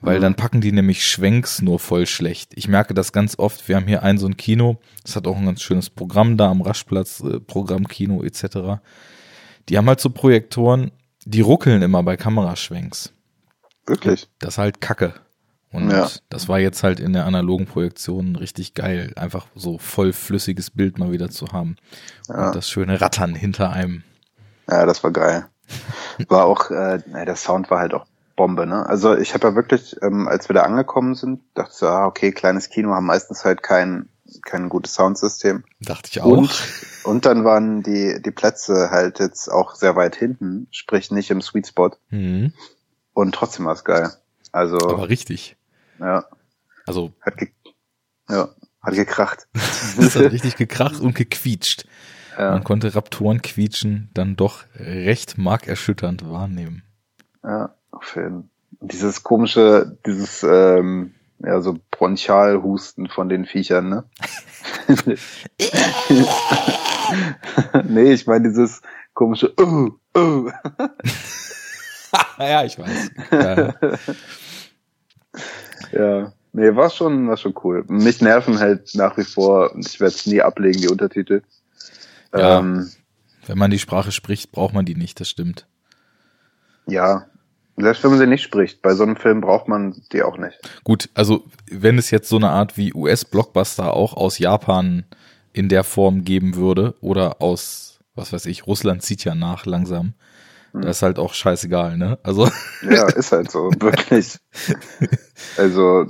weil Mhm. dann packen die nämlich Schwenks nur voll schlecht. Ich merke das ganz oft. Wir haben hier ein so ein Kino, das hat auch ein ganz schönes Programm da am Raschplatz, äh, Programmkino etc. Die haben halt so Projektoren, die ruckeln immer bei Kameraschwenks. Wirklich. Das ist halt Kacke. Und Ja. das war jetzt halt in der analogen Projektion richtig geil, einfach so voll flüssiges Bild mal wieder zu haben. Ja. Und das schöne Rattern hinter einem. Ja, das war geil. War auch, äh, der Sound war halt auch Bombe, ne? Also ich habe ja wirklich, ähm, als wir da angekommen sind, dachte ich so, ah, okay, kleines Kino haben meistens halt kein, kein gutes Soundsystem. Dachte ich auch. Und, und dann waren die, die Plätze halt jetzt auch sehr weit hinten, sprich nicht im Sweet Spot. Mhm. Und trotzdem war es geil. Also, Aber richtig. ja, Also, hat, ge ja, hat gekracht. das hat richtig gekracht und gequietscht. ja, Man konnte Raptoren quietschen dann doch recht markerschütternd wahrnehmen. ja, auf jeden Und dieses komische, dieses, ähm, ja, so Bronchialhusten von den Viechern, ne? nee, ich meine dieses komische, uh, uh. ja, ich weiß. Ja. Ja, nee, war schon, war schon cool. Mich nerven halt nach wie vor, und ich werde es nie ablegen, die Untertitel. Ja. Ähm, Wenn man die Sprache spricht, braucht man die nicht, das stimmt. ja, selbst wenn man sie nicht spricht, bei so einem Film braucht man die auch nicht. Gut, also wenn es jetzt so eine Art wie US-Blockbuster auch aus Japan in der Form geben würde oder aus, was weiß ich, Russland zieht ja nach langsam, Hm. da ist halt auch scheißegal, ne? Also Ja, ist halt so, wirklich. Also,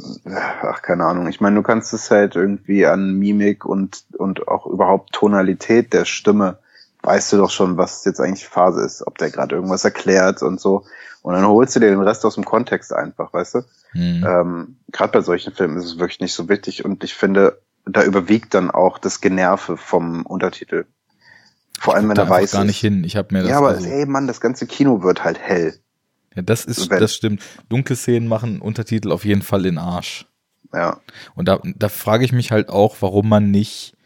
ach, keine Ahnung. Ich meine, du kannst es halt irgendwie an Mimik und, und auch überhaupt Tonalität der Stimme, weißt du doch schon, was jetzt eigentlich Phase ist, ob der gerade irgendwas erklärt und so. Und dann holst du dir den Rest aus dem Kontext einfach, weißt du? hm, Ähm, Gerade bei solchen Filmen ist es wirklich nicht so wichtig und ich finde, da überwiegt dann auch das Generve vom Untertitel. Vor allem, wenn da er weiß gar nicht hin. Ich habe mir das Ja, aber also, ey, Mann, das ganze Kino wird halt hell. ja, das ist, wenn- das stimmt. Dunkle Szenen machen Untertitel auf jeden Fall in Arsch. Ja, Und da, da frage ich mich halt auch, warum man nicht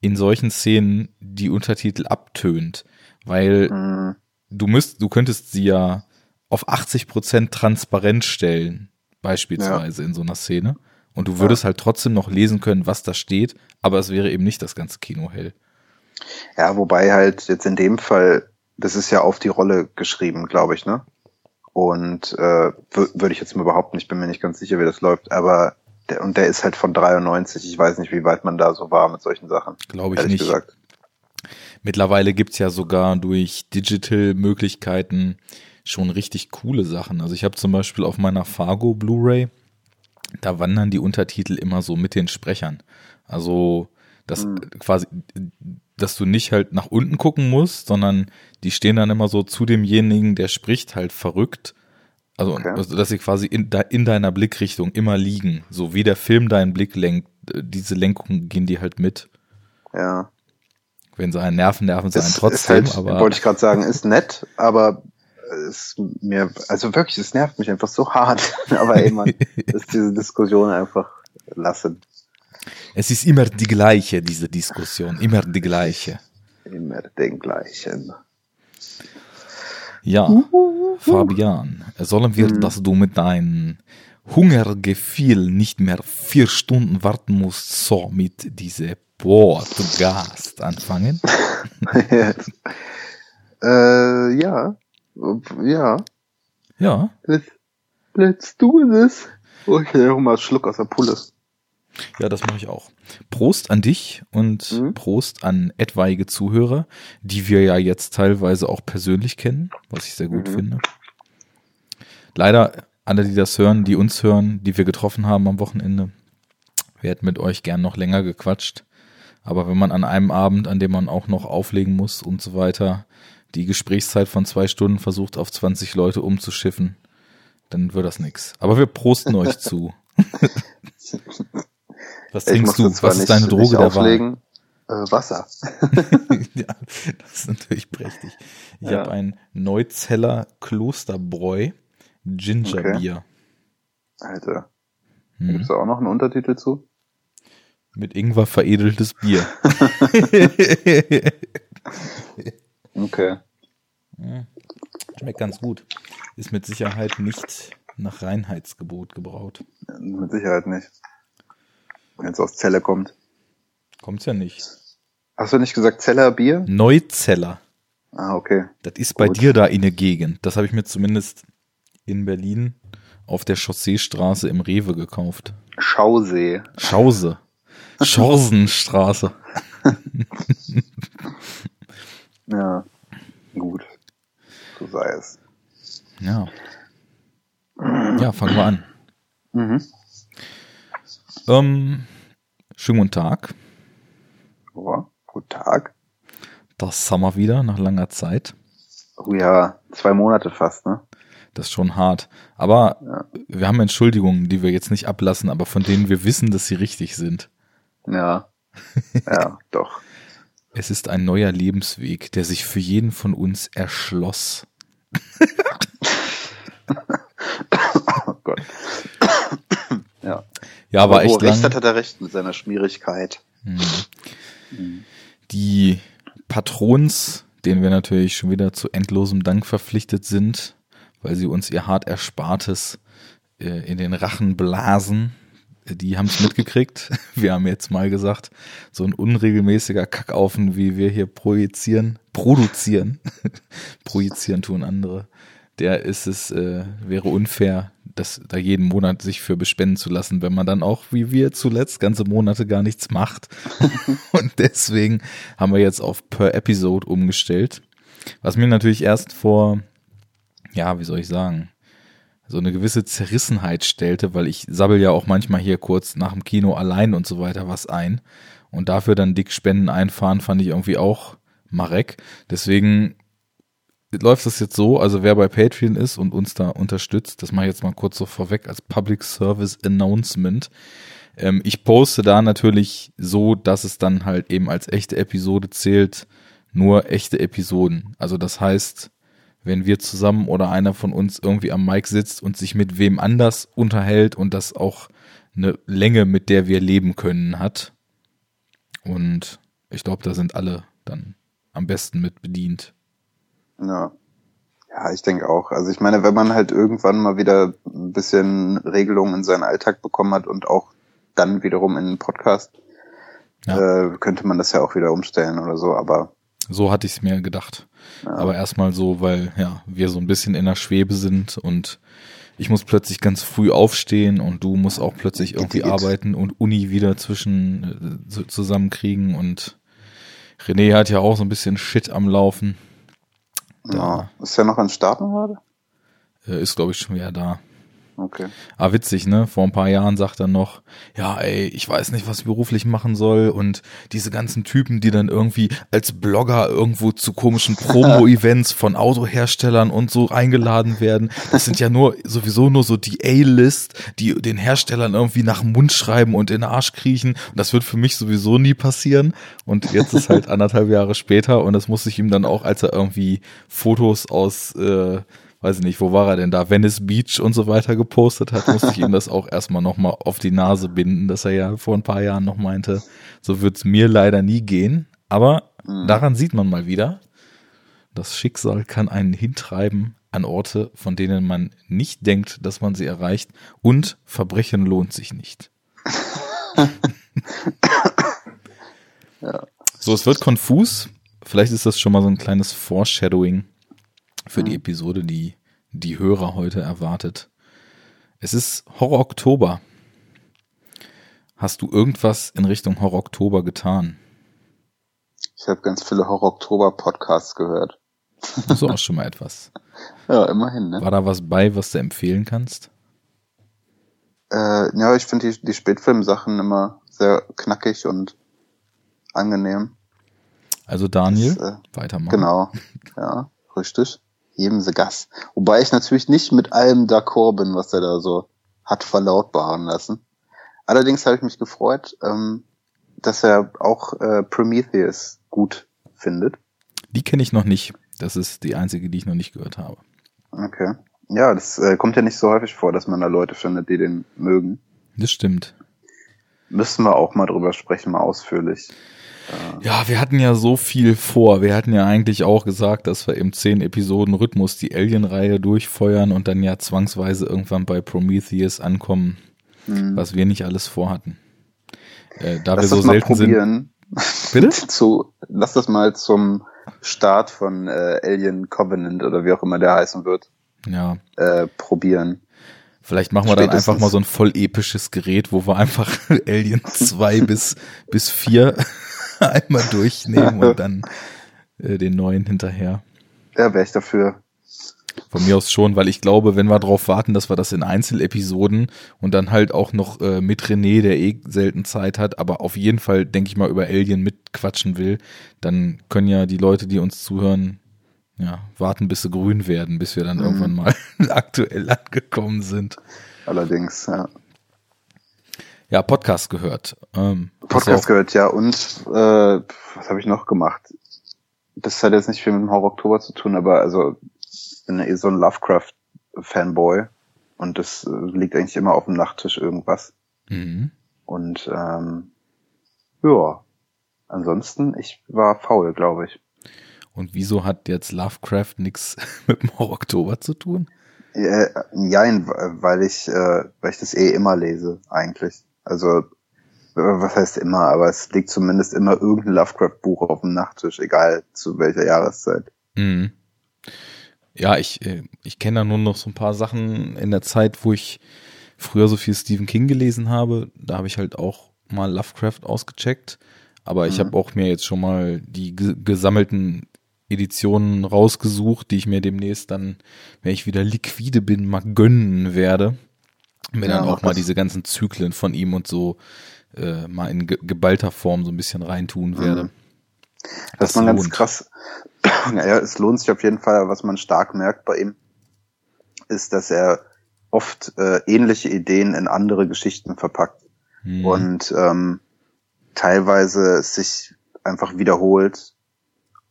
in solchen Szenen die Untertitel abtönt, weil mm, du müsst, du könntest sie ja auf 80 Prozent transparent stellen, beispielsweise in so einer Szene. Und du würdest halt trotzdem noch lesen können, was da steht, aber es wäre eben nicht das ganze Kino hell. Ja, wobei halt jetzt in dem Fall, das ist ja auf die Rolle geschrieben, glaube ich, ne? Und äh, wür- würde ich jetzt mal behaupten, ich bin mir nicht ganz sicher, wie das läuft, aber der, und der ist halt von 93, ich weiß nicht, wie weit man da so war mit solchen Sachen. Glaube ich nicht. gesagt. Mittlerweile gibt's ja sogar durch Digital-Möglichkeiten schon richtig coole Sachen. Also ich habe zum Beispiel auf meiner Fargo Blu-ray, da wandern die Untertitel immer so mit den Sprechern. Also das Hm. quasi, dass du nicht halt nach unten gucken musst, sondern die stehen dann immer so zu demjenigen, der spricht, halt verrückt. Also, Okay. also dass sie quasi in, de- in deiner Blickrichtung immer liegen. So wie der Film deinen Blick lenkt, äh, diese Lenkung gehen die halt mit. Ja. Wenn sie einen nerven, nerven sie einen trotzdem, halt, aber wollte ich gerade sagen, ist nett, aber ist mir, also wirklich, es nervt mich einfach so hart. aber ey, man, dass diese Diskussion einfach lassen. es ist immer die gleiche, diese Diskussion, immer die gleiche. Immer den gleichen. Ja, Fabian, sollen wir, dass du mit deinem Hungergefühl nicht mehr vier Stunden warten musst, so mit diese Podcast anfangen? äh, ja. Ja. Ja, Let's, let's do this. Oh, ich nehme mal einen Schluck aus der Pulle. ja, das mache ich auch. Prost an dich und Mhm. Prost an etwaige Zuhörer, die wir ja jetzt teilweise auch persönlich kennen, was ich sehr gut Mhm. finde. Leider alle, die das hören, die uns hören, die wir getroffen haben am Wochenende, wir hätten mit euch gern noch länger gequatscht. Aber wenn man an einem Abend, an dem man auch noch auflegen muss und so weiter, die Gesprächszeit von zwei Stunden versucht auf 20 Leute umzuschiffen, dann wird das nix. Aber wir prosten euch zu. Was musste du? Was ist deine Droge der Wahl? Äh, Wasser. ja, das ist natürlich prächtig. Ich Ja. habe ein Neuzeller Klosterbräu Gingerbier Alter. Da hm. gibt's da auch noch einen Untertitel zu? mit Ingwer veredeltes Bier. Okay. Schmeckt ganz gut. Ist mit Sicherheit nicht nach Reinheitsgebot gebraut. Mit Sicherheit nicht. Wenn es aus Zelle kommt. Kommt's ja nicht. Hast du nicht gesagt Zeller Bier? Neuzeller. Ah, okay. Das ist bei Gut. dir da in der Gegend. Das habe ich mir zumindest in Berlin auf der Chausseestraße im Rewe gekauft. Schausee. Schause. Schorsenstraße. Ja. Gut. So sei es. Ja. Ja, fangen wir an. Mhm. Ähm, schönen guten Tag. Oh, guten Tag. Das haben wir wieder nach langer Zeit. Oh ja, zwei Monate fast, ne? Das ist schon hart. Aber Ja. wir haben Entschuldigungen, die wir jetzt nicht ablassen, aber von denen wir wissen, dass sie richtig sind. Ja. Ja, doch. Es ist ein neuer Lebensweg, der sich für jeden von uns erschloss. Oh Gott. ja. Ja, war wo echt recht lang. hat, hat er recht mit seiner Schmierigkeit. Die Patrons, denen wir natürlich schon wieder zu endlosem Dank verpflichtet sind, weil sie uns ihr hart Erspartes äh, in den Rachen blasen, die haben es mitgekriegt. Wir haben jetzt mal gesagt, so ein unregelmäßiger Kackaufen, wie wir hier projizieren, produzieren, projizieren tun andere, der ist es, äh, wäre unfair, das da jeden Monat sich für bespenden zu lassen, wenn man dann auch, wie wir zuletzt, ganze Monate gar nichts macht. Und deswegen haben wir jetzt auf per Episode umgestellt. Was mir natürlich erst vor, ja, wie soll ich sagen, so eine gewisse Zerrissenheit stellte, weil ich sabbel ja auch manchmal hier kurz nach dem Kino allein und so weiter was ein. Und dafür dann dick Spenden einfahren, fand ich irgendwie auch Marek. Deswegen läuft das jetzt so, also wer bei Patreon ist und uns da unterstützt, das mache ich jetzt mal kurz so vorweg als Public Service Announcement. Ähm, ich poste da natürlich so, dass es dann halt eben als echte Episode zählt, nur echte Episoden. Also das heißt, wenn wir zusammen oder einer von uns irgendwie am Mic sitzt und sich mit wem anders unterhält und das auch eine Länge, mit der wir leben können, hat. Und ich glaube, da sind alle dann am besten mit bedient. Ja. Ja, ich denke auch. Also ich meine, wenn man halt irgendwann mal wieder ein bisschen Regelungen in seinen Alltag bekommen hat und auch dann wiederum in den Podcast, Ja. äh, könnte man das ja auch wieder umstellen oder so. Aber So hatte ich es mir gedacht. Ja. Aber erstmal so, weil ja, wir so ein bisschen in der Schwebe sind und ich muss plötzlich ganz früh aufstehen und du musst auch plötzlich irgendwie Geht. arbeiten und Uni wieder zwischen äh, zu- zusammenkriegen und René hat ja auch so ein bisschen Shit am Laufen. ja, ist ja noch an Starten gerade? Äh, ist, glaube ich, schon wieder da. Okay. Ah, witzig, ne? Vor ein paar Jahren sagt er noch, ja, ey, ich weiß nicht, was ich beruflich machen soll und diese ganzen Typen, die dann irgendwie als Blogger irgendwo zu komischen Promo-Events von Autoherstellern und so eingeladen werden, das sind ja nur sowieso nur so die A-List, die den Herstellern irgendwie nach dem Mund schreiben und in den Arsch kriechen und das wird für mich sowieso nie passieren und jetzt ist halt anderthalb Jahre später und das muss ich ihm dann auch, als er irgendwie Fotos aus äh, weiß ich nicht, wo war er denn da, Venice Beach und so weiter gepostet hat, musste ich ihm das auch erstmal nochmal auf die Nase binden, dass er ja vor ein paar Jahren noch meinte, so wird's mir leider nie gehen. Aber daran sieht man mal wieder, das Schicksal kann einen hintreiben an Orte, von denen man nicht denkt, dass man sie erreicht und Verbrechen lohnt sich nicht. So, es wird konfus. Vielleicht ist das schon mal so ein kleines Foreshadowing für die Episode, die die Hörer heute erwartet. Es ist Horror Oktober. Hast du irgendwas in Richtung Horror Oktober getan? Ich habe ganz viele Horror-Oktober-Podcasts gehört. So auch schon mal etwas. Ja, immerhin, ne? War da was bei, was du empfehlen kannst? Äh, ja, ich finde die, die Spätfilm-Sachen immer sehr knackig und angenehm. Also Daniel, Das, äh, weitermachen. Genau. Ja, richtig. Heben sie Gas. Wobei ich natürlich nicht mit allem d'accord bin, was er da so hat verlautbaren lassen. Allerdings habe ich mich gefreut, ähm, dass er auch äh, Prometheus gut findet. Die kenne ich noch nicht. Das ist die einzige, die ich noch nicht gehört habe. Okay. Ja, das äh, kommt ja nicht so häufig vor, dass man da Leute findet, die den mögen. Das stimmt. Müssen wir auch mal drüber sprechen, mal ausführlich. Ja, wir hatten ja so viel vor. Wir hatten ja eigentlich auch gesagt, dass wir im 10 Episoden Rhythmus die Alien-Reihe durchfeuern und dann ja zwangsweise irgendwann bei Prometheus ankommen, mhm. was wir nicht alles vorhatten. Äh, da Lass wir so selten probieren. sind. Bitte? Zu, lass das mal zum Start von äh, Alien Covenant oder wie auch immer der heißen wird. Ja. Äh, probieren. Vielleicht machen wir dann einfach mal so ein voll episches Gerät, wo wir einfach Alien 2 bis, bis 4 einmal durchnehmen und dann äh, den neuen hinterher. Ja, wäre ich dafür. Von mir aus schon, weil ich glaube, wenn wir darauf warten, dass wir das in Einzelepisoden und dann halt auch noch äh, mit René, der eh selten Zeit hat, aber auf jeden Fall, denke ich mal, über Alien mitquatschen will, dann können ja die Leute, die uns zuhören, ja, warten, bis sie grün werden, bis wir dann mhm. irgendwann mal aktuell angekommen sind. Allerdings, ja. Ja, Podcast gehört. Ähm, Podcast gehört, ja. Und äh, was habe ich noch gemacht? Das hat jetzt nicht viel mit dem Horror Oktober zu tun, aber also ich bin ja eh so ein Lovecraft-Fanboy und das äh, liegt eigentlich immer auf dem Nachttisch irgendwas. Mhm. Und ähm, ja, ansonsten, ich war faul, glaube ich. Und wieso hat jetzt Lovecraft nichts mit dem Horror Oktober zu tun? Ja, nein, weil ich, äh, weil ich das eh immer lese, eigentlich. Also, äh, was heißt immer, aber es liegt zumindest immer irgendein Lovecraft-Buch auf dem Nachttisch, egal zu welcher Jahreszeit. Mhm. Ja, ich, äh, ich kenne da nur noch so ein paar Sachen in der Zeit, wo ich früher so viel Stephen King gelesen habe. Da habe ich halt auch mal Lovecraft ausgecheckt. Aber ich mhm. habe auch mir jetzt schon mal die gesammelten Editionen rausgesucht, die ich mir demnächst dann, wenn ich wieder liquide bin, mal gönnen werde. Mir ja, dann auch mal diese ganzen Zyklen von ihm und so äh, mal in ge geballter Form so ein bisschen reintun mhm. werde. Das, das ist man ganz krass. Naja, es lohnt sich auf jeden Fall, was man stark merkt bei ihm, ist, dass er oft äh, ähnliche Ideen in andere Geschichten verpackt mhm. und ähm, teilweise sich einfach wiederholt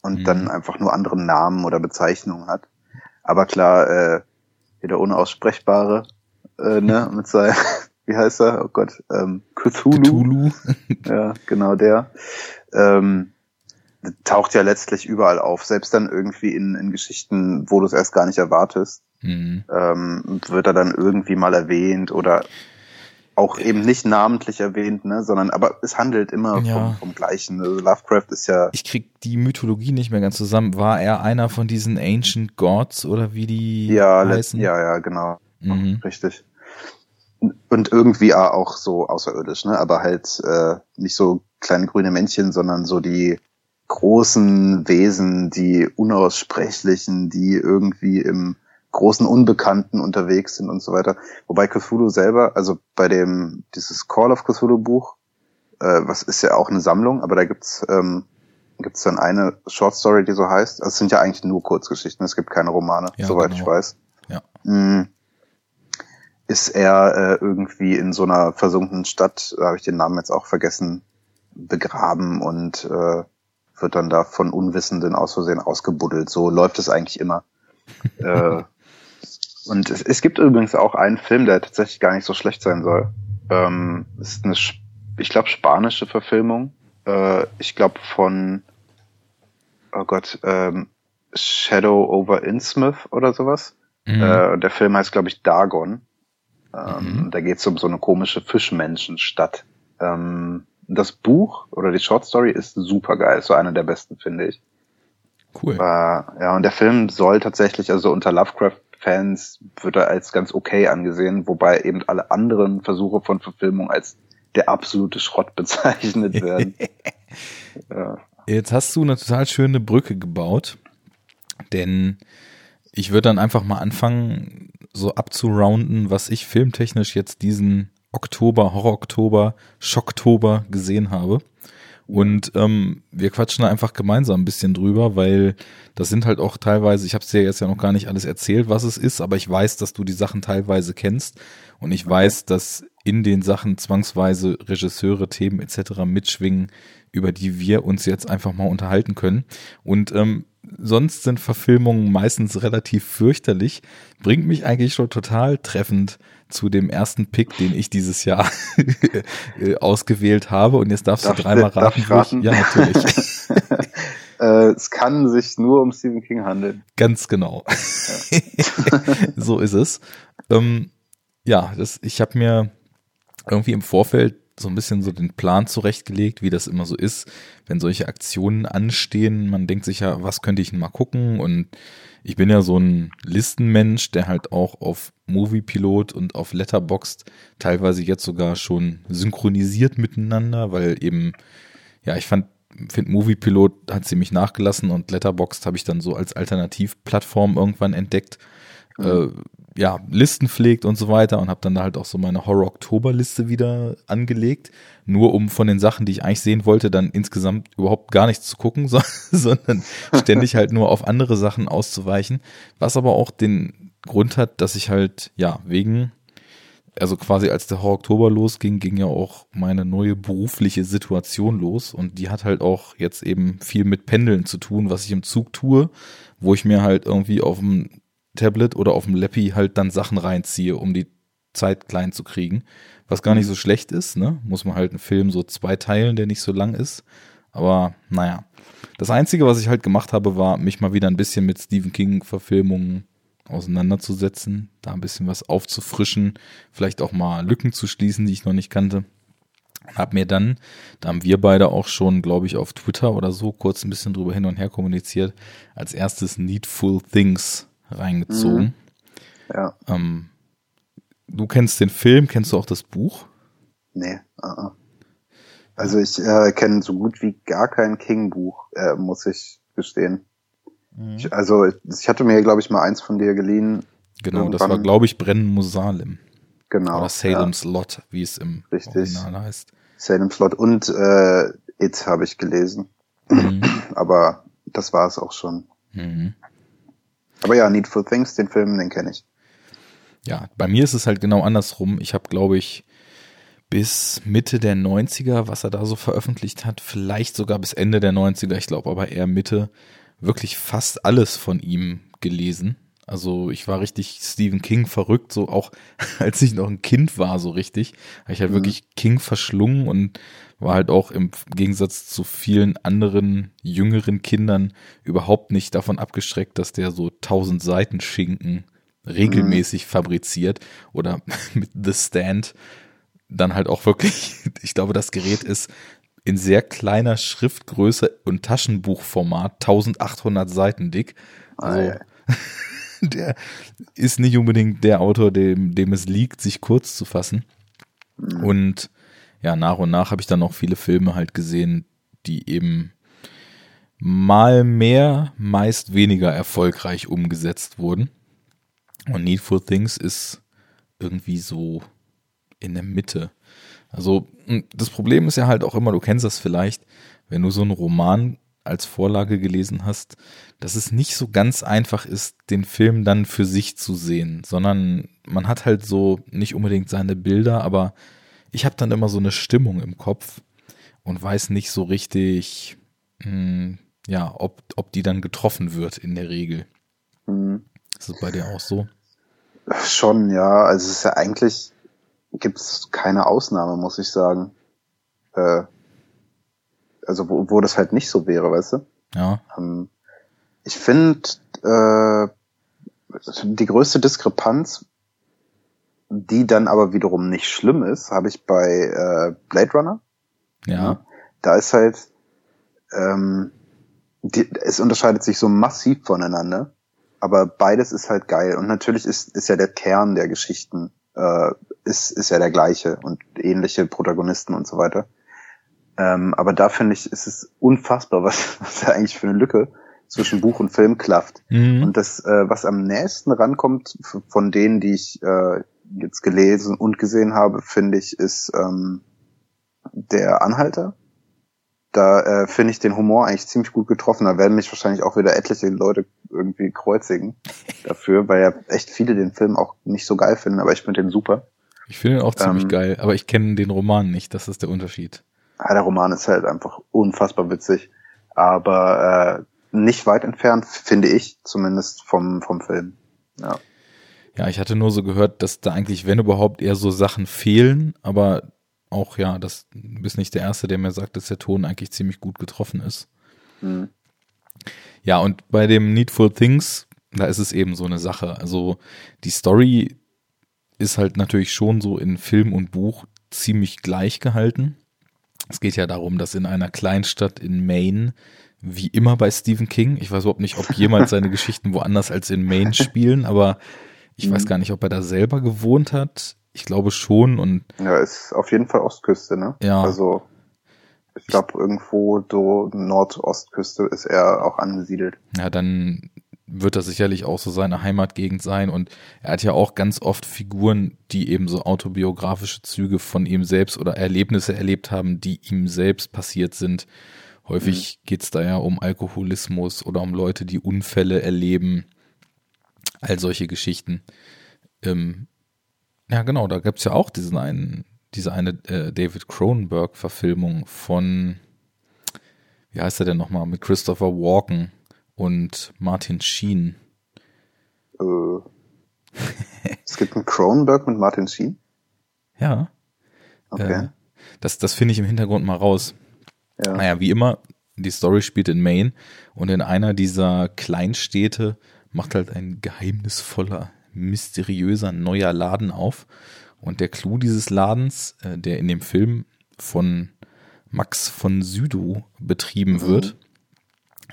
und mhm. dann einfach nur andere Namen oder Bezeichnungen hat. Aber klar, äh, wieder unaussprechbare, äh, ne, mit seinem, wie heißt er? Oh Gott, ähm, Cthulhu. Cthulhu. ja, genau der. Ähm, taucht ja letztlich überall auf, selbst dann irgendwie in, in Geschichten, wo du es erst gar nicht erwartest, mhm. ähm, wird er dann irgendwie mal erwähnt oder auch eben nicht namentlich erwähnt, ne, sondern aber es handelt immer ja. vom, vom Gleichen. Also Lovecraft ist ja. Ich krieg die Mythologie nicht mehr ganz zusammen. War er einer von diesen Ancient Gods oder wie die ja, heißen? Ja, ja, genau. Mhm. Richtig. Und irgendwie auch so außerirdisch, ne? Aber halt äh, nicht so kleine grüne Männchen, sondern so die großen Wesen, die unaussprechlichen, die irgendwie im großen Unbekannten unterwegs sind und so weiter. Wobei Cthulhu selber, also bei dem, dieses Call of Cthulhu Buch, äh, was ist ja auch eine Sammlung, aber da gibt's ähm, gibt's dann eine Short Story, die so heißt. Also es sind ja eigentlich nur Kurzgeschichten, es gibt keine Romane, ja, soweit genau. ich weiß. Ja. Mm, ist er äh, irgendwie in so einer versunkenen Stadt, da habe ich den Namen jetzt auch vergessen, begraben und äh, wird dann da von Unwissenden aus Versehen ausgebuddelt. So läuft es eigentlich immer. äh, und es, es gibt übrigens auch einen Film, der tatsächlich gar nicht so schlecht sein soll. Ähm, ist eine, ich glaube, spanische Verfilmung. Äh, ich glaube von, oh Gott, ähm, Shadow over Innsmouth oder sowas. Mhm. Äh, der Film heißt, glaube ich, Dagon. Ähm, mhm. Da geht es um so eine komische Fischmenschenstadt. Ähm, das Buch oder die Short Story ist super geil, so einer der besten, finde ich. Cool. Äh, ja, und der Film soll tatsächlich, also unter Lovecraft-Fans wird er als ganz okay angesehen, wobei eben alle anderen Versuche von Verfilmung als der absolute Schrott bezeichnet werden. ja. Jetzt hast du eine total schöne Brücke gebaut, denn ich würde dann einfach mal anfangen, so abzurounden, was ich filmtechnisch jetzt diesen Oktober, Horror-Oktober, Schocktober gesehen habe. Und ähm, wir quatschen da einfach gemeinsam ein bisschen drüber, weil das sind halt auch teilweise, ich habe es dir jetzt ja noch gar nicht alles erzählt, was es ist, aber ich weiß, dass du die Sachen teilweise kennst und ich weiß, dass in den Sachen zwangsweise Regisseure, Themen etc. mitschwingen, über die wir uns jetzt einfach mal unterhalten können. Und ähm, sonst sind Verfilmungen meistens relativ fürchterlich, bringt mich eigentlich schon total treffend zu dem ersten Pick, den ich dieses Jahr äh, ausgewählt habe. Und jetzt darfst darf du dreimal raten. raten? Ich, ja, natürlich. äh, es kann sich nur um Stephen King handeln. Ganz genau. Ja. so ist es. Ähm, ja, das, ich habe mir irgendwie im Vorfeld so ein bisschen so den Plan zurechtgelegt, wie das immer so ist, wenn solche Aktionen anstehen. Man denkt sich ja, was könnte ich denn mal gucken? Und ich bin ja so ein Listenmensch, der halt auch auf Moviepilot und auf Letterboxd teilweise jetzt sogar schon synchronisiert miteinander, weil eben, ja, ich fand, finde Moviepilot hat ziemlich nachgelassen und Letterboxd habe ich dann so als Alternativplattform irgendwann entdeckt. Mhm. Äh, ja, Listen pflegt und so weiter und habe dann da halt auch so meine Horror-Oktober-Liste wieder angelegt, nur um von den Sachen, die ich eigentlich sehen wollte, dann insgesamt überhaupt gar nichts zu gucken, so, sondern ständig halt nur auf andere Sachen auszuweichen, was aber auch den Grund hat, dass ich halt, ja, wegen, also quasi als der Horror-Oktober losging, ging ja auch meine neue berufliche Situation los und die hat halt auch jetzt eben viel mit Pendeln zu tun, was ich im Zug tue, wo ich mir halt irgendwie auf dem Tablet oder auf dem Lappy halt dann Sachen reinziehe, um die Zeit klein zu kriegen. Was gar nicht so schlecht ist, ne? Muss man halt einen Film so zwei teilen, der nicht so lang ist. Aber naja. Das Einzige, was ich halt gemacht habe, war, mich mal wieder ein bisschen mit Stephen King-Verfilmungen auseinanderzusetzen, da ein bisschen was aufzufrischen, vielleicht auch mal Lücken zu schließen, die ich noch nicht kannte. Hab mir dann, da haben wir beide auch schon, glaube ich, auf Twitter oder so kurz ein bisschen drüber hin und her kommuniziert, als erstes Needful Things reingezogen. Mhm. Ja. Ähm, du kennst den Film, kennst du auch das Buch? Nee. Uh -uh. Also ich äh, kenne so gut wie gar kein King-Buch, äh, muss ich gestehen. Mhm. Ich, also ich hatte mir, glaube ich, mal eins von dir geliehen. Genau, das war, glaube ich, Brennen Musalem. Genau. Oder Salem's ja. Lot, wie es im Richtig. Original heißt. Salem's Lot und äh, It habe ich gelesen. Mhm. Aber das war es auch schon. Mhm. Aber ja, Needful Things, den Film, den kenne ich. Ja, bei mir ist es halt genau andersrum. Ich habe, glaube ich, bis Mitte der 90er, was er da so veröffentlicht hat, vielleicht sogar bis Ende der 90er, ich glaube aber eher Mitte, wirklich fast alles von ihm gelesen. Also ich war richtig Stephen King verrückt, so auch als ich noch ein Kind war, so richtig. Habe ich halt mhm. wirklich King verschlungen und war halt auch im Gegensatz zu vielen anderen jüngeren Kindern überhaupt nicht davon abgestreckt, dass der so tausend Seiten Schinken regelmäßig mhm. fabriziert oder mit The Stand dann halt auch wirklich, ich glaube, das Gerät ist in sehr kleiner Schriftgröße und Taschenbuchformat 1800 Seiten dick. Also, der ist nicht unbedingt der Autor, dem, dem es liegt, sich kurz zu fassen. Mhm. Und ja, nach und nach habe ich dann auch viele Filme halt gesehen, die eben mal mehr, meist weniger erfolgreich umgesetzt wurden. Und Needful Things ist irgendwie so in der Mitte. Also das Problem ist ja halt auch immer, du kennst das vielleicht, wenn du so einen Roman als Vorlage gelesen hast, dass es nicht so ganz einfach ist, den Film dann für sich zu sehen, sondern man hat halt so nicht unbedingt seine Bilder, aber ich habe dann immer so eine Stimmung im Kopf und weiß nicht so richtig, mh, hm, ja, ob, ob die dann getroffen wird in der Regel. Mhm. Ist das bei dir auch so? Schon, ja. Also es ist ja eigentlich, gibt es keine Ausnahme, muss ich sagen. Äh, also wo, wo das halt nicht so wäre, weißt du? Ja. Ähm, ich finde, äh, die größte Diskrepanz die dann aber wiederum nicht schlimm ist, habe ich bei äh, Blade Runner. Ja. Da ist halt, ähm, die, es unterscheidet sich so massiv voneinander, aber beides ist halt geil. Und natürlich ist, ist ja der Kern der Geschichten, äh, ist, ist ja der gleiche und ähnliche Protagonisten und so weiter. Ähm, aber da finde ich, ist es unfassbar, was, was da eigentlich für eine Lücke zwischen Buch und Film klafft. Mhm. Und das, äh, was am nächsten rankommt von denen, die ich äh, jetzt gelesen und gesehen habe, finde ich, ist ähm, der Anhalter. Da äh, finde ich den Humor eigentlich ziemlich gut getroffen. Da werden mich wahrscheinlich auch wieder etliche Leute irgendwie kreuzigen dafür, weil ja echt viele den Film auch nicht so geil finden, aber ich finde den super. Ich finde ihn auch ziemlich ähm, geil, aber ich kenne den Roman nicht, das ist der Unterschied. Ja, der Roman ist halt einfach unfassbar witzig, aber äh, nicht weit entfernt, finde ich, zumindest vom, vom Film. Ja. Ja, ich hatte nur so gehört, dass da eigentlich, wenn überhaupt, eher so Sachen fehlen, aber auch ja, das bist nicht der Erste, der mir sagt, dass der Ton eigentlich ziemlich gut getroffen ist. Mhm. Ja, und bei dem Needful Things, da ist es eben so eine Sache. Also die Story ist halt natürlich schon so in Film und Buch ziemlich gleich gehalten. Es geht ja darum, dass in einer Kleinstadt in Maine, wie immer bei Stephen King, ich weiß überhaupt nicht, ob jemals seine Geschichten woanders als in Maine spielen, aber ich weiß mhm. gar nicht, ob er da selber gewohnt hat. Ich glaube schon und. Ja, ist auf jeden Fall Ostküste, ne? Ja. Also, ich glaube, irgendwo so Nordostküste ist er auch angesiedelt. Ja, dann wird das sicherlich auch so seine Heimatgegend sein. Und er hat ja auch ganz oft Figuren, die eben so autobiografische Züge von ihm selbst oder Erlebnisse erlebt haben, die ihm selbst passiert sind. Häufig mhm. geht's da ja um Alkoholismus oder um Leute, die Unfälle erleben. All solche Geschichten. Ähm, ja, genau, da gibt's ja auch diesen einen, diese eine äh, David Cronenberg-Verfilmung von, wie heißt er denn nochmal, mit Christopher Walken und Martin Sheen. Äh, es gibt einen Cronenberg mit Martin Sheen? Ja. Okay. Äh, das das finde ich im Hintergrund mal raus. Ja. Naja, wie immer, die Story spielt in Maine und in einer dieser Kleinstädte macht halt ein geheimnisvoller, mysteriöser neuer Laden auf. Und der Clou dieses Ladens, äh, der in dem Film von Max von Südow betrieben mhm. wird,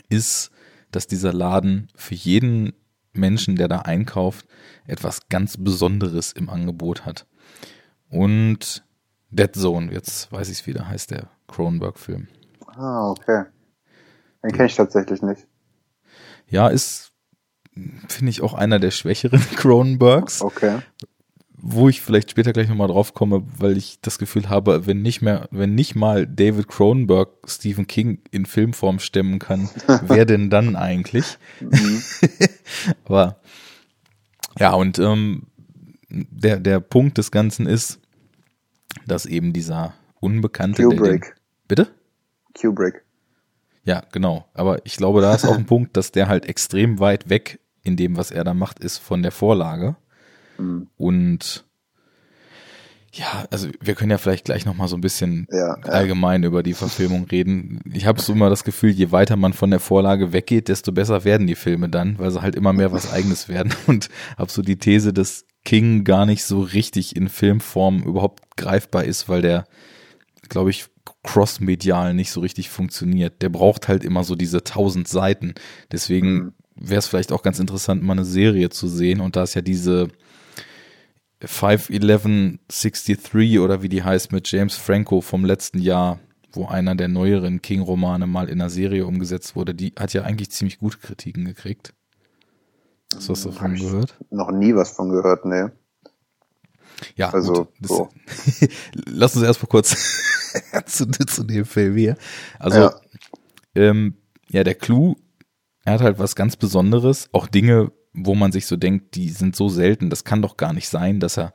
ist, dass dieser Laden für jeden Menschen, der da einkauft, etwas ganz Besonderes im Angebot hat. Und Dead Zone, jetzt weiß ich es wieder, heißt der Cronenberg-Film. Ah, okay. Den kenne ich tatsächlich nicht. Ja, ist, finde ich, auch einer der schwächeren Cronenbergs. Okay wo ich vielleicht später gleich nochmal drauf komme, weil ich das Gefühl habe, wenn nicht mehr, wenn nicht mal David Cronenberg Stephen King in Filmform stemmen kann, wer denn dann eigentlich? Mhm. Aber ja, und ähm, der, der Punkt des Ganzen ist, dass eben dieser Unbekannte. Kubrick. Den, bitte? Kubrick. Ja, genau. Aber ich glaube, da ist auch ein Punkt, dass der halt extrem weit weg in dem, was er da macht, ist von der Vorlage. Mhm. Und ja, also wir können ja vielleicht gleich nochmal so ein bisschen ja, allgemein ja. über die Verfilmung reden. Ich habe so immer das Gefühl, je weiter man von der Vorlage weggeht, desto besser werden die Filme dann, weil sie halt immer mehr was eigenes werden. Und habe so die These, dass King gar nicht so richtig in Filmform überhaupt greifbar ist, weil der, glaube ich, crossmedial nicht so richtig funktioniert. Der braucht halt immer so diese tausend Seiten. Deswegen mhm. wäre es vielleicht auch ganz interessant, mal eine Serie zu sehen. Und da ist ja diese 51163 oder wie die heißt mit James Franco vom letzten Jahr, wo einer der neueren King-Romane mal in einer Serie umgesetzt wurde, die hat ja eigentlich ziemlich gute Kritiken gekriegt. Hast du was davon gehört? Noch nie was von gehört, ne. Ja, also gut, so. lass uns erstmal kurz zu, zu dem Film hier. Also, ja. Ähm, ja, der Clou, er hat halt was ganz Besonderes, auch Dinge, wo man sich so denkt, die sind so selten, das kann doch gar nicht sein, dass er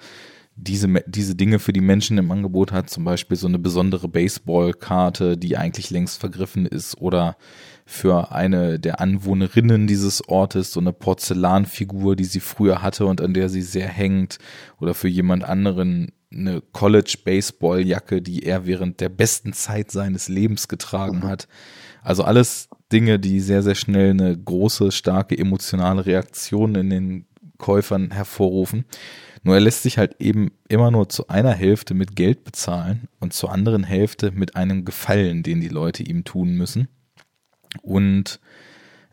diese, diese Dinge für die Menschen im Angebot hat, zum Beispiel so eine besondere Baseballkarte, die eigentlich längst vergriffen ist, oder für eine der Anwohnerinnen dieses Ortes so eine Porzellanfigur, die sie früher hatte und an der sie sehr hängt, oder für jemand anderen eine College Baseballjacke, die er während der besten Zeit seines Lebens getragen mhm. hat. Also alles Dinge, die sehr, sehr schnell eine große, starke emotionale Reaktion in den Käufern hervorrufen. Nur er lässt sich halt eben immer nur zu einer Hälfte mit Geld bezahlen und zur anderen Hälfte mit einem Gefallen, den die Leute ihm tun müssen. Und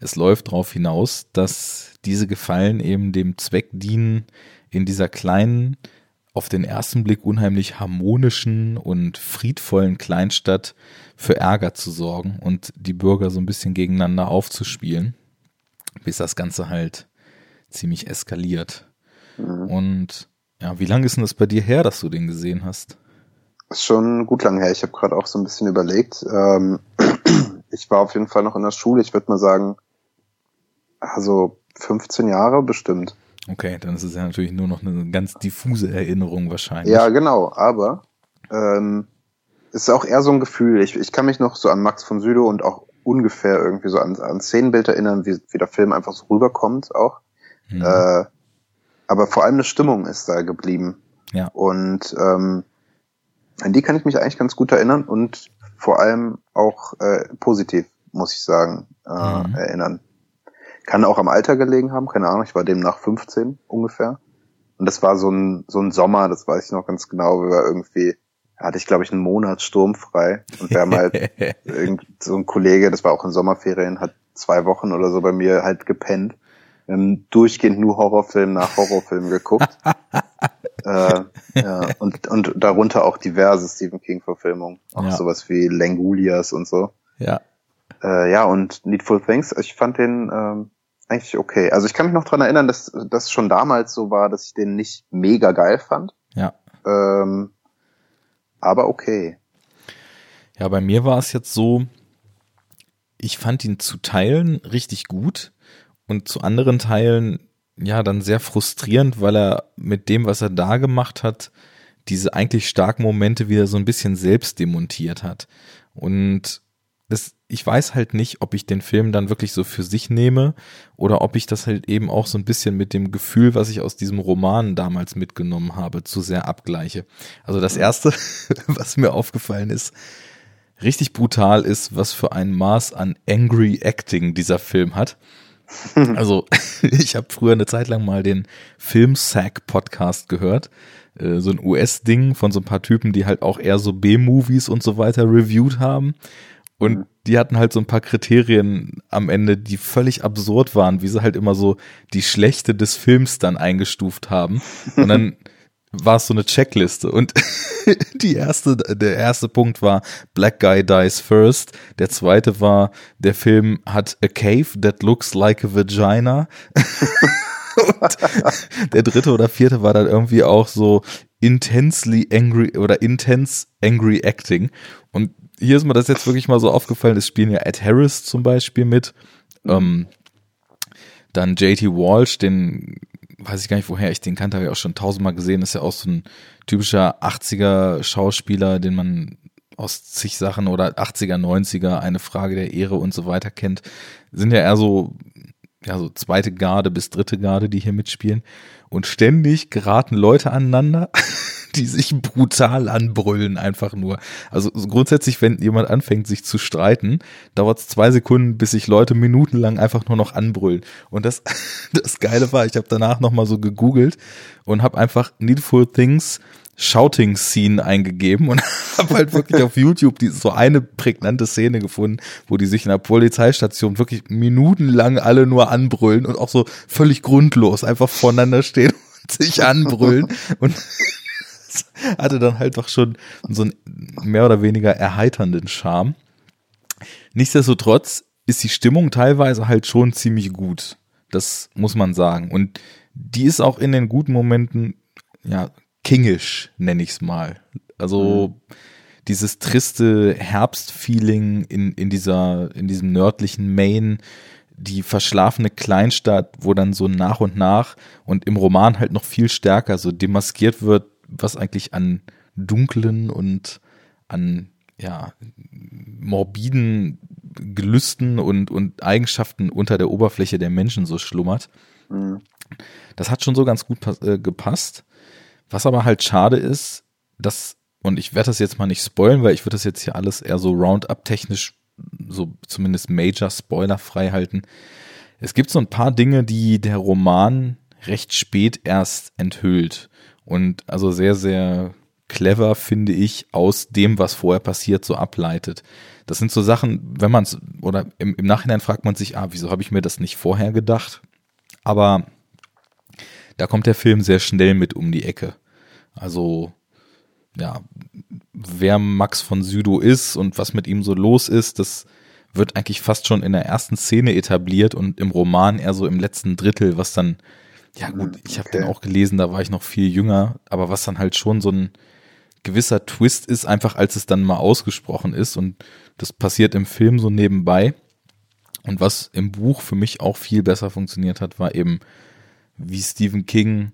es läuft darauf hinaus, dass diese Gefallen eben dem Zweck dienen, in dieser kleinen, auf den ersten Blick unheimlich harmonischen und friedvollen Kleinstadt für Ärger zu sorgen und die Bürger so ein bisschen gegeneinander aufzuspielen, bis das Ganze halt ziemlich eskaliert. Mhm. Und ja, wie lange ist denn das bei dir her, dass du den gesehen hast? Ist schon gut lang her. Ich habe gerade auch so ein bisschen überlegt. Ähm, ich war auf jeden Fall noch in der Schule. Ich würde mal sagen, also 15 Jahre bestimmt. Okay, dann ist es ja natürlich nur noch eine ganz diffuse Erinnerung wahrscheinlich. Ja, genau, aber ähm, es ist auch eher so ein Gefühl. Ich, ich kann mich noch so an Max von Südow und auch ungefähr irgendwie so an, an Szenenbild erinnern, wie, wie der Film einfach so rüberkommt auch. Mhm. Äh, aber vor allem eine Stimmung ist da geblieben. Ja. Und ähm, an die kann ich mich eigentlich ganz gut erinnern und vor allem auch äh, positiv, muss ich sagen, äh, mhm. erinnern. Kann auch am Alter gelegen haben, keine Ahnung, ich war demnach 15 ungefähr. Und das war so ein, so ein Sommer, das weiß ich noch ganz genau, wir war irgendwie, hatte ich glaube ich einen Monat sturmfrei und wir haben halt irgend so ein Kollege, das war auch in Sommerferien, hat zwei Wochen oder so bei mir halt gepennt. Wir haben durchgehend nur Horrorfilm nach Horrorfilm geguckt. äh, ja, und, und darunter auch diverse Stephen King-Verfilmungen. Auch ja. sowas wie Langulias und so. Ja. Äh, ja, und Needful Things, ich fand den ähm, eigentlich okay. Also ich kann mich noch dran erinnern, dass das schon damals so war, dass ich den nicht mega geil fand. Ja. Ähm, aber okay. Ja, bei mir war es jetzt so, ich fand ihn zu Teilen richtig gut und zu anderen Teilen ja dann sehr frustrierend, weil er mit dem, was er da gemacht hat, diese eigentlich starken Momente wieder so ein bisschen selbst demontiert hat. Und das, ich weiß halt nicht, ob ich den Film dann wirklich so für sich nehme oder ob ich das halt eben auch so ein bisschen mit dem Gefühl, was ich aus diesem Roman damals mitgenommen habe, zu sehr abgleiche. Also das erste, was mir aufgefallen ist, richtig brutal ist, was für ein Maß an angry acting dieser Film hat. Also ich habe früher eine Zeit lang mal den Filmsack Podcast gehört, äh, so ein US-Ding von so ein paar Typen, die halt auch eher so B-Movies und so weiter reviewed haben. Und mhm. die hatten halt so ein paar Kriterien am Ende, die völlig absurd waren, wie sie halt immer so die Schlechte des Films dann eingestuft haben. Und dann war es so eine Checkliste und die erste, der erste Punkt war Black Guy Dies First. Der zweite war, der Film hat a cave that looks like a vagina. und der dritte oder vierte war dann irgendwie auch so intensely angry oder intense angry acting. Und hier ist mir das jetzt wirklich mal so aufgefallen, es spielen ja Ed Harris zum Beispiel mit. Ähm, dann JT Walsh, den weiß ich gar nicht, woher ich den kannte, habe ich auch schon tausendmal gesehen, ist ja auch so ein typischer 80er Schauspieler, den man aus zig Sachen oder 80er, 90er, eine Frage der Ehre und so weiter kennt, sind ja eher so, ja, so zweite Garde bis dritte Garde, die hier mitspielen. Und ständig geraten Leute aneinander, die sich brutal anbrüllen, einfach nur. Also grundsätzlich, wenn jemand anfängt, sich zu streiten, dauert es zwei Sekunden, bis sich Leute minutenlang einfach nur noch anbrüllen. Und das, das Geile war, ich habe danach nochmal so gegoogelt und habe einfach Needful Things Shouting Scene eingegeben und habe halt wirklich auf YouTube die, so eine prägnante Szene gefunden, wo die sich in der Polizeistation wirklich minutenlang alle nur anbrüllen und auch so völlig grundlos einfach voneinander stehen und sich anbrüllen und hatte dann halt doch schon so einen mehr oder weniger erheiternden Charme. Nichtsdestotrotz ist die Stimmung teilweise halt schon ziemlich gut. Das muss man sagen. Und die ist auch in den guten Momenten, ja, kingisch, nenne ich es mal. Also mhm. dieses triste Herbstfeeling in, in dieser, in diesem nördlichen Maine, die verschlafene Kleinstadt, wo dann so nach und nach und im Roman halt noch viel stärker so demaskiert wird, was eigentlich an dunklen und an ja morbiden Gelüsten und und Eigenschaften unter der Oberfläche der Menschen so schlummert. Mhm. Das hat schon so ganz gut äh, gepasst. Was aber halt schade ist, dass und ich werde das jetzt mal nicht spoilen, weil ich würde das jetzt hier alles eher so Roundup technisch so zumindest Major Spoiler frei halten. Es gibt so ein paar Dinge, die der Roman recht spät erst enthüllt. Und also sehr, sehr clever, finde ich, aus dem, was vorher passiert, so ableitet. Das sind so Sachen, wenn man es, oder im, im Nachhinein fragt man sich, ah, wieso habe ich mir das nicht vorher gedacht? Aber da kommt der Film sehr schnell mit um die Ecke. Also, ja, wer Max von Südow ist und was mit ihm so los ist, das wird eigentlich fast schon in der ersten Szene etabliert und im Roman eher so im letzten Drittel, was dann ja gut, ich habe okay. den auch gelesen, da war ich noch viel jünger, aber was dann halt schon so ein gewisser Twist ist, einfach als es dann mal ausgesprochen ist und das passiert im Film so nebenbei. Und was im Buch für mich auch viel besser funktioniert hat, war eben, wie Stephen King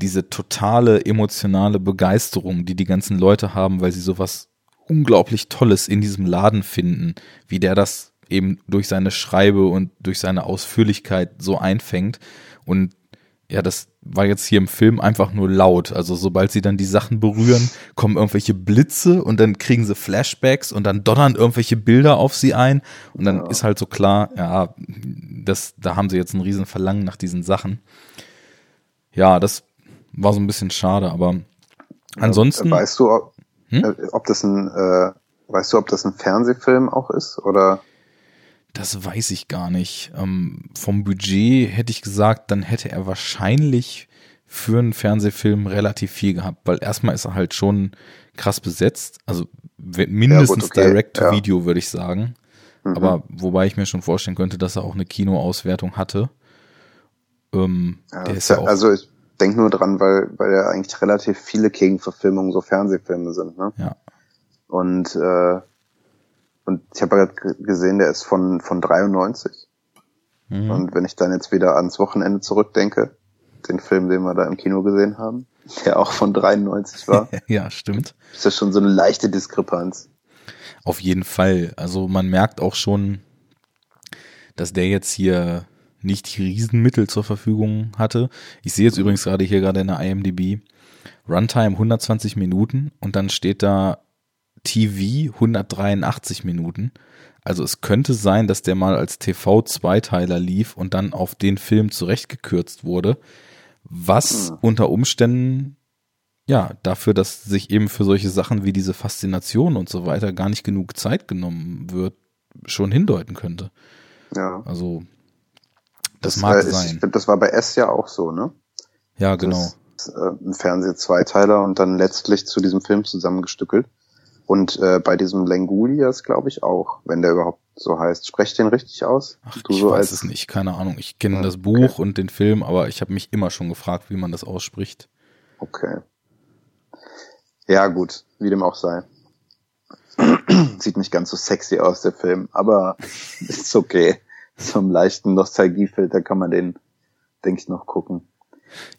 diese totale emotionale Begeisterung, die die ganzen Leute haben, weil sie sowas unglaublich Tolles in diesem Laden finden, wie der das eben durch seine Schreibe und durch seine Ausführlichkeit so einfängt und ja, das war jetzt hier im Film einfach nur laut. Also sobald sie dann die Sachen berühren, kommen irgendwelche Blitze und dann kriegen sie Flashbacks und dann donnern irgendwelche Bilder auf sie ein und dann ja. ist halt so klar, ja, das, da haben sie jetzt ein riesen Verlangen nach diesen Sachen. Ja, das war so ein bisschen schade, aber ansonsten. Weißt du, ob, hm? Ob das ein, äh, weißt du, ob das ein Fernsehfilm auch ist oder? Das weiß ich gar nicht. Ähm, vom Budget hätte ich gesagt, dann hätte er wahrscheinlich für einen Fernsehfilm relativ viel gehabt, weil erstmal ist er halt schon krass besetzt. Also mindestens ja, okay. Direct-to-Video, ja. würde ich sagen. Mhm. Aber wobei ich mir schon vorstellen könnte, dass er auch eine Kinoauswertung hatte. Ähm, ja, der ist ja auch also ich denke nur dran, weil, weil ja eigentlich relativ viele Gegenverfilmungen so Fernsehfilme sind. Ne? Ja. Und äh, und ich habe gerade gesehen, der ist von, von 93. Mhm. Und wenn ich dann jetzt wieder ans Wochenende zurückdenke, den Film, den wir da im Kino gesehen haben, der auch von 93 war. ja, stimmt. Ist das schon so eine leichte Diskrepanz. Auf jeden Fall. Also man merkt auch schon, dass der jetzt hier nicht die Riesenmittel zur Verfügung hatte. Ich sehe jetzt übrigens gerade hier gerade in der IMDb Runtime 120 Minuten und dann steht da TV 183 Minuten. Also es könnte sein, dass der mal als TV-Zweiteiler lief und dann auf den Film zurechtgekürzt wurde, was mhm. unter Umständen ja dafür, dass sich eben für solche Sachen wie diese Faszination und so weiter gar nicht genug Zeit genommen wird, schon hindeuten könnte. Ja. Also das, das mag ist, sein. Das war bei S ja auch so, ne? Ja, genau. Das, äh, ein Fernseh-Zweiteiler und dann letztlich zu diesem Film zusammengestückelt. Und äh, bei diesem Lengulias glaube ich auch, wenn der überhaupt so heißt. Sprech den richtig aus? Ach, du ich so weiß es nicht, keine Ahnung. Ich kenne okay. das Buch und den Film, aber ich habe mich immer schon gefragt, wie man das ausspricht. Okay. Ja, gut, wie dem auch sei. Sieht nicht ganz so sexy aus, der Film, aber ist okay. Zum leichten Nostalgiefilter kann man den, denke ich, noch gucken.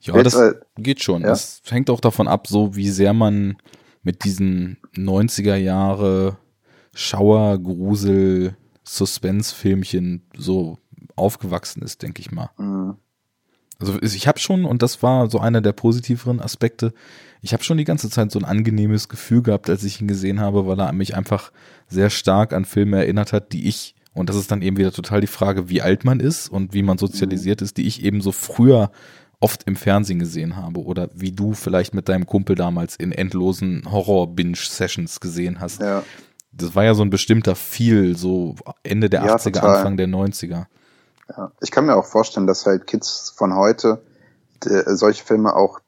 Ja, Jetzt, das äh, geht schon. Ja? Das hängt auch davon ab, so wie sehr man mit diesen 90er Jahre Schauer, Grusel, Suspense-Filmchen so aufgewachsen ist, denke ich mal. Mhm. Also ich habe schon, und das war so einer der positiveren Aspekte, ich habe schon die ganze Zeit so ein angenehmes Gefühl gehabt, als ich ihn gesehen habe, weil er mich einfach sehr stark an Filme erinnert hat, die ich, und das ist dann eben wieder total die Frage, wie alt man ist und wie man sozialisiert mhm. ist, die ich eben so früher oft im Fernsehen gesehen habe oder wie du vielleicht mit deinem Kumpel damals in endlosen Horror-Binge-Sessions gesehen hast. Ja. Das war ja so ein bestimmter Feel, so Ende der ja, 80er, total. Anfang der 90er. Ja. Ich kann mir auch vorstellen, dass halt Kids von heute die, solche Filme auch,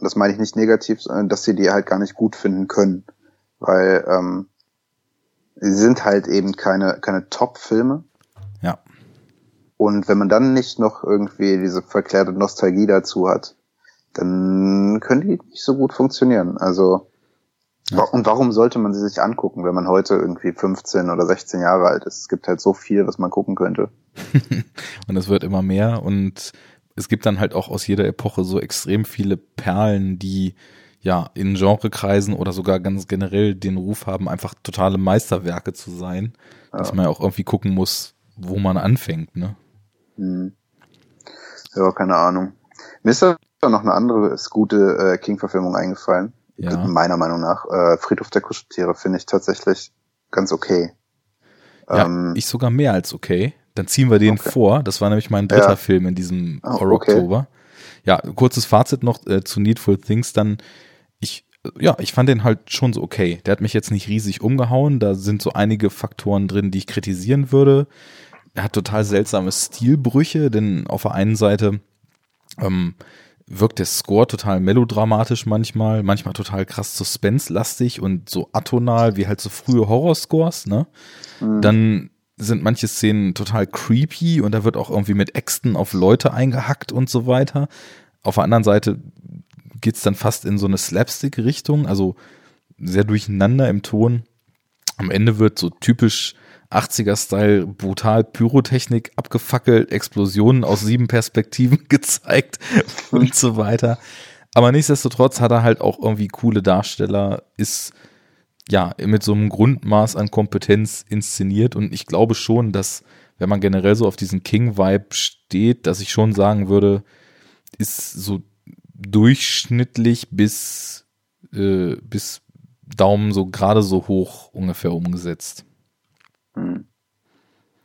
das meine ich nicht negativ, sondern dass sie die halt gar nicht gut finden können. Weil ähm, sie sind halt eben keine, keine Top-Filme. Und wenn man dann nicht noch irgendwie diese verklärte Nostalgie dazu hat, dann können die nicht so gut funktionieren. Also, ja. und warum sollte man sie sich angucken, wenn man heute irgendwie 15 oder 16 Jahre alt ist? Es gibt halt so viel, was man gucken könnte. und es wird immer mehr und es gibt dann halt auch aus jeder Epoche so extrem viele Perlen, die ja in Genrekreisen oder sogar ganz generell den Ruf haben, einfach totale Meisterwerke zu sein, ja. dass man ja auch irgendwie gucken muss, wo man anfängt, ne? Hm. Ja, keine Ahnung. Mir ist da noch eine andere gute äh, King-Verfilmung eingefallen. Ja. Meiner Meinung nach. Äh, Friedhof der Kuscheltiere finde ich tatsächlich ganz okay. Ja, ähm, ich sogar mehr als okay. Dann ziehen wir den okay. vor. Das war nämlich mein dritter ja. Film in diesem oh, Horror Oktober. Okay. Ja, kurzes Fazit noch äh, zu Needful Things. Dann, ich, ja, ich fand den halt schon so okay. Der hat mich jetzt nicht riesig umgehauen. Da sind so einige Faktoren drin, die ich kritisieren würde er hat total seltsame Stilbrüche, denn auf der einen Seite ähm, wirkt der Score total melodramatisch manchmal, manchmal total krass suspense-lastig und so atonal wie halt so frühe Horrorscores, ne? Mhm. Dann sind manche Szenen total creepy und da wird auch irgendwie mit Äxten auf Leute eingehackt und so weiter. Auf der anderen Seite geht's dann fast in so eine Slapstick-Richtung, also sehr durcheinander im Ton. Am Ende wird so typisch 80er-Style brutal Pyrotechnik abgefackelt, Explosionen aus sieben Perspektiven gezeigt und so weiter. Aber nichtsdestotrotz hat er halt auch irgendwie coole Darsteller, ist ja mit so einem Grundmaß an Kompetenz inszeniert und ich glaube schon, dass wenn man generell so auf diesen King-Vibe steht, dass ich schon sagen würde, ist so durchschnittlich bis, äh, bis Daumen so gerade so hoch ungefähr umgesetzt. Hm.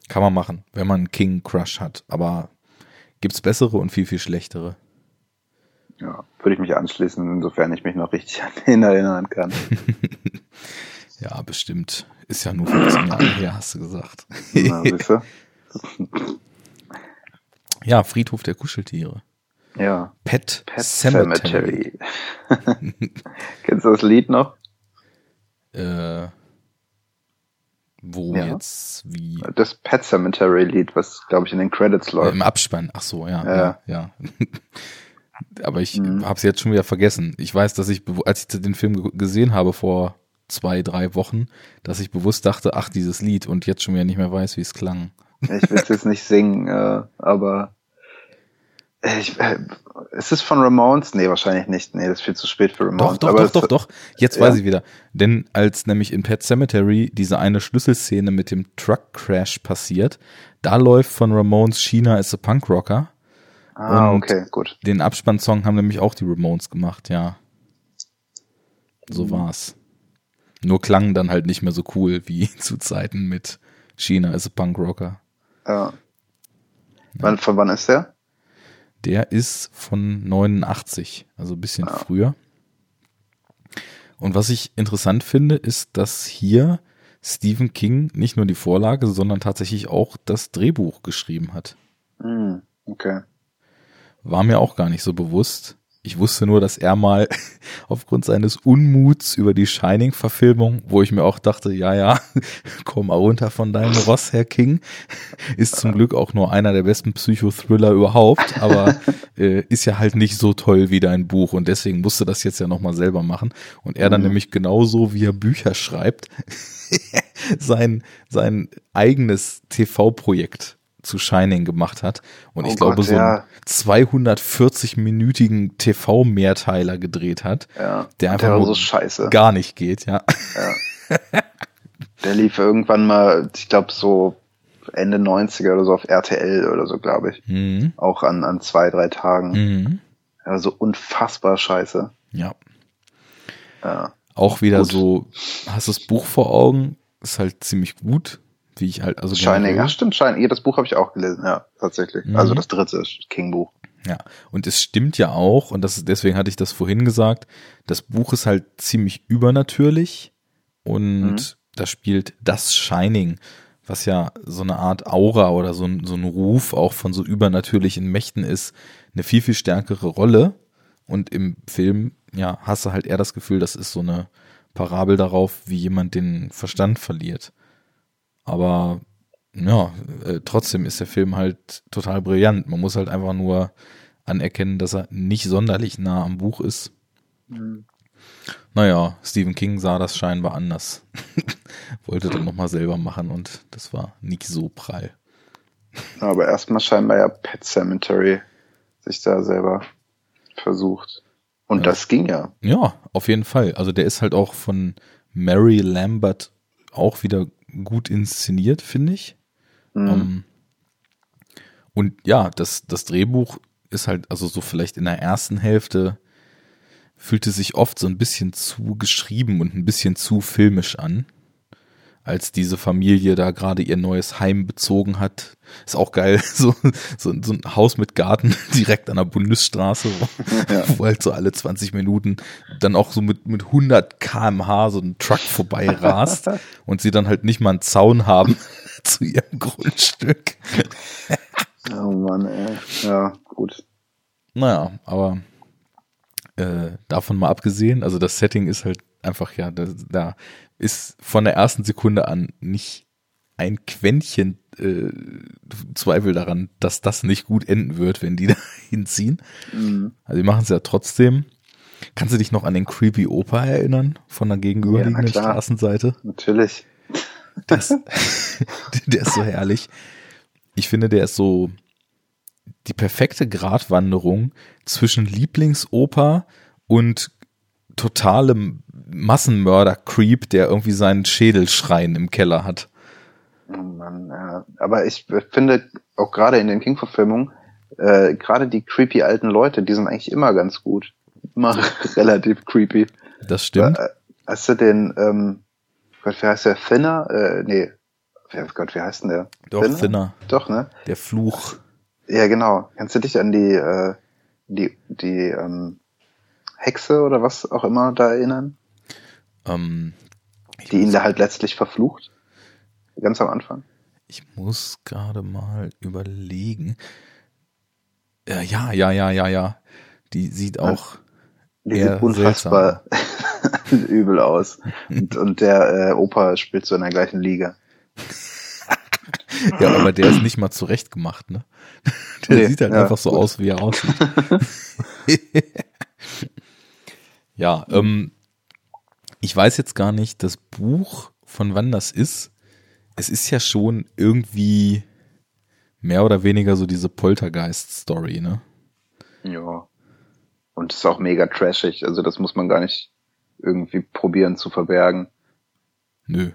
Kann man machen, wenn man einen King Crush hat. Aber gibt's bessere und viel, viel schlechtere. Ja, würde ich mich anschließen, insofern ich mich noch richtig an den erinnern kann. ja, bestimmt. Ist ja nur 15 Jahre her, hast du gesagt. Na, ja, Friedhof der Kuscheltiere. Ja. Pet, Pet Cemetery. Cemetery. Kennst du das Lied noch? Äh, wo Ja. jetzt wie Das Pet Cemetery Lied, was glaube ich in den Credits läuft. im Abspann. Ach so, ja, Ja. ja, ja. Aber ich Mhm. habe es jetzt schon wieder vergessen. Ich weiß, dass ich, als ich den Film ge- gesehen habe vor zwei, drei Wochen, dass ich bewusst dachte, ach, dieses Lied und jetzt schon wieder nicht mehr weiß, wie es klang. Ich will es jetzt nicht singen, äh, aber ich, äh, ist es von Ramones? Nee, wahrscheinlich nicht. Nee, das ist viel zu spät für Doch, Ramones. doch, doch, es- doch, doch. Jetzt Ja. weiß ich wieder. Denn als nämlich in Pet Cemetery diese eine Schlüsselszene mit dem Truck Crash passiert, da läuft von Ramones China is a Punk Rocker. Ah, und- okay, gut. Den Abspannsong haben nämlich auch die Ramones gemacht, ja. So Mhm. war's. Nur klang dann halt nicht mehr so cool wie zu Zeiten mit China is a Punk Rocker. Ja. Wann, von wann ist der? Der ist von 89, also ein bisschen Ah. früher. Und was ich interessant finde, ist, dass hier Stephen King nicht nur die Vorlage, sondern tatsächlich auch das Drehbuch geschrieben hat. Hm, okay. War mir auch gar nicht so bewusst. Ich wusste nur, dass er mal aufgrund seines Unmuts über die Shining-Verfilmung, wo ich mir auch dachte, ja, ja, komm mal runter von deinem Ross, Herr King, ist zum Glück auch nur einer der besten Psychothriller überhaupt, aber äh, ist ja halt nicht so toll wie dein Buch und deswegen musste das jetzt ja nochmal selber machen. Und er dann Mhm. nämlich genauso, wie er Bücher schreibt, sein, sein eigenes TV-Projekt zu Shining gemacht hat. Und Oh ich glaube, Gott, so einen ja. 240-minütigen TV-Mehrteiler gedreht hat, Ja. der einfach der so scheiße. gar nicht geht, ja. Der lief irgendwann mal, ich glaube so Ende 90er oder so auf RTL oder so, glaube ich. Mhm. Auch an, an zwei, drei Tagen. Mhm. Ja, so unfassbar scheiße. Ja. Ja. Auch wieder Gut. so, hast das Buch vor Augen, ist halt ziemlich gut, wie ich halt, also Shining, ach stimmt, Shining. Ja, das Buch habe ich auch gelesen, ja, tatsächlich. Mhm. Also das dritte King-Buch. Ja, und es stimmt ja auch, und das, deswegen hatte ich das vorhin gesagt, das Buch ist halt ziemlich übernatürlich und Mhm. da spielt das Shining, was ja so eine Art Aura oder so ein, so ein Ruf auch von so übernatürlichen Mächten ist, eine viel, viel stärkere Rolle. Und im Film, ja, hast du halt eher das Gefühl, das ist so eine Parabel darauf, wie jemand den Verstand verliert. Aber ja, äh, trotzdem ist der Film halt total brillant. Man muss halt einfach nur anerkennen, dass er nicht sonderlich nah am Buch ist. Naja, Stephen King sah das scheinbar anders. Wollte dann nochmal selber machen und das war nicht so prall. Aber erstmal scheinbar ja Pet Cemetery sich da selber versucht. Und Ja. das ging ja. Ja, auf jeden Fall. Also der ist halt auch von Mary Lambert auch wieder gut inszeniert, finde ich. Mhm. Ähm, und ja, das, das Drehbuch ist halt, also so vielleicht in der ersten Hälfte fühlte sich oft so ein bisschen zu geschrieben und ein bisschen zu filmisch an. Als diese Familie da gerade ihr neues Heim bezogen hat. Ist auch geil. So, so, so ein Haus mit Garten direkt an der Bundesstraße, wo, Ja. wo halt so alle 20 Minuten dann auch so mit, mit 100 kmh so ein Truck vorbei rast und sie dann halt nicht mal einen Zaun haben zu ihrem Grundstück. Oh Mann, ey. Ja, gut. Naja, aber äh, davon mal abgesehen, also das Setting ist halt einfach, ja, da, da ist von der ersten Sekunde an nicht ein Quäntchen äh, Zweifel daran, dass das nicht gut enden wird, wenn die da hinziehen. Mhm. Also die machen es ja trotzdem. Kannst du dich noch an den Creepy Opa erinnern von der gegenüberliegenden Ja. Straßenseite? Natürlich. Das, der ist so herrlich. Ich finde, der ist so die perfekte Gratwanderung zwischen Lieblingsoper und totalem Massenmörder-Creep, der irgendwie seinen Schädelschrein im Keller hat. Oh Mann, ja. Aber ich finde, auch gerade in den King-Verfilmungen, äh, gerade die creepy alten Leute, die sind eigentlich immer ganz gut. Immer relativ creepy. Das stimmt. Äh, hast du den, ähm, Gott, wie heißt der? Thinner? Äh, nee. Wer, Gott, wie heißt denn der? Doch, Thinner? Thinner. Doch, ne? Der Fluch. Ja, genau. Kannst du dich an die, äh, die, die ähm, Hexe oder was auch immer da erinnern? Ähm, die ihn da halt letztlich verflucht? Ganz am Anfang. Ich muss gerade mal überlegen. Ja, ja, ja, ja, ja, ja. Die sieht auch. Die sieht unfassbar übel aus. Und, und der äh, Opa spielt so in der gleichen Liga. ja, aber der ist nicht mal zurecht gemacht, ne? Der nee, sieht halt ja, einfach so gut. aus, wie er aussieht. ja, ähm, ich weiß jetzt gar nicht, das Buch, von wann das ist. Es ist ja schon irgendwie mehr oder weniger so diese Poltergeist-Story, ne? Ja. Und ist auch mega trashig, also das muss man gar nicht irgendwie probieren zu verbergen. Nö.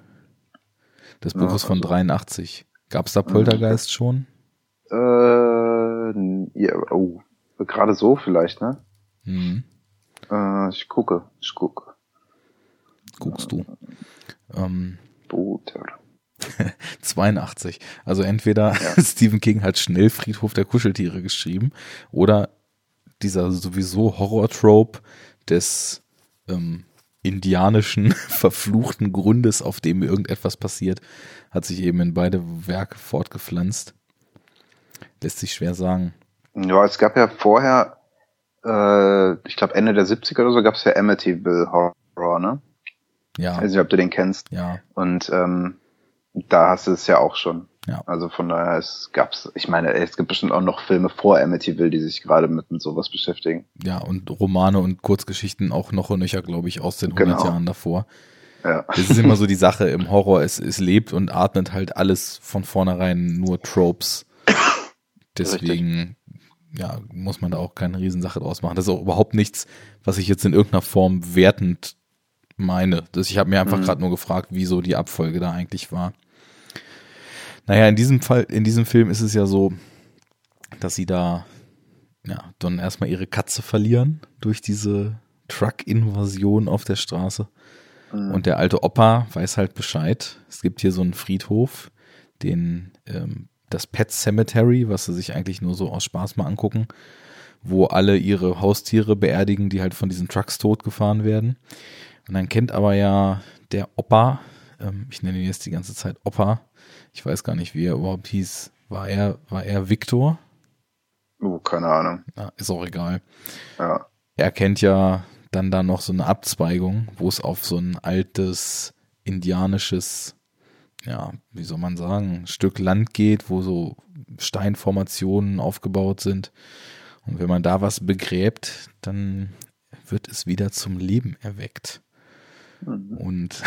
Das Buch ja, ist von also. 83. Gab es da Poltergeist schon? Äh, ja, oh, gerade so vielleicht, ne? Mhm. Äh, ich gucke, ich gucke. Guckst du. Ähm, Buter. 82. Also entweder ja. Stephen King hat schnell Friedhof der Kuscheltiere geschrieben oder dieser sowieso Horror-Trope des ähm, indianischen verfluchten Grundes, auf dem irgendetwas passiert, hat sich eben in beide Werke fortgepflanzt. Lässt sich schwer sagen. Ja, es gab ja vorher, äh, ich glaube Ende der 70er oder so, gab es ja Amityville Horror, ne? Ja. Ich weiß nicht, ob du den kennst. Ja. Und ähm, da hast du es ja auch schon. Ja. Also von daher, es gab's, ich meine, es gibt bestimmt auch noch Filme vor Amityville, die sich gerade mit, mit sowas beschäftigen. Ja, und Romane und Kurzgeschichten auch noch und nöcher, glaube ich, aus den 100 genau. Jahren davor. Ja. Das ist immer so die Sache im Horror, es, es lebt und atmet halt alles von vornherein nur Tropes. Deswegen. Ja, muss man da auch keine Riesensache draus machen. Das ist auch überhaupt nichts, was ich jetzt in irgendeiner Form wertend meine. Das, ich habe mir einfach mhm. gerade nur gefragt, wieso die Abfolge da eigentlich war. Naja, in diesem Fall, in diesem Film ist es ja so, dass sie da ja dann erstmal ihre Katze verlieren durch diese Truck-Invasion auf der Straße. Mhm. Und der alte Opa weiß halt Bescheid. Es gibt hier so einen Friedhof, den ähm, das Pet Cemetery, was sie sich eigentlich nur so aus Spaß mal angucken, wo alle ihre Haustiere beerdigen, die halt von diesen Trucks totgefahren werden. Und dann kennt aber ja der Opa, ähm, ich nenne ihn jetzt die ganze Zeit Opa, ich weiß gar nicht, wie er überhaupt hieß. War er, war er Victor? Oh, keine Ahnung. Ja, ist auch egal. Ja. Er kennt ja dann da noch so eine Abzweigung, wo es auf so ein altes indianisches, ja, wie soll man sagen, Stück Land geht, wo so Steinformationen aufgebaut sind. Und wenn man da was begräbt, dann wird es wieder zum Leben erweckt. Mhm. Und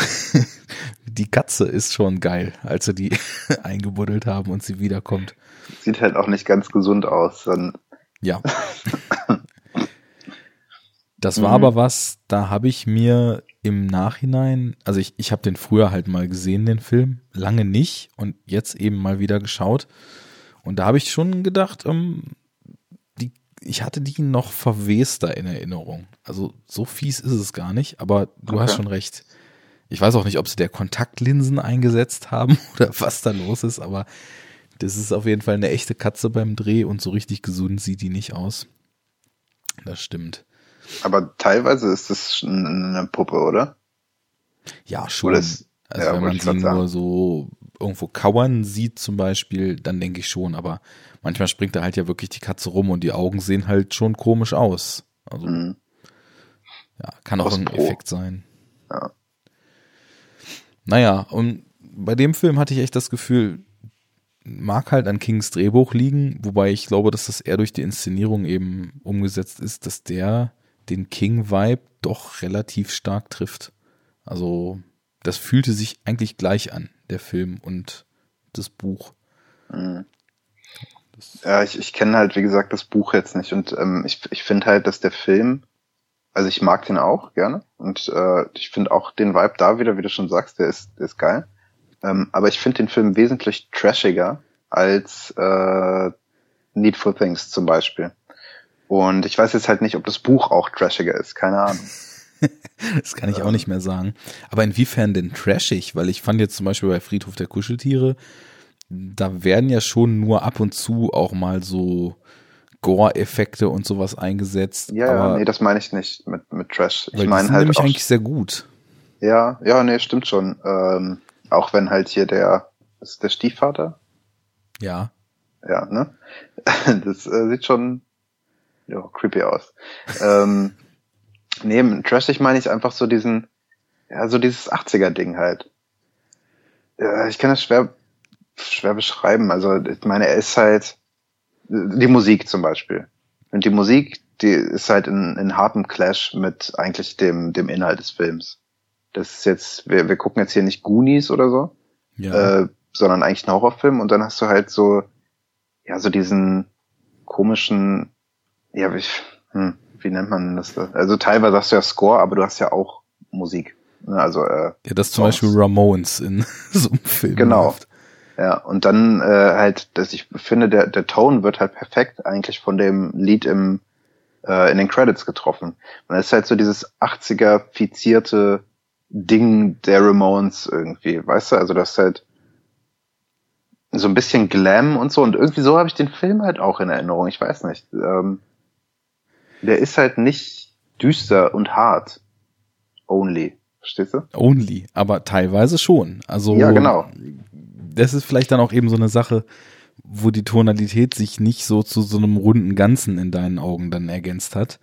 die Katze ist schon geil, als sie die eingebuddelt haben und sie wiederkommt. Sieht halt auch nicht ganz gesund aus. Dann ja. Das war mhm. aber was, da habe ich mir im Nachhinein, also ich, ich habe den früher halt mal gesehen, den Film, lange nicht und jetzt eben mal wieder geschaut. Und da habe ich schon gedacht, ähm, die, ich hatte die noch verwester in Erinnerung. Also so fies ist es gar nicht, aber du okay. hast schon recht. Ich weiß auch nicht, ob sie der Kontaktlinsen eingesetzt haben oder was da los ist, aber das ist auf jeden Fall eine echte Katze beim Dreh und so richtig gesund sieht die nicht aus. Das stimmt. Aber teilweise ist das eine Puppe, oder? Ja, schon. Das, also ja, wenn man sie nur so irgendwo kauern sieht zum Beispiel, dann denke ich schon. Aber manchmal springt da halt ja wirklich die Katze rum und die Augen sehen halt schon komisch aus. Also mhm. ja, kann auch ein Effekt sein. Ja. Naja, und bei dem Film hatte ich echt das Gefühl, mag halt an Kings Drehbuch liegen, wobei ich glaube, dass das eher durch die Inszenierung eben umgesetzt ist, dass der den King-Vibe doch relativ stark trifft. Also das fühlte sich eigentlich gleich an, der Film und das Buch. Mhm. Ja, ich, ich kenne halt, wie gesagt, das Buch jetzt nicht und ähm, ich, ich finde halt, dass der Film also ich mag den auch gerne und äh, ich finde auch den Vibe da wieder, wie du schon sagst, der ist, der ist geil. Ähm, aber ich finde den Film wesentlich trashiger als äh, Needful Things zum Beispiel. Und ich weiß jetzt halt nicht, ob das Buch auch trashiger ist, keine Ahnung. das kann ich auch nicht mehr sagen. Aber inwiefern denn trashig? Weil ich fand jetzt zum Beispiel bei Friedhof der Kuscheltiere, da werden ja schon nur ab und zu auch mal so Gore-Effekte und sowas eingesetzt. Ja, aber, ja, nee, das meine ich nicht mit, mit Trash. Ich meine halt. nämlich eigentlich sehr gut. Ja, ja, nee, stimmt schon. Ähm, auch wenn halt hier der, ist der Stiefvater? Ja. Ja, ne? Das äh, sieht schon ja, creepy aus. ähm, nee, trashig meine ich einfach so diesen, ja, so dieses 80er-Ding halt. Ja, ich kann das schwer, schwer beschreiben. Also ich meine, er ist halt die Musik zum Beispiel. Und die Musik, die ist halt in, in hartem Clash mit eigentlich dem, dem Inhalt des Films. Das ist jetzt, wir, wir gucken jetzt hier nicht Goonies oder so, ja. äh, sondern eigentlich einen Horrorfilm und dann hast du halt so, ja, so diesen komischen, ja, wie, hm, wie nennt man das? Da? Also teilweise hast du ja Score, aber du hast ja auch Musik. Ne? Also, äh, ja, das zum. Beispiel Ramones in so einem Film. Genau. Läuft. Ja, und dann äh, halt, dass ich finde, der, der Tone wird halt perfekt eigentlich von dem Lied im äh, in den Credits getroffen. Und das ist halt so dieses 80er fizierte Ding der Ramones irgendwie, weißt du? Also das ist halt so ein bisschen Glam und so und irgendwie so habe ich den Film halt auch in Erinnerung. Ich weiß nicht. Ähm, der ist halt nicht düster und hart. Only. Verstehst du? Only, aber teilweise schon. Also ja, genau. Das ist vielleicht dann auch eben so eine Sache, wo die Tonalität sich nicht so zu so einem runden Ganzen in deinen Augen dann ergänzt hat.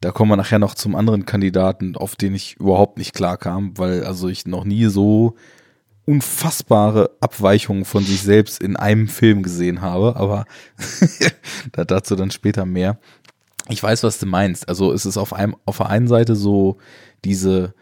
Da kommen wir nachher noch zum anderen Kandidaten, auf den ich überhaupt nicht klar kam, weil also ich noch nie so unfassbare Abweichungen von sich selbst in einem Film gesehen habe, aber dazu dann später mehr. Ich weiß, was du meinst. Also es ist auf einem, auf der einen Seite so diese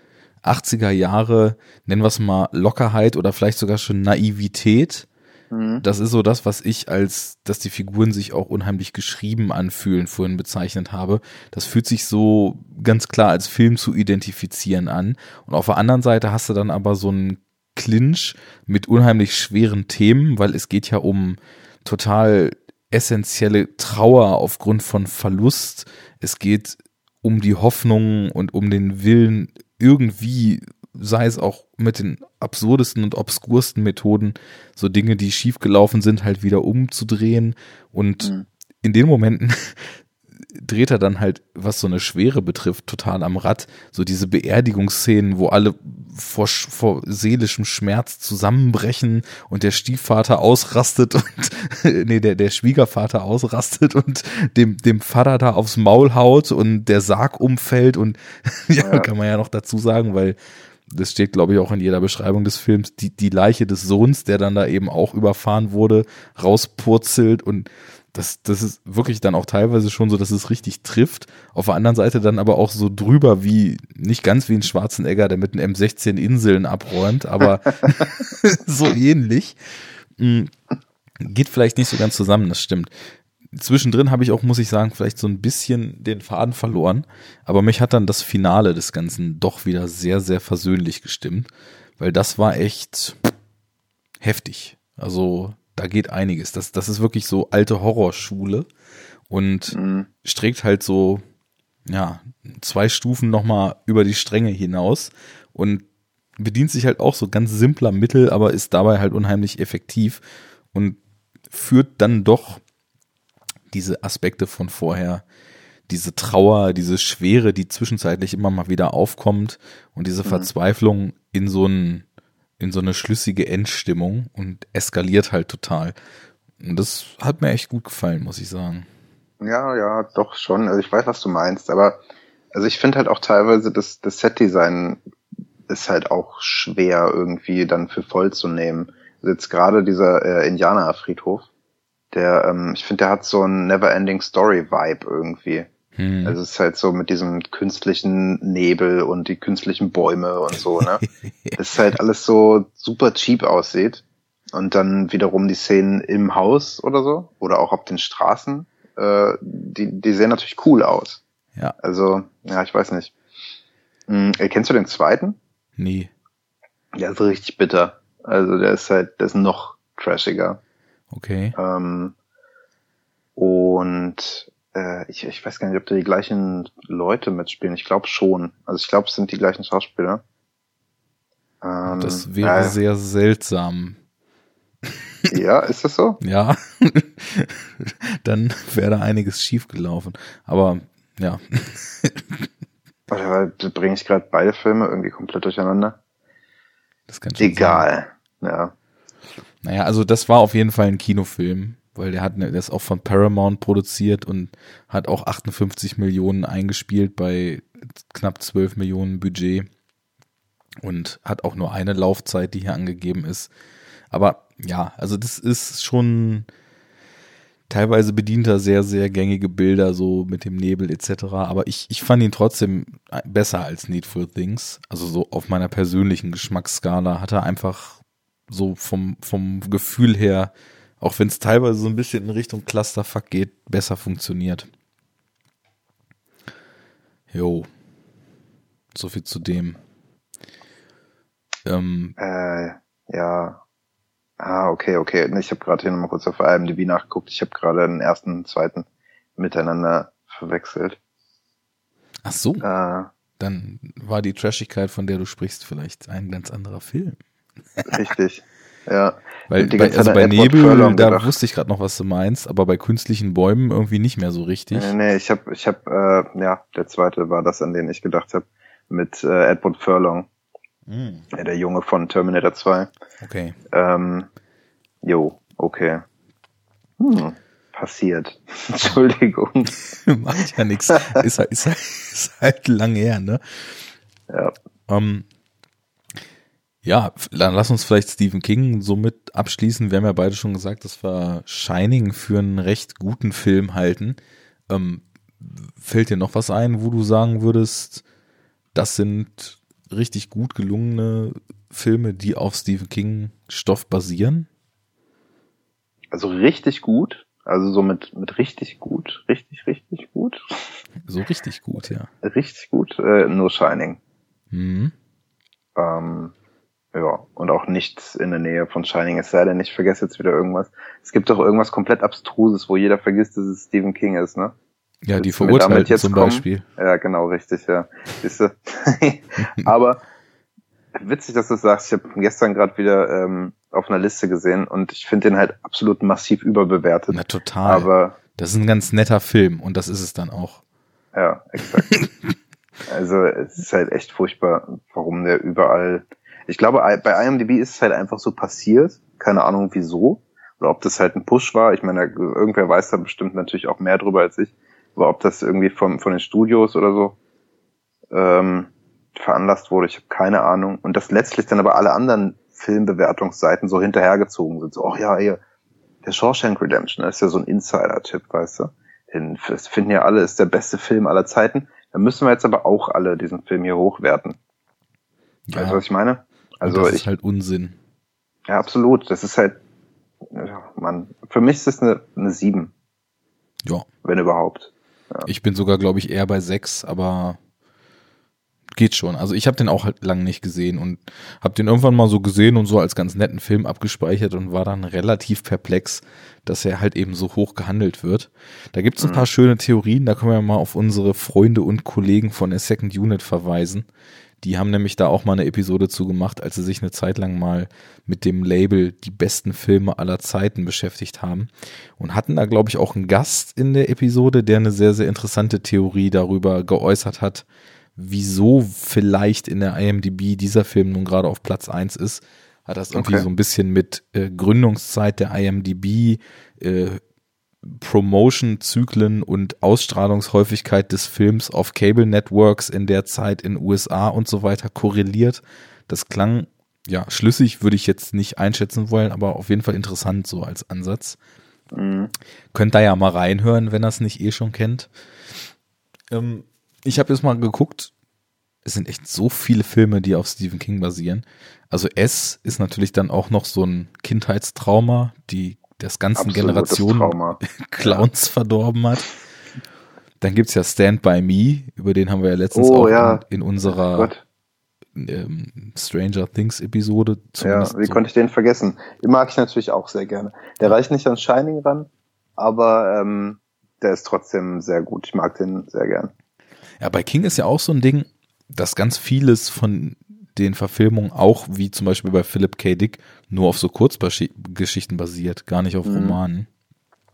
80er Jahre, nennen wir es mal Lockerheit oder vielleicht sogar schon Naivität, Mhm. Das ist so das, was ich als, dass die Figuren sich auch unheimlich geschrieben anfühlen, vorhin bezeichnet habe. Das fühlt sich so ganz klar als Film zu identifizieren an. Und auf der anderen Seite hast du dann aber so einen Clinch mit unheimlich schweren Themen, weil es geht ja um total essentielle Trauer aufgrund von Verlust. Es geht um die Hoffnung und um den Willen, irgendwie sei es auch mit den absurdesten und obskursten Methoden, so Dinge, die schiefgelaufen sind, halt wieder umzudrehen. Und mhm. in den Momenten dreht er dann halt, was so eine Schwere betrifft, total am Rad. So diese Beerdigungsszenen, wo alle vor, vor seelischem Schmerz zusammenbrechen und der Stiefvater ausrastet und, nee, der, der Schwiegervater ausrastet und dem, dem Vater da aufs Maul haut und der Sarg umfällt und, ja, ja, kann man ja noch dazu sagen, weil das steht, glaube ich, auch in jeder Beschreibung des Films, die, die Leiche des Sohns, der dann da eben auch überfahren wurde, rauspurzelt und das, das ist wirklich dann auch teilweise schon so, dass es richtig trifft. Auf der anderen Seite dann aber auch so drüber wie, nicht ganz wie ein Schwarzenegger, der mit einem M16 Inseln abräumt, aber so ähnlich. Hm, geht vielleicht nicht so ganz zusammen, das stimmt zwischendrin habe ich auch, muss ich sagen, vielleicht so ein bisschen den Faden verloren. Aber mich hat dann das Finale des Ganzen doch wieder sehr, sehr versöhnlich gestimmt. Weil das war echt heftig. Also da geht einiges. Das, das ist wirklich so alte Horrorschule und mhm. streckt halt so, ja, zwei Stufen nochmal über die Stränge hinaus und bedient sich halt auch so ganz simpler Mittel, aber ist dabei halt unheimlich effektiv und führt dann doch diese Aspekte von vorher, diese Trauer, diese Schwere, die zwischenzeitlich immer mal wieder aufkommt und diese mhm. Verzweiflung in so ein, in so eine schlüssige Endstimmung und eskaliert halt total. Und das hat mir echt gut gefallen, muss ich sagen. Ja, ja, doch schon. Also ich weiß, was du meinst, aber also ich finde halt auch teilweise das, das Set-Design ist halt auch schwer irgendwie dann für voll zu nehmen. Also jetzt gerade dieser äh, Indianerfriedhof, der, ähm, ich finde, der hat so ein Never-Ending Story-Vibe irgendwie. Hm. Also es ist halt so mit diesem künstlichen Nebel und die künstlichen Bäume und so, ne? Es ist halt alles so super cheap aussieht. Und dann wiederum die Szenen im Haus oder so, oder auch auf den Straßen, äh, die, die sehen natürlich cool aus. Ja. Also, ja, ich weiß nicht. Hm, kennst du den zweiten? Nee. Der ist richtig bitter. Also der ist halt, der ist noch trashiger. Okay. Ähm, Und äh, ich, ich weiß gar nicht, ob da die gleichen Leute mitspielen. Ich glaube schon. Also ich glaube, es sind die gleichen Schauspieler. Ähm, das wäre äh, sehr seltsam. Ja, ist das so? ja. Dann wäre da einiges schiefgelaufen. Aber ja. Oder bringe ich gerade beide Filme irgendwie komplett durcheinander? Das kann schon Egal. Sein. Ja. Naja, also das war auf jeden Fall ein Kinofilm, weil der hat, der ist auch von Paramount produziert und hat auch 58 Millionen eingespielt bei knapp 12 Millionen Budget und hat auch nur eine Laufzeit, die hier angegeben ist. Aber ja, also das ist schon teilweise bedient er sehr, sehr gängige Bilder, so mit dem Nebel etc. Aber ich, ich fand ihn trotzdem besser als Needful Things. Also so auf meiner persönlichen Geschmacksskala hat er einfach so vom, vom Gefühl her, auch wenn es teilweise so ein bisschen in Richtung Clusterfuck geht, besser funktioniert. Jo. So viel zu dem. Ähm, äh, ja. Ah, okay, okay. Ich habe gerade hier nochmal kurz auf IMDb nachgeguckt. Ich habe gerade den ersten und zweiten miteinander verwechselt. Ach so. Äh, Dann war die Trashigkeit, von der du sprichst, vielleicht ein ganz anderer Film. Richtig. Ja. Weil bei, also bei Nebel, da gedacht. wusste ich gerade noch, was du meinst, aber bei künstlichen Bäumen irgendwie nicht mehr so richtig. Nee, nee ich habe, ich hab, äh, ja, der zweite war das, an den ich gedacht habe, mit äh, Edward Furlong. Mm. Ja, der Junge von Terminator 2. Okay. Ähm, jo, okay. Hm, passiert. Entschuldigung. Macht ja nichts. Ist, halt, ist, halt, ist halt lange her, ne? Ja. Ähm, ja, dann lass uns vielleicht Stephen King somit abschließen. Wir haben ja beide schon gesagt, dass wir Shining für einen recht guten Film halten. Ähm, fällt dir noch was ein, wo du sagen würdest, das sind richtig gut gelungene Filme, die auf Stephen King Stoff basieren? Also richtig gut. Also so mit, mit richtig gut. Richtig, richtig gut. So richtig gut, ja. Richtig gut. Äh, nur Shining. Mhm. Ähm, ja, und auch nichts in der Nähe von Shining, es sei denn, ich vergesse jetzt wieder irgendwas. Es gibt doch irgendwas komplett Abstruses, wo jeder vergisst, dass es Stephen King ist, ne? Ja, die Verurteilten zum kommen. Beispiel. Ja, genau, richtig, ja. Siehste. Aber witzig, dass du sagst, ich habe gestern gerade wieder ähm, auf einer Liste gesehen und ich finde den halt absolut massiv überbewertet. Na total. Aber das ist ein ganz netter Film und das ist es dann auch. Ja, exakt. also es ist halt echt furchtbar, warum der überall ich glaube, bei IMDb ist es halt einfach so passiert. Keine Ahnung wieso. Oder ob das halt ein Push war. Ich meine, irgendwer weiß da bestimmt natürlich auch mehr drüber als ich. Aber ob das irgendwie vom, von den Studios oder so ähm, veranlasst wurde, ich habe keine Ahnung. Und dass letztlich dann aber alle anderen Filmbewertungsseiten so hinterhergezogen sind. So, ach ja, hier, der Shawshank Redemption, das ist ja so ein Insider-Tipp, weißt du? Den das finden ja alle, ist der beste Film aller Zeiten. Dann müssen wir jetzt aber auch alle diesen Film hier hochwerten. Ja. Weißt du, was ich meine? Also das ich, ist halt Unsinn. Ja, absolut. Das ist halt, ja, Mann, für mich ist das eine, eine 7. Ja. Wenn überhaupt. Ja. Ich bin sogar, glaube ich, eher bei 6, aber geht schon. Also ich habe den auch halt lang nicht gesehen und habe den irgendwann mal so gesehen und so als ganz netten Film abgespeichert und war dann relativ perplex, dass er halt eben so hoch gehandelt wird. Da gibt's ein mhm. paar schöne Theorien, da können wir mal auf unsere Freunde und Kollegen von der Second Unit verweisen, die haben nämlich da auch mal eine Episode zugemacht, als sie sich eine Zeit lang mal mit dem Label die besten Filme aller Zeiten beschäftigt haben und hatten da, glaube ich, auch einen Gast in der Episode, der eine sehr, sehr interessante Theorie darüber geäußert hat, wieso vielleicht in der IMDb dieser Film nun gerade auf Platz eins ist. Hat das irgendwie okay. so ein bisschen mit äh, Gründungszeit der IMDb, äh, Promotion-Zyklen und Ausstrahlungshäufigkeit des Films auf Cable Networks in der Zeit in USA und so weiter korreliert. Das klang ja schlüssig, würde ich jetzt nicht einschätzen wollen, aber auf jeden Fall interessant so als Ansatz. Mhm. Könnt da ja mal reinhören, wenn ihr es nicht eh schon kennt. Ähm, ich habe jetzt mal geguckt, es sind echt so viele Filme, die auf Stephen King basieren. Also S ist natürlich dann auch noch so ein Kindheitstrauma, die das ganzen Generationen Clowns verdorben hat. Dann gibt's ja Stand By Me, über den haben wir ja letztens oh, auch ja. in, in, unserer ähm, Stranger Things Episode. Ja, wie so. konnte ich den vergessen? Den mag ich natürlich auch sehr gerne. Der reicht nicht an Shining ran, aber ähm, der ist trotzdem sehr gut. Ich mag den sehr gern. Ja, bei King ist ja auch so ein Ding, dass ganz vieles von den Verfilmungen auch, wie zum Beispiel bei Philip K. Dick, nur auf so Kurzgeschichten basiert, gar nicht auf mhm. Romanen.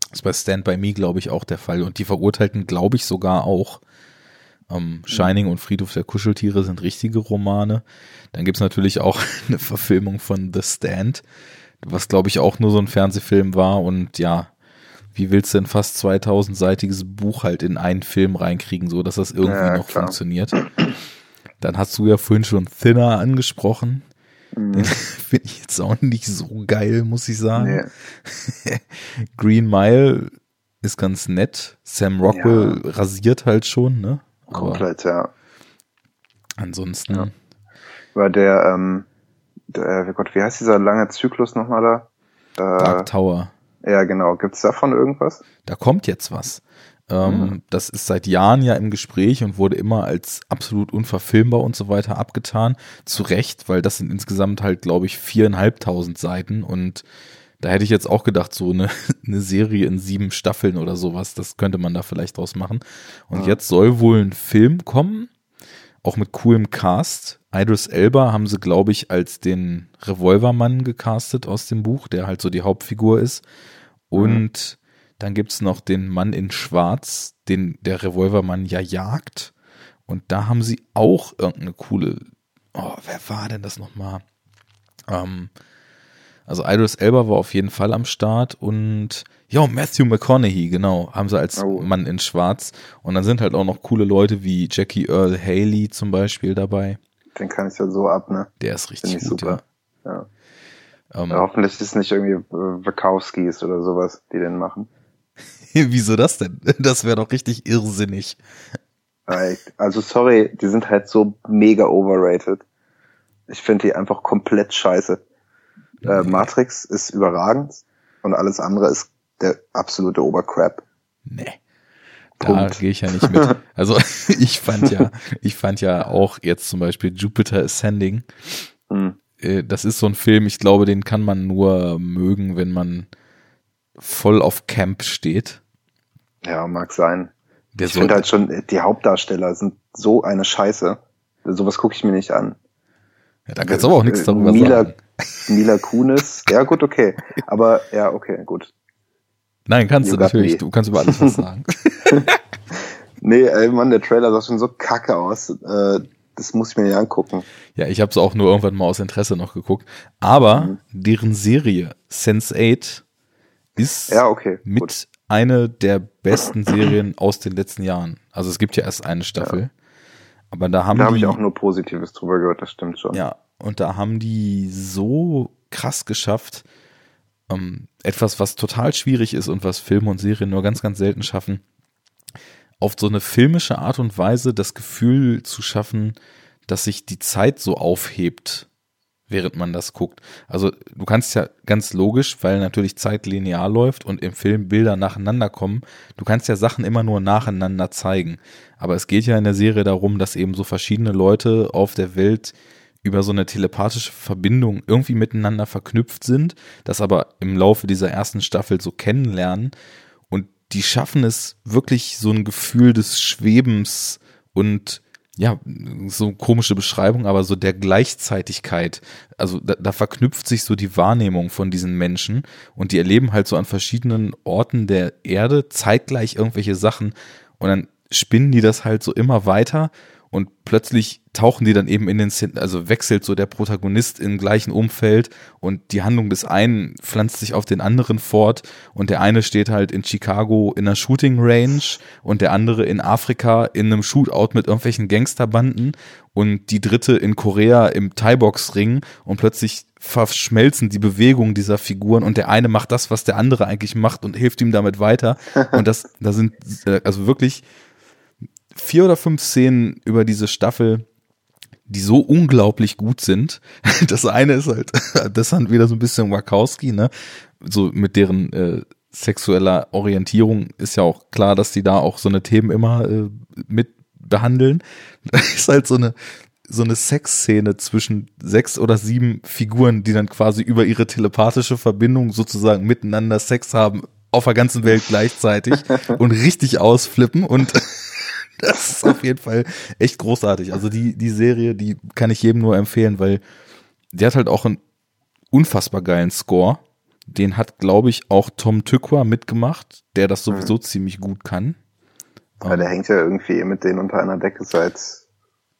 Das ist bei Stand By Me, glaube ich, auch der Fall. Und die Verurteilten, glaube ich, sogar auch. Ähm, Shining mhm. und Friedhof der Kuscheltiere sind richtige Romane. Dann gibt's natürlich auch eine Verfilmung von The Stand, was, glaube ich, auch nur so ein Fernsehfilm war. Und ja, wie willst du denn fast 2000-seitiges Buch halt in einen Film reinkriegen, so dass das irgendwie ja, noch klar. funktioniert? Dann hast du ja vorhin schon Thinner angesprochen. Mhm. Den finde ich jetzt auch nicht so geil, muss ich sagen. Nee. Green Mile ist ganz nett. Sam Rockwell ja. rasiert halt schon, ne? Aber Komplett, ja. Ansonsten. Ja. War der, ähm, der, oh Gott, wie heißt dieser lange Zyklus nochmal da? Äh, Dark Tower. Ja, genau. Gibt's davon irgendwas? Da kommt jetzt was. Mhm. Das ist seit Jahren ja im Gespräch und wurde immer als absolut unverfilmbar und so weiter abgetan. Zu Recht, weil das sind insgesamt halt, glaube ich, viereinhalbtausend Seiten und da hätte ich jetzt auch gedacht, so eine, eine Serie in sieben Staffeln oder sowas, das könnte man da vielleicht draus machen. Und ja. jetzt soll wohl ein Film kommen, auch mit coolem Cast. Idris Elba haben sie, glaube ich, als den Revolvermann gecastet aus dem Buch, der halt so die Hauptfigur ist. Und dann gibt's noch den Mann in Schwarz, den der Revolvermann ja jagt. Und da haben sie auch irgendeine coole. Oh, wer war denn das nochmal? Ähm, also Idris Elba war auf jeden Fall am Start und ja, Matthew McConaughey, genau, haben sie als oh. Mann in Schwarz. Und dann sind halt auch noch coole Leute wie Jackie Earl Haley zum Beispiel dabei. Den kann ich ja so ab, ne? Der ist richtig gut, super. Ja. ja. Ähm, ja, hoffentlich ist es nicht irgendwie äh, Wachowskis oder sowas, die den machen. Wieso das denn? Das wäre doch richtig irrsinnig. Also sorry, die sind halt so mega overrated. Ich finde die einfach komplett scheiße. Äh, Matrix ist überragend und alles andere ist der absolute Obercrap. Nee. Da gehe ich ja nicht mit. Also ich fand ja, ich fand ja auch jetzt zum Beispiel Jupiter Ascending. Mhm. Das ist so ein Film, ich glaube, den kann man nur mögen, wenn man voll auf Camp steht. Ja, mag sein. Der ich finde halt schon, die Hauptdarsteller sind so eine Scheiße. Sowas gucke ich mir nicht an. Ja, da kannst du aber auch nichts äh, darüber Mila, sagen. Mila Kunis. Ja, gut, okay. Aber ja, okay, gut. Nein, kannst you du natürlich. Me. Du kannst über alles was sagen. nee, ey, Mann, der Trailer sah schon so kacke aus. Äh, das muss ich mir nicht angucken. Ja, ich habe es auch nur irgendwann mal aus Interesse noch geguckt. Aber mhm. deren Serie Sense8 ist ja, okay, mit gut. Eine der besten Serien aus den letzten Jahren. Also es gibt ja erst eine Staffel. Ja. Aber da haben da habe ich auch nur Positives drüber gehört, das stimmt schon. Ja, und da haben die so krass geschafft, ähm, etwas, was total schwierig ist und was Filme und Serien nur ganz, ganz selten schaffen, auf so eine filmische Art und Weise das Gefühl zu schaffen, dass sich die Zeit so aufhebt, während man das guckt. Also du kannst ja ganz logisch, weil natürlich Zeit linear läuft und im Film Bilder nacheinander kommen, du kannst ja Sachen immer nur nacheinander zeigen. Aber es geht ja in der Serie darum, dass eben so verschiedene Leute auf der Welt über so eine telepathische Verbindung irgendwie miteinander verknüpft sind, das aber im Laufe dieser ersten Staffel so kennenlernen und die schaffen es wirklich so ein Gefühl des Schwebens und ja, so komische Beschreibung, aber so der Gleichzeitigkeit. Also da, da verknüpft sich so die Wahrnehmung von diesen Menschen und die erleben halt so an verschiedenen Orten der Erde zeitgleich irgendwelche Sachen und dann spinnen die das halt so immer weiter und plötzlich tauchen die dann eben in den Szenen, also wechselt so der Protagonist im gleichen Umfeld und die Handlung des einen pflanzt sich auf den anderen fort und der eine steht halt in Chicago in einer Shooting Range und der andere in Afrika in einem Shootout mit irgendwelchen Gangsterbanden und die dritte in Korea im Thai-Box Ring und plötzlich verschmelzen die Bewegungen dieser Figuren und der eine macht das, was der andere eigentlich macht und hilft ihm damit weiter. Und das, da sind äh, also wirklich vier oder fünf Szenen über diese Staffel, die so unglaublich gut sind. Das eine ist halt, das ist wieder so ein bisschen Wachowski, ne? So mit deren äh, sexueller Orientierung ist ja auch klar, dass die da auch so eine Themen immer äh, mit behandeln. Das ist halt so eine so eine Sexszene zwischen sechs oder sieben Figuren, die dann quasi über ihre telepathische Verbindung sozusagen miteinander Sex haben auf der ganzen Welt gleichzeitig und richtig ausflippen und das ist auf jeden Fall echt großartig. Also die, die Serie, die kann ich jedem nur empfehlen, weil die hat halt auch einen unfassbar geilen Score. Den hat, glaube ich, auch Tom Tykwer mitgemacht, der das sowieso mhm. ziemlich gut kann. Ja, der hängt ja irgendwie mit denen unter einer Decke seit,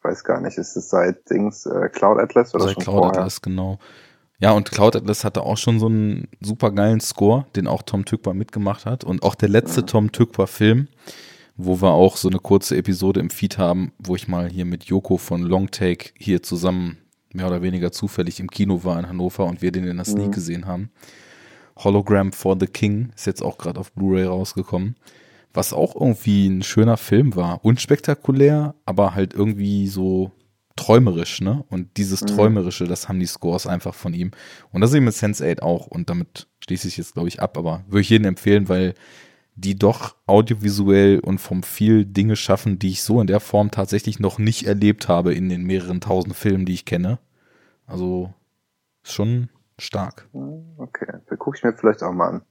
weiß gar nicht, ist es seit Dings äh, Cloud Atlas oder seit schon Cloud vorher? Atlas, genau. Ja, und Cloud Atlas hatte auch schon so einen super geilen Score, den auch Tom Tykwer mitgemacht hat. Und auch der letzte mhm. Tom Tykwer Film, wo wir auch so eine kurze Episode im Feed haben, wo ich mal hier mit Joko von Longtake hier zusammen mehr oder weniger zufällig im Kino war in Hannover und wir den in der Sneak mhm. gesehen haben. Hologram for the King ist jetzt auch gerade auf Blu-ray rausgekommen, was auch irgendwie ein schöner Film war. Unspektakulär, aber halt irgendwie so träumerisch, ne? Und dieses mhm. Träumerische, das haben die Scores einfach von ihm. Und das ist eben mit Sense8 auch. Und damit schließe ich jetzt, glaube ich, ab. Aber würde ich jedem empfehlen, weil die doch audiovisuell und vom viel Dinge schaffen, die ich so in der Form tatsächlich noch nicht erlebt habe in den mehreren tausend Filmen, die ich kenne. Also schon stark. Okay, dann gucke ich mir vielleicht auch mal an.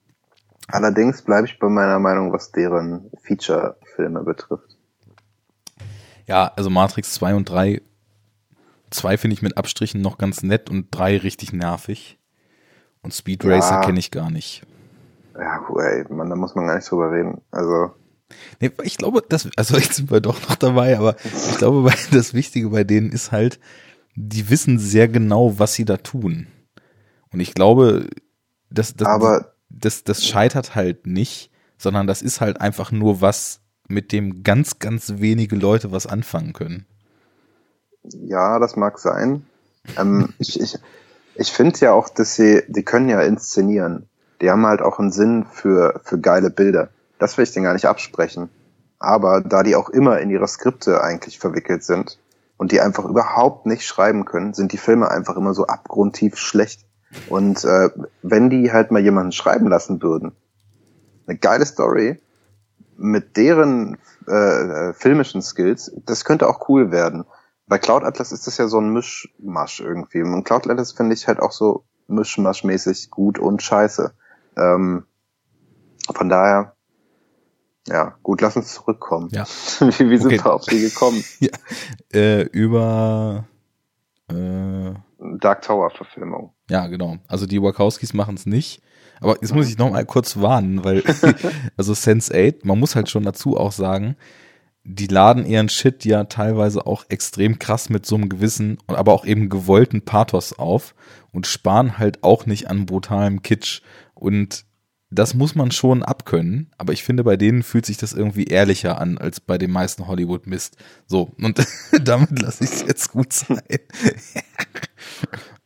Allerdings bleibe ich bei meiner Meinung, was deren Feature-Filme betrifft. Ja, also Matrix 2 und 3, 2 finde ich mit Abstrichen noch ganz nett und 3 richtig nervig. Und Speed Racer ja. kenne ich gar nicht. Ja, ey, man, da muss man gar nicht drüber reden. Also. Nee, ich glaube, das, also jetzt sind wir doch noch dabei, aber ich glaube, das Wichtige bei denen ist halt, die wissen sehr genau, was sie da tun. Und ich glaube, das, das, aber, das, das scheitert halt nicht, sondern das ist halt einfach nur was, mit dem ganz, ganz wenige Leute was anfangen können. Ja, das mag sein. Ähm, ich ich, ich finde ja auch, dass sie, die können ja inszenieren die haben halt auch einen Sinn für, für geile Bilder. Das will ich denen gar nicht absprechen. Aber da die auch immer in ihre Skripte eigentlich verwickelt sind und die einfach überhaupt nicht schreiben können, sind die Filme einfach immer so abgrundtief schlecht. Und äh, wenn die halt mal jemanden schreiben lassen würden, eine geile Story mit deren äh, filmischen Skills, das könnte auch cool werden. Bei Cloud Atlas ist das ja so ein Mischmasch irgendwie. Und Cloud Atlas finde ich halt auch so Mischmaschmäßig gut und scheiße. Ähm, von daher, ja, gut, lass uns zurückkommen. Ja. wie, wie sind okay. wir auf die gekommen? ja. Äh, über äh, Dark Tower Verfilmung. Ja, genau. Also die Wachowskis machen es nicht. Aber jetzt muss ich noch mal kurz warnen, weil also Sense 8, man muss halt schon dazu auch sagen, die laden ihren Shit ja teilweise auch extrem krass mit so einem gewissen, aber auch eben gewollten Pathos auf und sparen halt auch nicht an brutalem Kitsch. Und das muss man schon abkönnen, aber ich finde, bei denen fühlt sich das irgendwie ehrlicher an als bei den meisten Hollywood-Mist. So, und damit lasse ich es jetzt gut sein.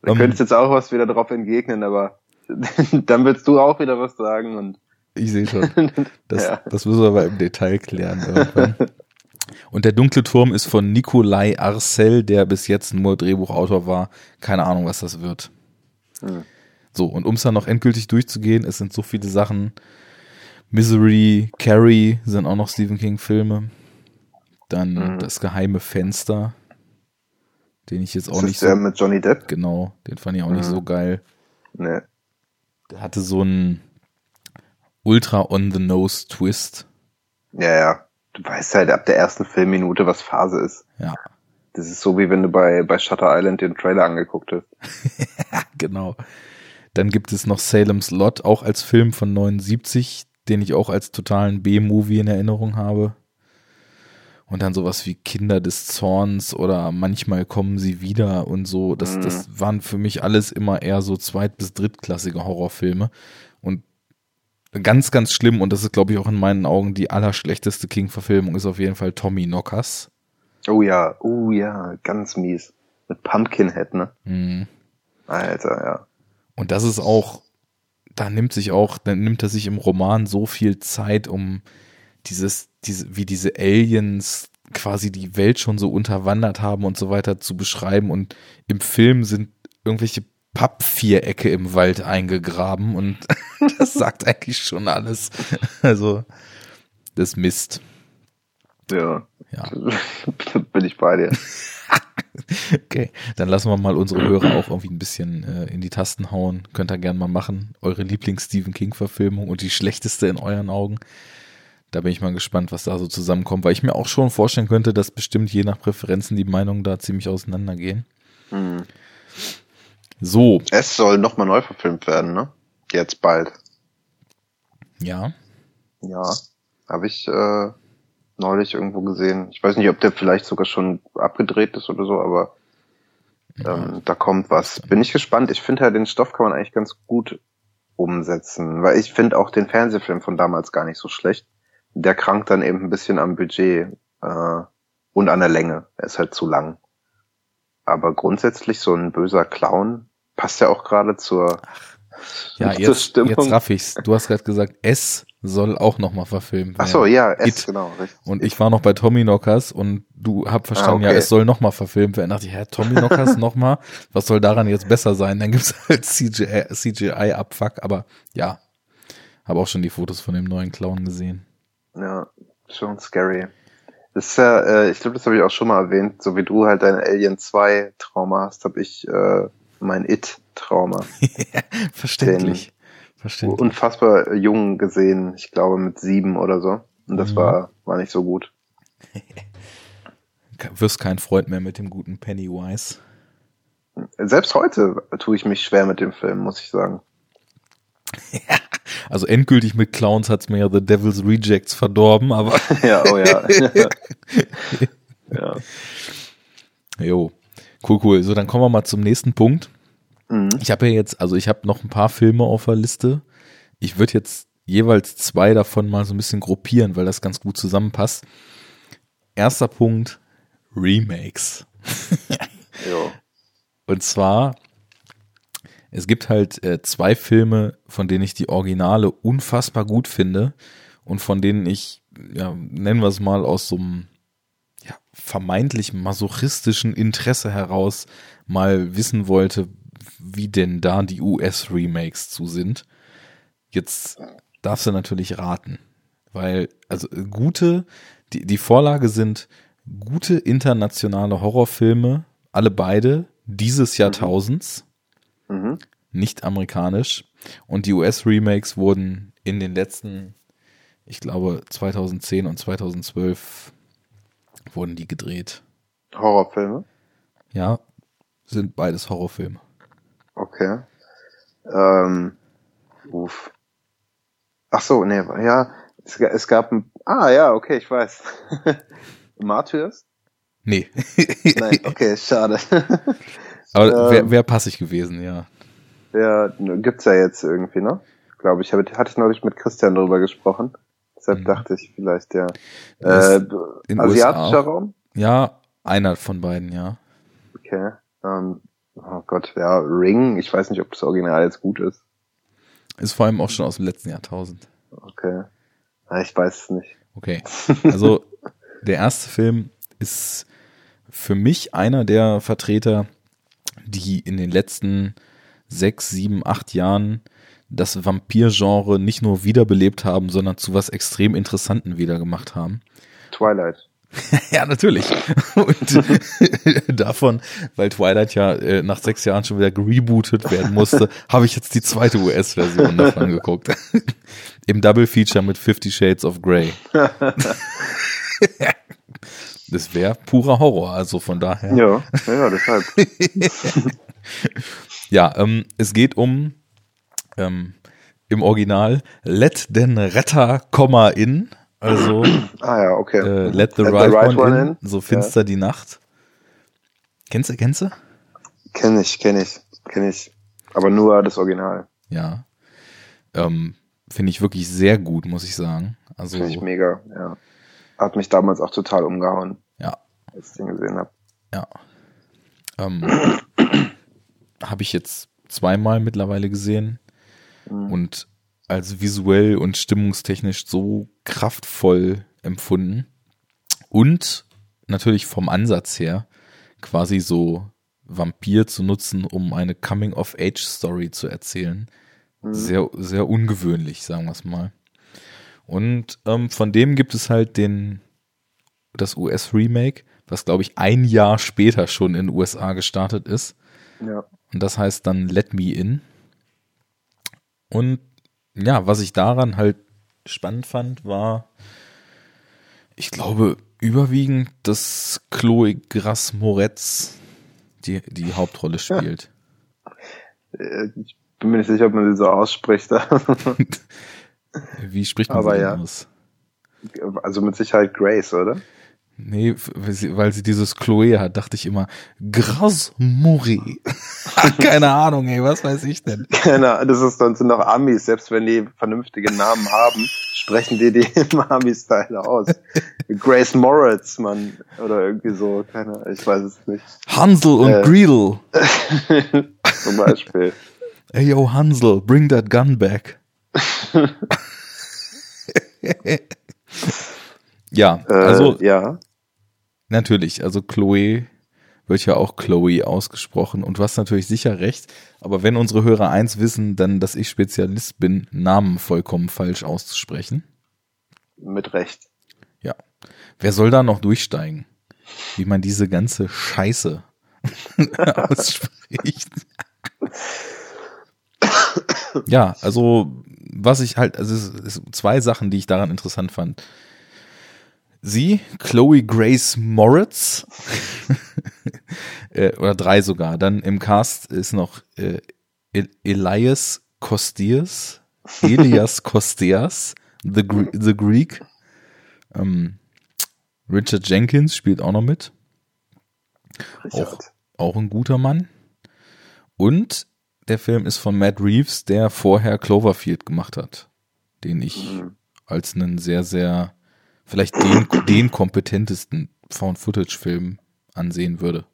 du könntest jetzt auch was wieder drauf entgegnen, aber dann willst du auch wieder was sagen und ich sehe schon. Das, ja. das müssen wir aber im Detail klären. Irgendwann. Und der dunkle Turm ist von Nikolai Arcel, der bis jetzt nur Drehbuchautor war. Keine Ahnung, was das wird. Hm. So, und um es dann noch endgültig durchzugehen, es sind so viele Sachen. Misery, Carrie sind auch noch Stephen King-Filme. Dann mhm. das geheime Fenster, den ich jetzt auch das nicht ist so. Der mit Johnny Depp? Genau, den fand ich auch mhm. nicht so geil. Nee. Der hatte so einen ultra on the nose Twist. Ja, ja. Du weißt halt ab der ersten Filmminute, was Phase ist. Ja. Das ist so, wie wenn du bei, bei Shutter Island den Trailer angeguckt hast. genau. Dann gibt es noch Salem's Lot, auch als Film von 79, den ich auch als totalen B-Movie in Erinnerung habe. Und dann sowas wie Kinder des Zorns oder manchmal kommen sie wieder und so. Das, mhm. das waren für mich alles immer eher so zweit- bis drittklassige Horrorfilme. Und ganz, ganz schlimm, und das ist, glaube ich, auch in meinen Augen die allerschlechteste King-Verfilmung, ist auf jeden Fall Tommy Knockers. Oh ja, oh ja, ganz mies. Mit Pumpkinhead, ne? Mhm. Alter, ja. Und das ist auch, da nimmt sich auch, dann nimmt er sich im Roman so viel Zeit, um dieses, diese, wie diese Aliens quasi die Welt schon so unterwandert haben und so weiter zu beschreiben. Und im Film sind irgendwelche Pappvierecke im Wald eingegraben und das sagt eigentlich schon alles. Also, das Mist. Ja. Ja. Bin ich bei dir. okay, dann lassen wir mal unsere Hörer auch irgendwie ein bisschen äh, in die Tasten hauen. Könnt ihr gerne mal machen. Eure Lieblings-Stephen King-Verfilmung und die schlechteste in euren Augen. Da bin ich mal gespannt, was da so zusammenkommt, weil ich mir auch schon vorstellen könnte, dass bestimmt je nach Präferenzen die Meinungen da ziemlich auseinandergehen. Mhm. So. Es soll nochmal neu verfilmt werden, ne? Jetzt bald. Ja. Ja. Habe ich äh, neulich irgendwo gesehen. Ich weiß nicht, ob der vielleicht sogar schon abgedreht ist oder so, aber ähm, da kommt was. Bin ich gespannt. Ich finde halt, den Stoff kann man eigentlich ganz gut umsetzen, weil ich finde auch den Fernsehfilm von damals gar nicht so schlecht. Der krankt dann eben ein bisschen am Budget äh, und an der Länge. Er ist halt zu lang. Aber grundsätzlich so ein böser Clown passt ja auch gerade zur, Ach, ja, jetzt, jetzt raff ich's. Du hast gerade gesagt, es soll auch nochmal verfilmt werden. Ach so, ja, es, It. genau. Richtig. Und ich war noch bei Tommy Knockers und du hab verstanden, ah, okay. ja, es soll nochmal verfilmt werden. Da dachte ich, hä, Tommy Knockers nochmal? Was soll daran jetzt besser sein? Dann gibt's halt CGI-Abfuck, CGI aber ja. Habe auch schon die Fotos von dem neuen Clown gesehen. Ja, schon scary. Das ist ja, äh, ich glaube, das habe ich auch schon mal erwähnt, so wie du halt deine Alien 2 Trauma hast, habe ich äh, mein It-Trauma. Verständlich. Verständlich. Unfassbar jung gesehen, ich glaube mit sieben oder so. Und das mhm. war, war nicht so gut. Wirst kein Freund mehr mit dem guten Pennywise. Selbst heute tue ich mich schwer mit dem Film, muss ich sagen. also endgültig mit Clowns hat's mir ja The Devil's Rejects verdorben, aber. ja, oh ja. ja. Jo. Cool, cool. So, dann kommen wir mal zum nächsten Punkt. Mhm. Ich habe ja jetzt, also ich habe noch ein paar Filme auf der Liste. Ich würde jetzt jeweils zwei davon mal so ein bisschen gruppieren, weil das ganz gut zusammenpasst. Erster Punkt, Remakes. Und zwar, es gibt halt äh, zwei Filme, von denen ich die Originale unfassbar gut finde und von denen ich, ja, nennen wir es mal aus so einem ja, vermeintlich masochistischen Interesse heraus mal wissen wollte, wie denn da die US-Remakes zu sind. Jetzt darfst du natürlich raten, weil, also gute, die, die Vorlage sind gute internationale Horrorfilme, alle beide dieses mhm. Jahrtausends, mhm. nicht amerikanisch. Und die US-Remakes wurden in den letzten, ich glaube, 2010 und 2012 wurden die gedreht. Horrorfilme? Ja, sind beides Horrorfilme. Okay. Ähm, uff. Ach so, nee, ja, es, es gab ein, ah ja, okay, ich weiß. Martyrs? Nee. Nein, okay, schade. Aber ähm, wäre passig gewesen, ja. Ja, gibt's ja jetzt irgendwie, ne? Glaube ich, hatte ich neulich mit Christian darüber gesprochen. Deshalb mhm. dachte ich vielleicht, ja. Äh, asiatischer Raum? Ja, einer von beiden, ja. Okay. Ähm, oh Gott, ja, Ring, ich weiß nicht, ob das Original jetzt gut ist. Ist vor allem auch schon aus dem letzten Jahrtausend. Okay. Ja, ich weiß es nicht. Okay. Also, der erste Film ist für mich einer der Vertreter, die in den letzten sechs, sieben, acht Jahren das Vampir-Genre nicht nur wiederbelebt haben, sondern zu was extrem Interessanten wieder gemacht haben. Twilight. ja, natürlich. Und davon, weil Twilight ja äh, nach sechs Jahren schon wieder gerebootet werden musste, habe ich jetzt die zweite US-Version davon geguckt. Im Double Feature mit Fifty Shades of Grey. das wäre purer Horror, also von daher. Ja, ja, deshalb. ja, ähm, es geht um ähm, im Original Let den Retter, Komma in also ah ja, okay. Äh, let the, let right, the right one, one in. in. So finster ja. die Nacht. Kennst du, kennst du? Kenn ich, kenn ich, kenn ich. Aber nur das Original. Ja. Ähm, Finde ich wirklich sehr gut, muss ich sagen. Also, Finde ich mega, ja. Hat mich damals auch total umgehauen. Ja. Als ich den gesehen habe. Ja. Ähm, habe ich jetzt zweimal mittlerweile gesehen. Mhm. Und als visuell und stimmungstechnisch so kraftvoll empfunden. Und natürlich vom Ansatz her quasi so Vampir zu nutzen, um eine Coming-of-Age-Story zu erzählen. Mhm. Sehr, sehr ungewöhnlich, sagen wir es mal. Und ähm, von dem gibt es halt den, das US-Remake was glaube ich ein Jahr später schon in den USA gestartet ist. Ja. Und das heißt dann Let Me In. Und ja, was ich daran halt spannend fand, war, ich glaube, überwiegend, dass Chloe Grass Moretz die, die Hauptrolle spielt. Äh, Ich bin mir nicht sicher, ob man sie so ausspricht. Wie spricht man Aber sie ja. aus? also mit Sicherheit Grace, oder? Nee, weil sie, dieses Chloe hat, dachte ich immer, Gras Mori. Keine Ahnung, ey, was weiß ich denn? Keine das ist dann sind noch Amis, selbst wenn die vernünftige Namen haben, sprechen die die im Ami-Style aus. Grace Moritz, man, oder irgendwie so, keine Ahnung, ich weiß es nicht. Hansel und Äh. Greedle. Zum Beispiel. Ey, yo, Hansel, bring that gun back. ja, Äh, also ja. Natürlich, also Chloe wird ja auch Chloe ausgesprochen und du hast natürlich sicher recht, aber wenn unsere Hörer eins wissen, dann, dass ich Spezialist bin, Namen vollkommen falsch auszusprechen. Mit Recht. Ja. Wer soll da noch durchsteigen? Wie man diese ganze Scheiße ausspricht. ja, also was ich halt, also es es zwei Sachen, die ich daran interessant fand. Sie, Chloe Grace Moritz, äh, oder drei sogar. Dann im Cast ist noch äh, El Elias Kostias, Elias Kostias, The, Gre The Greek. Ähm, Richard Jenkins spielt auch noch mit. Richard. Auch ein guter Mann. Und der Film ist von Matt Reeves, der vorher Cloverfield gemacht hat. Den ich Mhm. als einen sehr, sehr, vielleicht den, den kompetentesten Found-Footage-Film ansehen würde.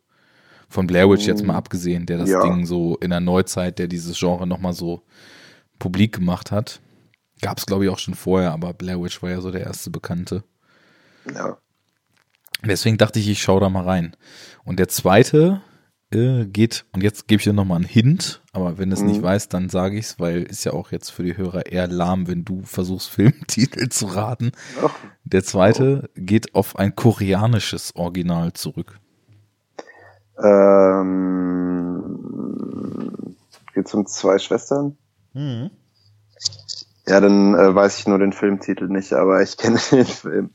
Von Blair Witch jetzt mal abgesehen, der das Ja. Ding so in der Neuzeit, der dieses Genre nochmal so publik gemacht hat. Gab es, glaube ich, auch schon vorher, aber Blair Witch war ja so der erste Bekannte. Ja. Deswegen dachte ich, ich schaue da mal rein. Und der zweite äh, geht, und jetzt gebe ich dir nochmal einen Hint, aber wenn du es nicht weißt, dann sage ich es, weil ist ja auch jetzt für die Hörer eher lahm, wenn du versuchst, Filmtitel zu raten. Ach, Der zweite geht auf ein koreanisches Original zurück. ähm, geht's um zwei Schwestern? Ja, dann äh, weiß ich nur den Filmtitel nicht, aber ich kenne den Film.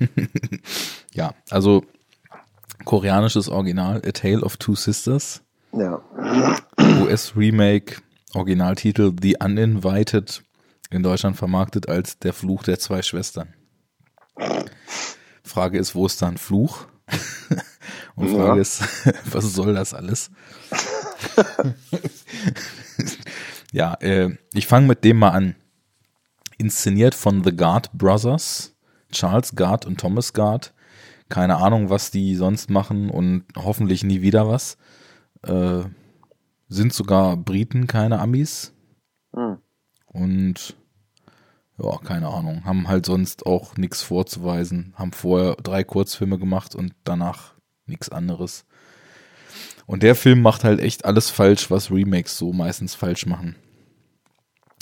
Ja, also koreanisches Original, A Tale of Two Sisters. Ja. US-Remake, Originaltitel The Uninvited, in Deutschland vermarktet als Der Fluch der zwei Schwestern. Frage ist, wo ist da ein Fluch? Und Frage Ja. ist, was soll das alles? ja, äh, ich fange mit dem mal an. Inszeniert von The Guard Brothers, Charles Guard und Thomas Guard. Keine Ahnung, was die sonst machen und hoffentlich nie wieder was. Äh, sind sogar Briten, keine Amis. Hm. Und ja, keine Ahnung, haben halt sonst auch nichts vorzuweisen. Haben vorher drei Kurzfilme gemacht und danach nichts anderes. Und der Film macht halt echt alles falsch, was Remakes so meistens falsch machen.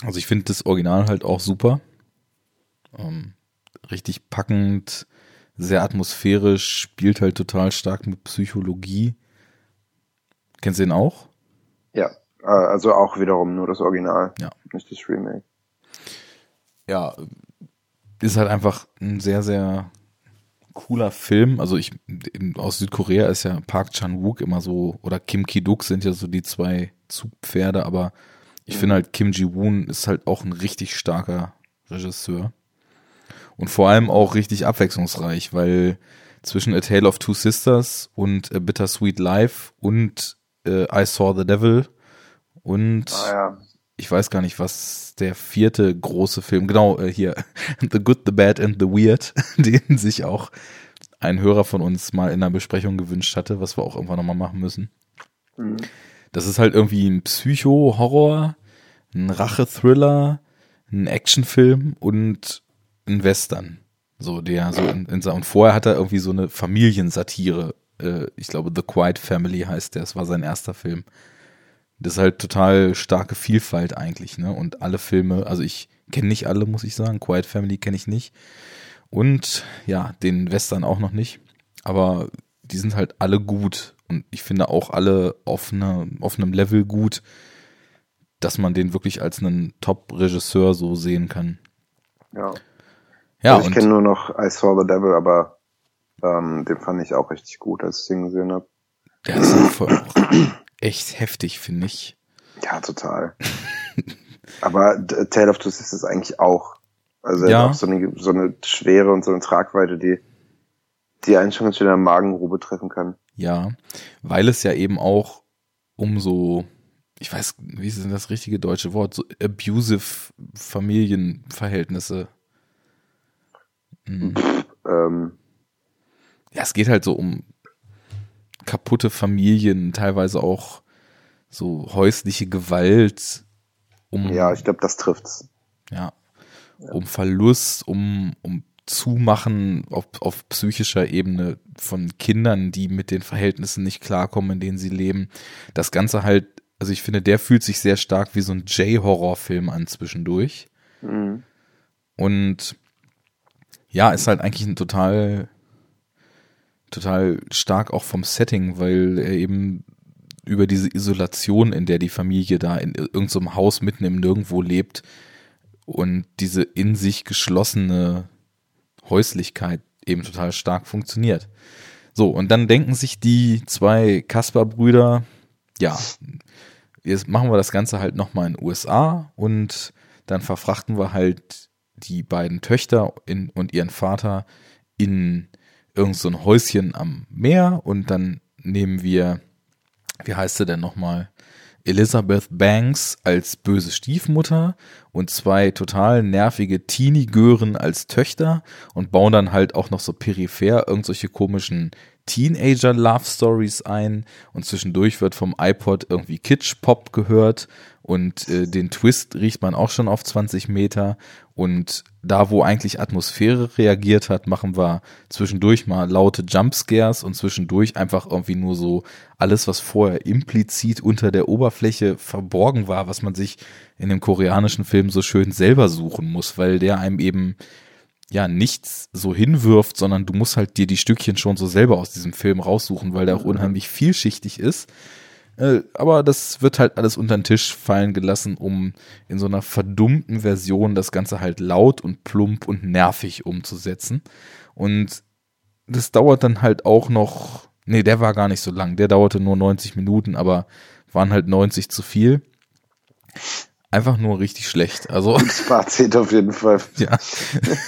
Also ich finde das Original halt auch super. Ähm, richtig packend, sehr atmosphärisch, spielt halt total stark mit Psychologie. Kennst du den auch? Ja. Äh, Also auch wiederum nur das Original, Ja. nicht das Remake. ja, ist halt einfach ein sehr, sehr cooler Film. Also ich, aus Südkorea ist ja Park Chan-wook immer so, oder Kim Ki-duk sind ja so die zwei Zugpferde, aber ich finde halt Kim Ji-woon ist halt auch ein richtig starker Regisseur. Und vor allem auch richtig abwechslungsreich, weil zwischen A Tale of Two Sisters und A Bittersweet Life und äh, I Saw the Devil und Ah ja. ich weiß gar nicht, was der vierte große Film, genau äh, hier, The Good, The Bad and The Weird, den sich auch ein Hörer von uns mal in einer Besprechung gewünscht hatte, was wir auch irgendwann nochmal machen müssen. Mhm. Das ist halt irgendwie ein Psycho-Horror, ein Rache-Thriller, ein Actionfilm und ein Western. So, der so in, in und vorher hat er irgendwie so eine Familiensatire. Äh, ich glaube, The Quiet Family heißt der. Das war sein erster Film. Das ist halt total starke Vielfalt eigentlich, ne? Und alle Filme, also ich kenne nicht alle, muss ich sagen. Quiet Family kenne ich nicht. Und ja, den Western auch noch nicht. Aber die sind halt alle gut. Und ich finde auch alle auf, einer, auf einem Level gut, dass man den wirklich als einen Top-Regisseur so sehen kann. Ja. Ja, also ich kenne nur noch I Saw the Devil, aber ähm, den fand ich auch richtig gut, als ich den gesehen habe. Der ist auch echt heftig, finde ich. Ja, total. aber Tale of Two Sisters eigentlich auch. Also ja. auch so eine, so eine Schwere und so eine Tragweite, die, die einen schon ganz schön in der Magengrube treffen kann. Ja, weil es ja eben auch um so, ich weiß, wie ist denn das richtige deutsche Wort, so abusive Familienverhältnisse. Hm. Pff, ähm. Ja, es geht halt so um kaputte Familien, teilweise auch so häusliche Gewalt. Um, ja, ich glaube, das trifft's. Ja, um Verlust, um, um Zumachen auf, auf psychischer Ebene von Kindern, die mit den Verhältnissen nicht klarkommen, in denen sie leben. Das Ganze halt, also ich finde, der fühlt sich sehr stark wie so ein J-Horror-Film an zwischendurch. Mhm. Und ja, ist halt eigentlich ein total, total stark auch vom Setting, weil er eben über diese Isolation, in der die Familie da in irgendeinem so Haus mitten im Nirgendwo lebt und diese in sich geschlossene Häuslichkeit eben total stark funktioniert. So, und dann denken sich die zwei Kasper-Brüder, ja, jetzt machen wir das Ganze halt nochmal in den USA und dann verfrachten wir halt die beiden Töchter in, und ihren Vater in irgendein so Häuschen am Meer und dann nehmen wir, wie heißt sie denn nochmal? Elizabeth Banks als böse Stiefmutter und zwei total nervige Teenie-Gören als Töchter und bauen dann halt auch noch so peripher irgendwelche komischen Teenager-Love-Stories ein und zwischendurch wird vom iPod irgendwie Kitsch-Pop gehört und äh, den Twist riecht man auch schon auf 20 Meter und da, wo eigentlich Atmosphäre reagiert hat, machen wir zwischendurch mal laute Jumpscares und zwischendurch einfach irgendwie nur so alles, was vorher implizit unter der Oberfläche verborgen war, was man sich in dem koreanischen Film so schön selber suchen muss, weil der einem eben ja nichts so hinwirft, sondern du musst halt dir die Stückchen schon so selber aus diesem Film raussuchen, weil der auch unheimlich vielschichtig ist. Äh, aber das wird halt alles unter den Tisch fallen gelassen, um in so einer verdummten Version das Ganze halt laut und plump und nervig umzusetzen. Und das dauert dann halt auch noch, nee, der war gar nicht so lang, der dauerte nur 90 Minuten, aber waren halt 90 zu viel. Einfach nur richtig schlecht. Also. Fazit auf jeden Fall. Ja.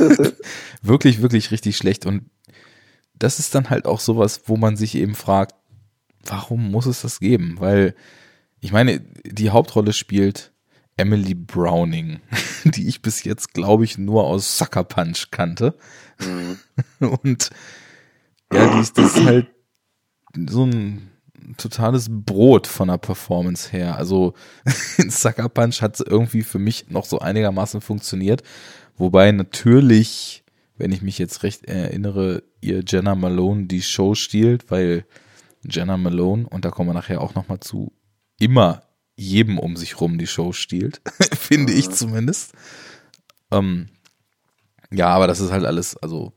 wirklich, wirklich richtig schlecht. Und das ist dann halt auch sowas, wo man sich eben fragt, warum muss es das geben? Weil, ich meine, die Hauptrolle spielt Emily Browning, die ich bis jetzt, glaube ich, nur aus Sucker Punch kannte. Mhm. Und ja, die ist das halt so ein totales Brot von der Performance her. Also in Sucker Punch hat es irgendwie für mich noch so einigermaßen funktioniert. Wobei natürlich, wenn ich mich jetzt recht erinnere, ihr Jenna Malone die Show stiehlt, weil Jenna Malone, und da kommen wir nachher auch nochmal zu, immer jedem um sich rum die Show stiehlt. Finde ich zumindest. Ähm, ja, aber das ist halt alles, also,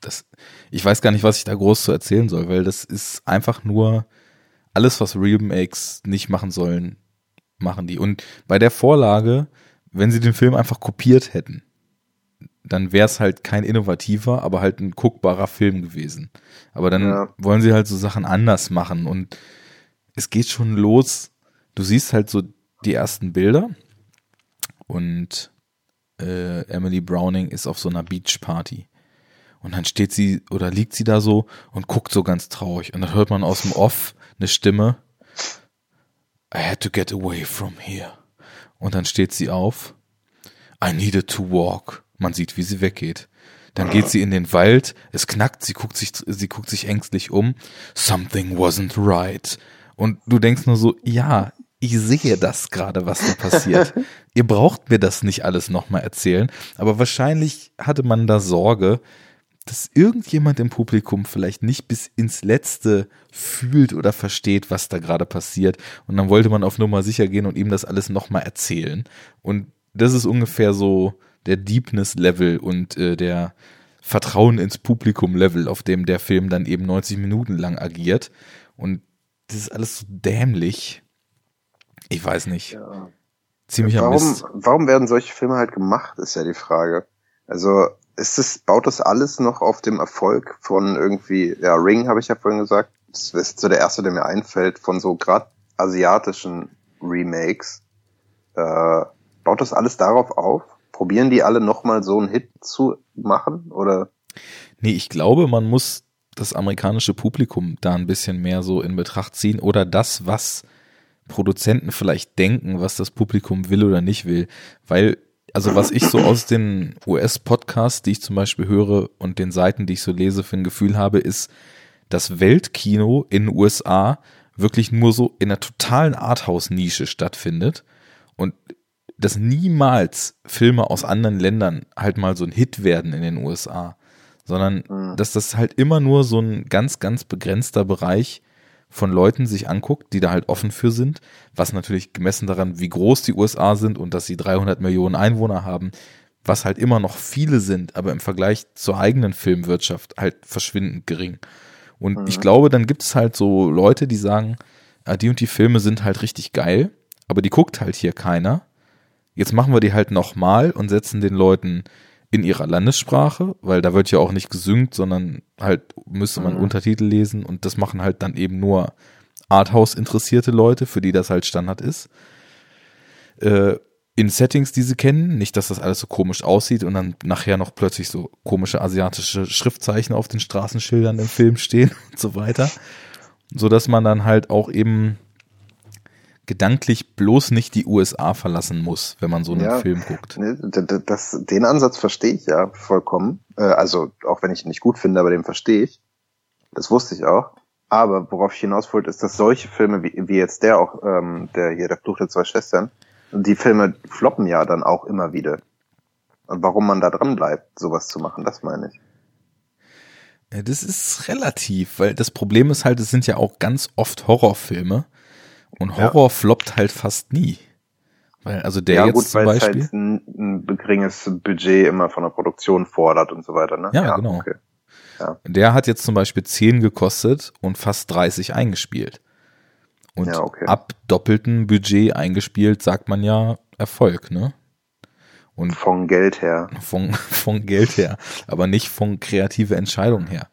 das, ich weiß gar nicht, was ich da groß zu erzählen soll, weil das ist einfach nur alles, was Remakes nicht machen sollen, machen die. Und bei der Vorlage, wenn sie den Film einfach kopiert hätten, dann wäre es halt kein innovativer, aber halt ein guckbarer Film gewesen. Aber dann ja. wollen sie halt so Sachen anders machen und es geht schon los. Du siehst halt so die ersten Bilder und äh, Emily Browning ist auf so einer Beachparty. Und dann steht sie oder liegt sie da so und guckt so ganz traurig. Und dann hört man aus dem Off eine Stimme. I had to get away from here. Und dann steht sie auf. I needed to walk. Man sieht, wie sie weggeht. Dann geht sie in den Wald, es knackt, sie guckt sich, sie guckt sich ängstlich um. Something wasn't right. Und du denkst nur so, ja, ich sehe das gerade, was da passiert. Ihr braucht mir das nicht alles nochmal erzählen, aber wahrscheinlich hatte man da Sorge, dass irgendjemand im Publikum vielleicht nicht bis ins Letzte fühlt oder versteht, was da gerade passiert. Und dann wollte man auf Nummer sicher gehen und ihm das alles nochmal erzählen. Und das ist ungefähr so der Deepness-Level und äh, der Vertrauen ins Publikum-Level, auf dem der Film dann eben 90 Minuten lang agiert. Und das ist alles so dämlich. Ich weiß nicht. Ja. Ziemlich warum, Mist. Warum werden solche Filme halt gemacht, ist ja die Frage. Also ist es, baut das alles noch auf dem Erfolg von irgendwie, ja, Ring habe ich ja vorhin gesagt. Das ist so der erste, der mir einfällt, von so gerade asiatischen Remakes. Äh, baut das alles darauf auf? Probieren die alle nochmal so einen Hit zu machen? Oder? Nee, ich glaube, man muss das amerikanische Publikum da ein bisschen mehr so in Betracht ziehen oder das, was Produzenten vielleicht denken, was das Publikum will oder nicht will. Weil, also was ich so aus den US-Podcasts, die ich zum Beispiel höre und den Seiten, die ich so lese, für ein Gefühl habe, ist, dass Weltkino in den USA wirklich nur so in einer totalen Arthouse-Nische stattfindet und dass niemals Filme aus anderen Ländern halt mal so ein Hit werden in den USA, sondern mhm. dass das halt immer nur so ein ganz, ganz begrenzter Bereich von Leuten sich anguckt, die da halt offen für sind, was natürlich gemessen daran, wie groß die USA sind und dass sie 300 Millionen Einwohner haben, was halt immer noch viele sind, aber im Vergleich zur eigenen Filmwirtschaft halt verschwindend gering. Und mhm. ich glaube, dann gibt es halt so Leute, die sagen, ah, die und die Filme sind halt richtig geil, aber die guckt halt hier keiner. Jetzt machen wir die halt nochmal und setzen den Leuten in ihrer Landessprache, weil da wird ja auch nicht gesynkt, sondern halt müsste man mhm. Untertitel lesen und das machen halt dann eben nur Arthouse interessierte Leute, für die das halt Standard ist. Äh, in Settings, die sie kennen, nicht, dass das alles so komisch aussieht und dann nachher noch plötzlich so komische asiatische Schriftzeichen auf den Straßenschildern im Film stehen und so weiter, so dass man dann halt auch eben gedanklich bloß nicht die USA verlassen muss, wenn man so einen ja, Film guckt. Das, das, den Ansatz verstehe ich ja vollkommen. Äh, also auch wenn ich ihn nicht gut finde, aber den verstehe ich. Das wusste ich auch. Aber worauf ich hinaus wollte, ist, dass solche Filme wie, wie jetzt der auch, ähm, der hier, der Fluch der zwei Schwestern, die Filme floppen ja dann auch immer wieder. Und warum man da dran bleibt, sowas zu machen, das meine ich. Ja, das ist relativ, weil das Problem ist halt, es sind ja auch ganz oft Horrorfilme und Horror ja. floppt halt fast nie. Weil, also der ja, jetzt gut, zum weil Beispiel. Halt ein, ein geringes Budget immer von der Produktion fordert und so weiter, ne? Ja, ja genau. Okay. Ja. Der hat jetzt zum Beispiel 10 gekostet und fast 30 eingespielt. Und ja, okay. ab doppeltem Budget eingespielt, sagt man ja Erfolg, ne? Und von Geld her. Von, von Geld her, aber nicht von kreative Entscheidung her.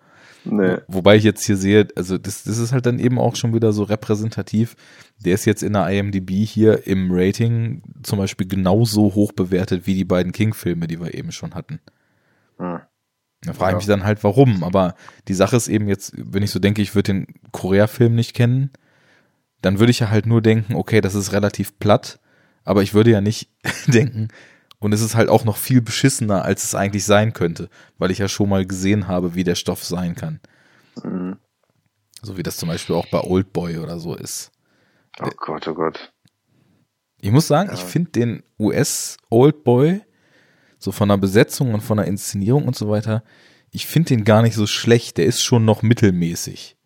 Nee. Wobei ich jetzt hier sehe, also das, das ist halt dann eben auch schon wieder so repräsentativ. Der ist jetzt in der IMDb hier im Rating zum Beispiel genauso hoch bewertet wie die beiden King-Filme, die wir eben schon hatten. Hm. Da frage ich mich dann halt, warum. Aber die Sache ist eben jetzt, wenn ich so denke, ich würde den Korea-Film nicht kennen, dann würde ich ja halt nur denken, okay, das ist relativ platt, aber ich würde ja nicht denken, und es ist halt auch noch viel beschissener, als es eigentlich sein könnte, weil ich ja schon mal gesehen habe, wie der Stoff sein kann. Mhm. So wie das zum Beispiel auch bei Oldboy oder so ist. Oh Gott, oh Gott. Ich muss sagen, ja. ich finde den US Oldboy so von der Besetzung und von der Inszenierung und so weiter, ich finde den gar nicht so schlecht. Der ist schon noch mittelmäßig.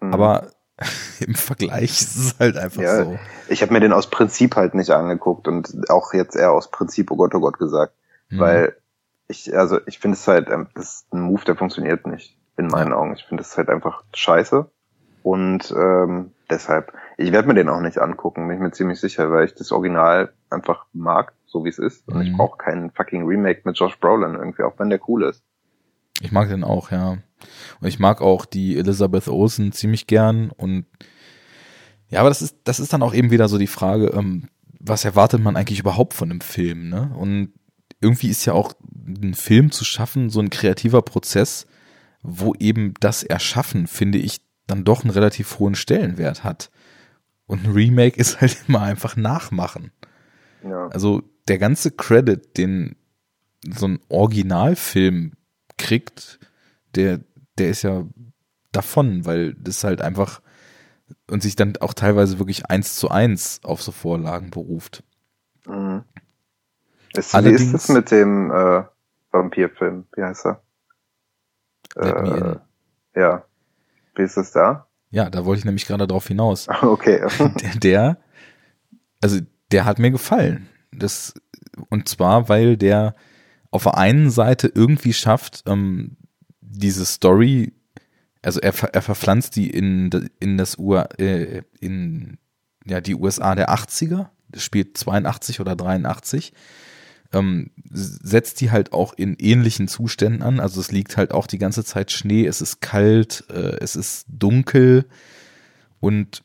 Mhm. Aber im Vergleich ist es halt einfach ja, so. Ich habe mir den aus Prinzip halt nicht angeguckt und auch jetzt eher aus Prinzip, oh Gott, oh Gott gesagt. Mhm. Weil ich, also ich finde es halt, ähm, das ist ein Move, der funktioniert nicht, in meinen. Augen. Ich finde es halt einfach scheiße. Und ähm, deshalb, ich werde mir den auch nicht angucken, bin ich mir ziemlich sicher, weil ich das Original einfach mag, so wie es ist. Und mhm. ich brauche keinen fucking Remake mit Josh Brolin irgendwie, auch wenn der cool ist. Ich mag den auch, ja. Und ich mag auch die Elizabeth Olsen ziemlich gern. Und ja, aber das ist, das ist dann auch eben wieder so die Frage, ähm, was erwartet man eigentlich überhaupt von einem Film, ne? Und irgendwie ist ja auch ein Film zu schaffen so ein kreativer Prozess, wo eben das Erschaffen, finde ich, dann doch einen relativ hohen Stellenwert hat. Und ein Remake ist halt immer einfach nachmachen. Ja. Also der ganze Credit, den so ein Originalfilm kriegt, der, der ist ja davon, weil das halt einfach und sich dann auch teilweise wirklich eins zu eins auf so Vorlagen beruft. Mhm. Ist, wie ist es mit dem äh, Vampirfilm? Wie heißt er? Äh, ja. Wie ist es da? Ja, da wollte ich nämlich gerade drauf hinaus. Okay. der, der, also der hat mir gefallen. Das, und zwar, weil der auf der einen Seite irgendwie schafft, ähm, diese Story, also er, er verpflanzt die in, in das U, äh, in ja, die USA der 80er, das spielt 82 oder 83, ähm, setzt die halt auch in ähnlichen Zuständen an. Also es liegt halt auch die ganze Zeit Schnee, es ist kalt, äh, es ist dunkel und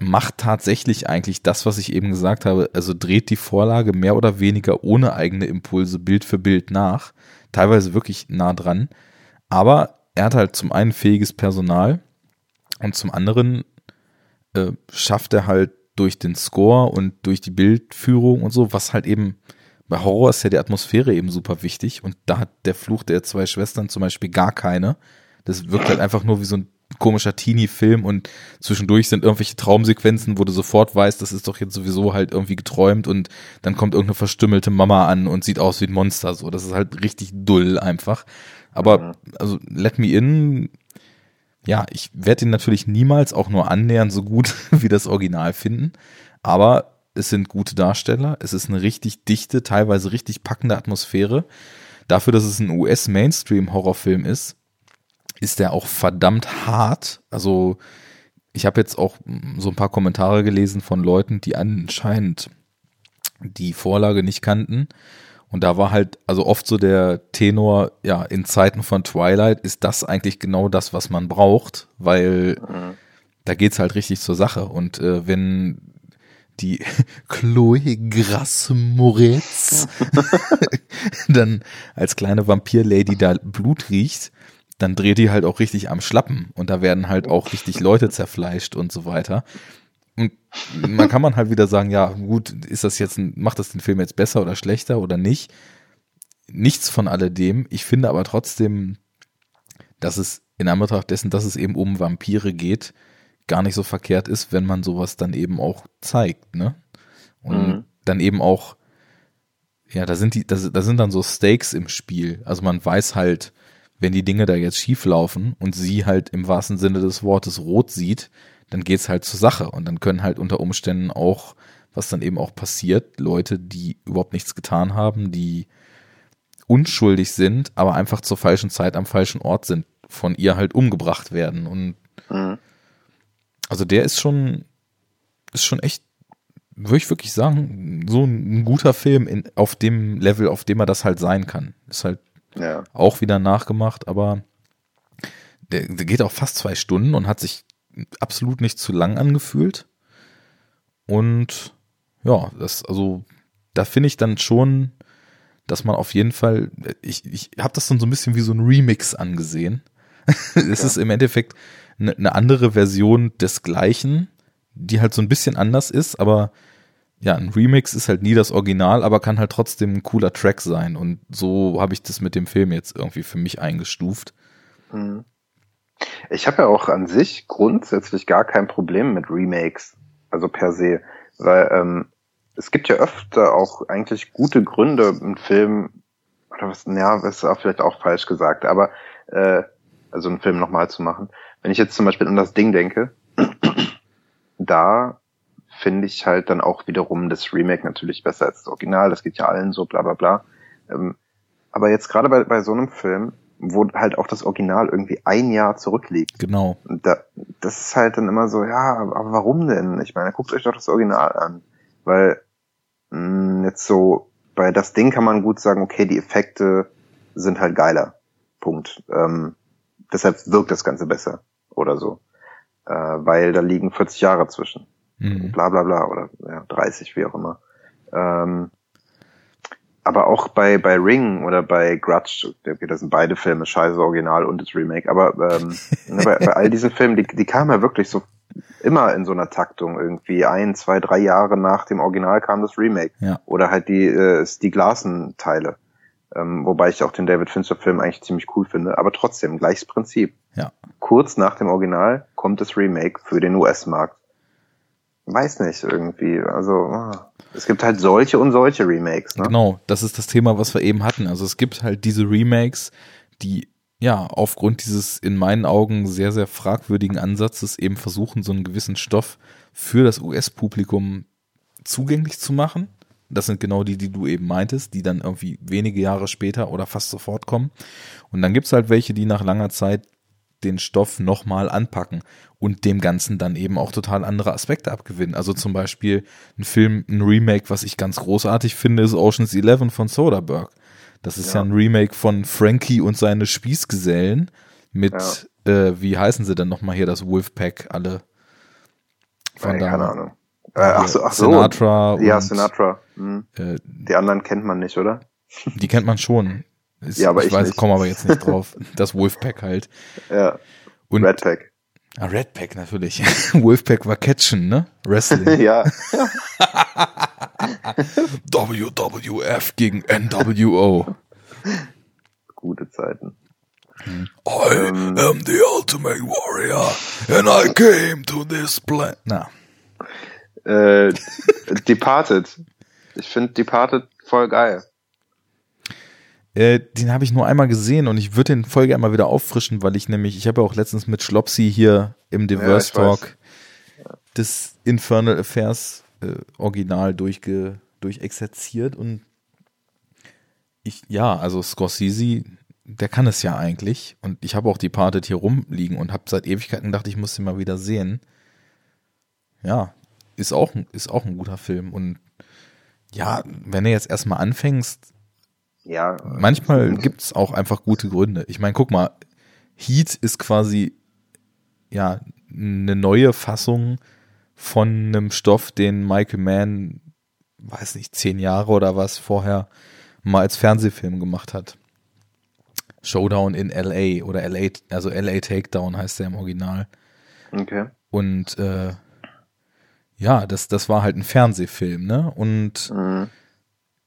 macht tatsächlich eigentlich das, was ich eben gesagt habe. Also dreht die Vorlage mehr oder weniger ohne eigene Impulse Bild für Bild nach. Teilweise wirklich nah dran. Aber er hat halt zum einen fähiges Personal und zum anderen äh, schafft er halt durch den Score und durch die Bildführung und so, was halt eben bei Horror ist ja die Atmosphäre eben super wichtig und da hat der Fluch der zwei Schwestern zum Beispiel gar keine. Das wirkt halt einfach nur wie so ein komischer Teenie-Film und zwischendurch sind irgendwelche Traumsequenzen, wo du sofort weißt, das ist doch jetzt sowieso halt irgendwie geträumt und dann kommt irgendeine verstümmelte Mama an und sieht aus wie ein Monster. So, das ist halt richtig dull einfach. Aber mhm. also Let Me In, ja, ich werde ihn natürlich niemals auch nur annähernd so gut wie das Original finden. Aber es sind gute Darsteller, es ist eine richtig dichte, teilweise richtig packende Atmosphäre. Dafür, dass es ein US-Mainstream-Horrorfilm ist, ist der auch verdammt hart. Also ich habe jetzt auch so ein paar Kommentare gelesen von Leuten, die anscheinend die Vorlage nicht kannten. Und da war halt, also oft so der Tenor, ja, in Zeiten von Twilight ist das eigentlich genau das, was man braucht, weil mhm. da geht's halt richtig zur Sache. Und äh, wenn die Chloe Grasse Moretz dann als kleine Vampir-Lady da Blut riecht, dann dreht die halt auch richtig am Schlappen und da werden halt auch richtig Leute zerfleischt und so weiter. Und man kann man halt wieder sagen, ja, gut, ist das jetzt, ein, macht das den Film jetzt besser oder schlechter oder nicht? Nichts von alledem. Ich finde aber trotzdem, dass es in Anbetracht dessen, dass es eben um Vampire geht, gar nicht so verkehrt ist, wenn man sowas dann eben auch zeigt, ne? Und mhm. dann eben auch, ja, da sind die, da, da sind dann so Stakes im Spiel. Also man weiß halt, wenn die Dinge da jetzt schief laufen und sie halt im wahrsten Sinne des Wortes rot sieht, dann geht's halt zur Sache und dann können halt unter Umständen auch, was dann eben auch passiert, Leute, die überhaupt nichts getan haben, die unschuldig sind, aber einfach zur falschen Zeit am falschen Ort sind, von ihr halt umgebracht werden und mhm. also der ist schon ist schon echt würde ich wirklich sagen, so ein guter Film in, auf dem Level, auf dem er das halt sein kann. Ist halt ja. Auch wieder nachgemacht, aber der, der geht auch fast zwei Stunden und hat sich absolut nicht zu lang angefühlt. Und ja, das, also, da finde ich dann schon, dass man auf jeden Fall, ich, ich habe das dann so ein bisschen wie so ein Remix angesehen. es ja. ist im Endeffekt eine, eine andere Version des Gleichen, die halt so ein bisschen anders ist, aber ja, ein Remix ist halt nie das Original, aber kann halt trotzdem ein cooler Track sein. Und so habe ich das mit dem Film jetzt irgendwie für mich eingestuft. Mhm. Ich habe ja auch an sich grundsätzlich gar kein Problem mit Remakes, also per se, weil ähm, es gibt ja öfter auch eigentlich gute Gründe, einen Film oder was, ja, ist auch vielleicht auch falsch gesagt, aber äh, also einen Film nochmal zu machen. Wenn ich jetzt zum Beispiel an das Ding denke, da finde ich halt dann auch wiederum das Remake natürlich besser als das Original. Das geht ja allen so, bla bla bla. Ähm, aber jetzt gerade bei, bei so einem Film, wo halt auch das Original irgendwie ein Jahr zurückliegt. Genau. Da, das ist halt dann immer so, ja, aber warum denn? Ich meine, guckt euch doch das Original an. Weil mh, mm, jetzt so, bei das Ding kann man gut sagen, okay, die Effekte sind halt geiler. Punkt. Ähm, deshalb wirkt das Ganze besser oder so. Äh, weil da liegen 40 Jahre zwischen mhm. bla bla bla oder ja, 30, wie auch immer. Ähm, aber auch bei, bei Ring oder bei Grudge, okay, das sind beide Filme, scheiße Original und das Remake, aber ähm, ne, bei, bei all diesen Filmen, die, die kamen ja wirklich so immer in so einer Taktung irgendwie. Ein, zwei, drei Jahre nach dem Original kam das Remake. Ja. Oder halt die, äh, die Glasen-Teile. Ähm, wobei ich auch den David Fincher-Film eigentlich ziemlich cool finde. Aber trotzdem, gleiches Prinzip. Ja. Kurz nach dem Original kommt das Remake für den US-Markt weiß nicht irgendwie. Also ah, es gibt halt solche und solche Remakes. Ne? Genau, das ist das Thema, was wir eben hatten. Also es gibt halt diese Remakes, die ja aufgrund dieses in meinen Augen sehr, sehr fragwürdigen Ansatzes eben versuchen, so einen gewissen Stoff für das US-Publikum zugänglich zu machen. Das sind genau die, die du eben meintest, die dann irgendwie wenige Jahre später oder fast sofort kommen. Und dann gibt's halt welche, die nach langer Zeit den Stoff nochmal anpacken und dem Ganzen dann eben auch total andere Aspekte abgewinnen. Also zum Beispiel ein Film, ein Remake, was ich ganz großartig finde, ist Ocean's Eleven von Soderbergh. Das ist ja, ja ein Remake von Frankie und seine Spießgesellen mit, ja. äh, wie heißen sie denn nochmal hier, das Wolfpack, alle von da. Keine Ahnung. Äh, ach so, ach so. Sinatra. Ja, Sinatra. Hm. Äh, die anderen kennt man nicht, oder? Die kennt man schon. Ist, ja, aber ich, ich weiß, komme aber jetzt nicht drauf. Das Wolfpack halt. Ja. Und, Redpack. Ah, Redpack natürlich. Wolfpack war Catchen, ne? Wrestling. ja. WWF gegen NWO. Gute Zeiten. I ähm, am the ultimate warrior and I came to this planet. Na. Äh, Departed. Ich finde Departed voll geil. Äh, den habe ich nur einmal gesehen und ich würde den voll gerne mal wieder auffrischen, weil ich nämlich, ich habe ja auch letztens mit Schlopsy hier im Diverse ja, Talk das Infernal Affairs äh, Original durchge, durchexerziert und ich, ja, also Scorsese, der kann es ja eigentlich und ich habe auch die Parted hier rumliegen und habe seit Ewigkeiten gedacht, ich muss sie mal wieder sehen. Ja, ist auch, ist auch ein guter Film und ja, wenn du jetzt erstmal anfängst, ja. Manchmal gibt es auch einfach gute Gründe. Ich meine, guck mal, Heat ist quasi ja eine neue Fassung von einem Stoff, den Michael Mann, weiß nicht, zehn Jahre oder was vorher mal als Fernsehfilm gemacht hat. Showdown in LA oder LA, also LA Takedown heißt der im Original. Okay. Und äh, ja, das, das war halt ein Fernsehfilm, ne? Und mhm.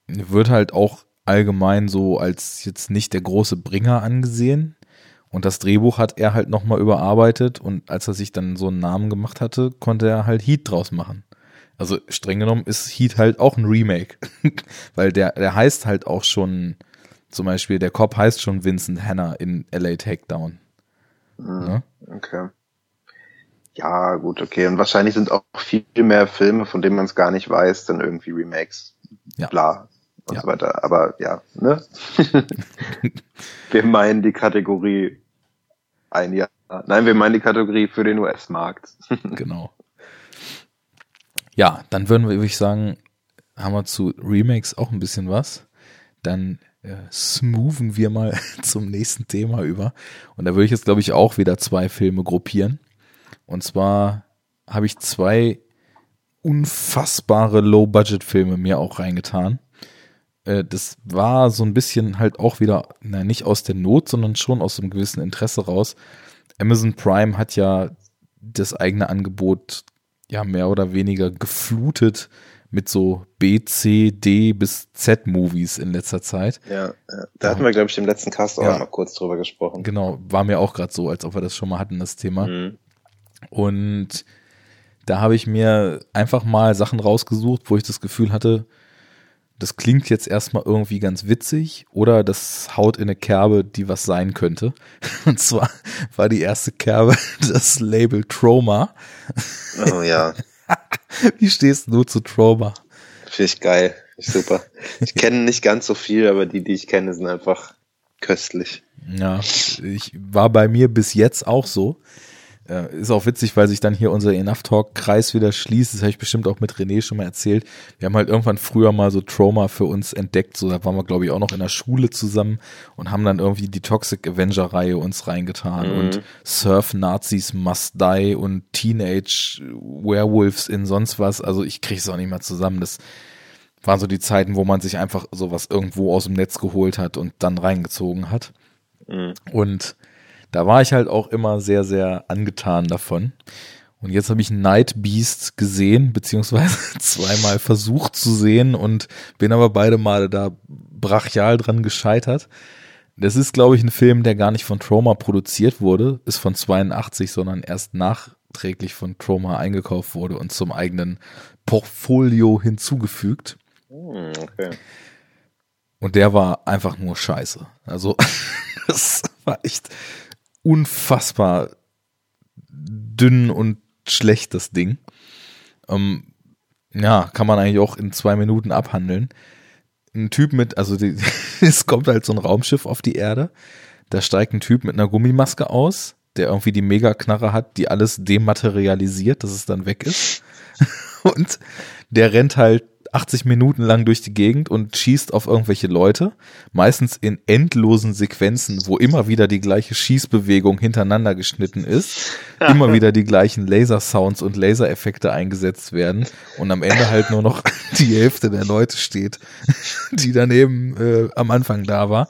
wird halt auch allgemein so als jetzt nicht der große Bringer angesehen. Und das Drehbuch hat er halt nochmal überarbeitet und als er sich dann so einen Namen gemacht hatte, konnte er halt Heat draus machen. Also streng genommen ist Heat halt auch ein Remake, weil der, der heißt halt auch schon, zum Beispiel der Cop heißt schon Vincent Hanna in LA Takedown. Mhm. Ne? Okay. Ja, gut, okay. Und wahrscheinlich sind auch viel mehr Filme, von denen man es gar nicht weiß, dann irgendwie Remakes. Ja. Bla und ja. so weiter. Aber ja, ne? wir meinen die Kategorie ein Jahr. Nein, wir meinen die Kategorie für den US-Markt. genau. Ja, dann würden wir, würde ich sagen, haben wir zu Remakes auch ein bisschen was. Dann äh, smoothen wir mal zum nächsten Thema über. Und da würde ich jetzt, glaube ich, auch wieder zwei Filme gruppieren. Und zwar habe ich zwei unfassbare Low-Budget-Filme mir auch reingetan. Äh, das war so ein bisschen halt auch wieder, na, nicht aus der Not, sondern schon aus einem gewissen Interesse raus. Amazon Prime hat ja das eigene Angebot ja mehr oder weniger geflutet mit so B, C, D bis Z Movies in letzter Zeit. Ja, ja. da hatten wir, glaube ich, im letzten Cast auch ja, mal kurz drüber gesprochen. Genau, war mir auch gerade so, als ob wir das schon mal hatten, das Thema. Mhm. Und da habe ich mir einfach mal Sachen rausgesucht, wo ich das Gefühl hatte, das klingt jetzt erstmal irgendwie ganz witzig oder das haut in eine Kerbe, die was sein könnte. Und zwar war die erste Kerbe das Label Trauma. Oh ja. Wie stehst du zu Trauma? Finde ich geil. Super. Ich kenne nicht ganz so viel, aber die, die ich kenne, sind einfach köstlich. Ja, ich war bei mir bis jetzt auch so. Äh, ist auch witzig, weil sich dann hier unser Enough Talk Kreis wieder schließt. Das habe ich bestimmt auch mit René schon mal erzählt. Wir haben halt irgendwann früher mal so Trauma für uns entdeckt. So, da waren wir, glaube ich, auch noch in der Schule zusammen und haben dann irgendwie die Toxic Avenger Reihe uns reingetan mhm. und Surf Nazis Must Die und Teenage Werewolves in sonst was. Also ich kriege es auch nicht mehr zusammen. Das waren so die Zeiten, wo man sich einfach sowas irgendwo aus dem Netz geholt hat und dann reingezogen hat. Mhm. Und da war ich halt auch immer sehr, sehr angetan davon. Und jetzt habe ich Night Beast gesehen, beziehungsweise zweimal versucht zu sehen und bin aber beide Male da brachial dran gescheitert. Das ist, glaube ich, ein Film, der gar nicht von Trauma produziert wurde, ist von 82, sondern erst nachträglich von Trauma eingekauft wurde und zum eigenen Portfolio hinzugefügt. Hm, okay. Und der war einfach nur scheiße. Also, das war echt unfassbar dünn und schlecht, das Ding. Ähm, ja, kann man eigentlich auch in zwei Minuten abhandeln. Ein Typ mit, also die, es kommt halt so ein Raumschiff auf die Erde. Da steigt ein Typ mit einer Gummimaske aus, der irgendwie die Megaknarre hat, die alles dematerialisiert, dass es dann weg ist. Und der rennt halt 80 Minuten lang durch die Gegend und schießt auf irgendwelche Leute, meistens in endlosen Sequenzen, wo immer wieder die gleiche Schießbewegung hintereinander geschnitten ist, immer wieder die gleichen Lasersounds und Lasereffekte eingesetzt werden und am Ende halt nur noch die Hälfte der Leute steht, die daneben äh, am Anfang da war.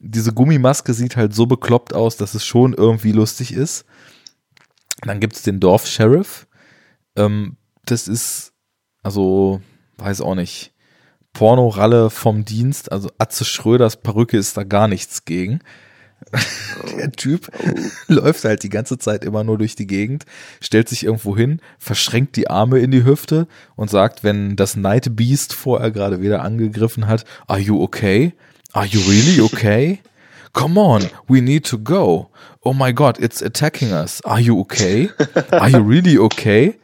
Diese Gummimaske sieht halt so bekloppt aus, dass es schon irgendwie lustig ist. Dann gibt's den Dorf-Sheriff. Ähm, das ist, also weiß auch nicht, Pornoralle vom Dienst, also Atze Schröders Perücke ist da gar nichts gegen. Der Typ oh. läuft halt die ganze Zeit immer nur durch die Gegend, stellt sich irgendwo hin, verschränkt die Arme in die Hüfte und sagt, wenn das Night Beast vorher gerade wieder angegriffen hat, are you okay? Are you really okay? Come on, we need to go. Oh my god, it's attacking us. Are you okay? Are you really okay?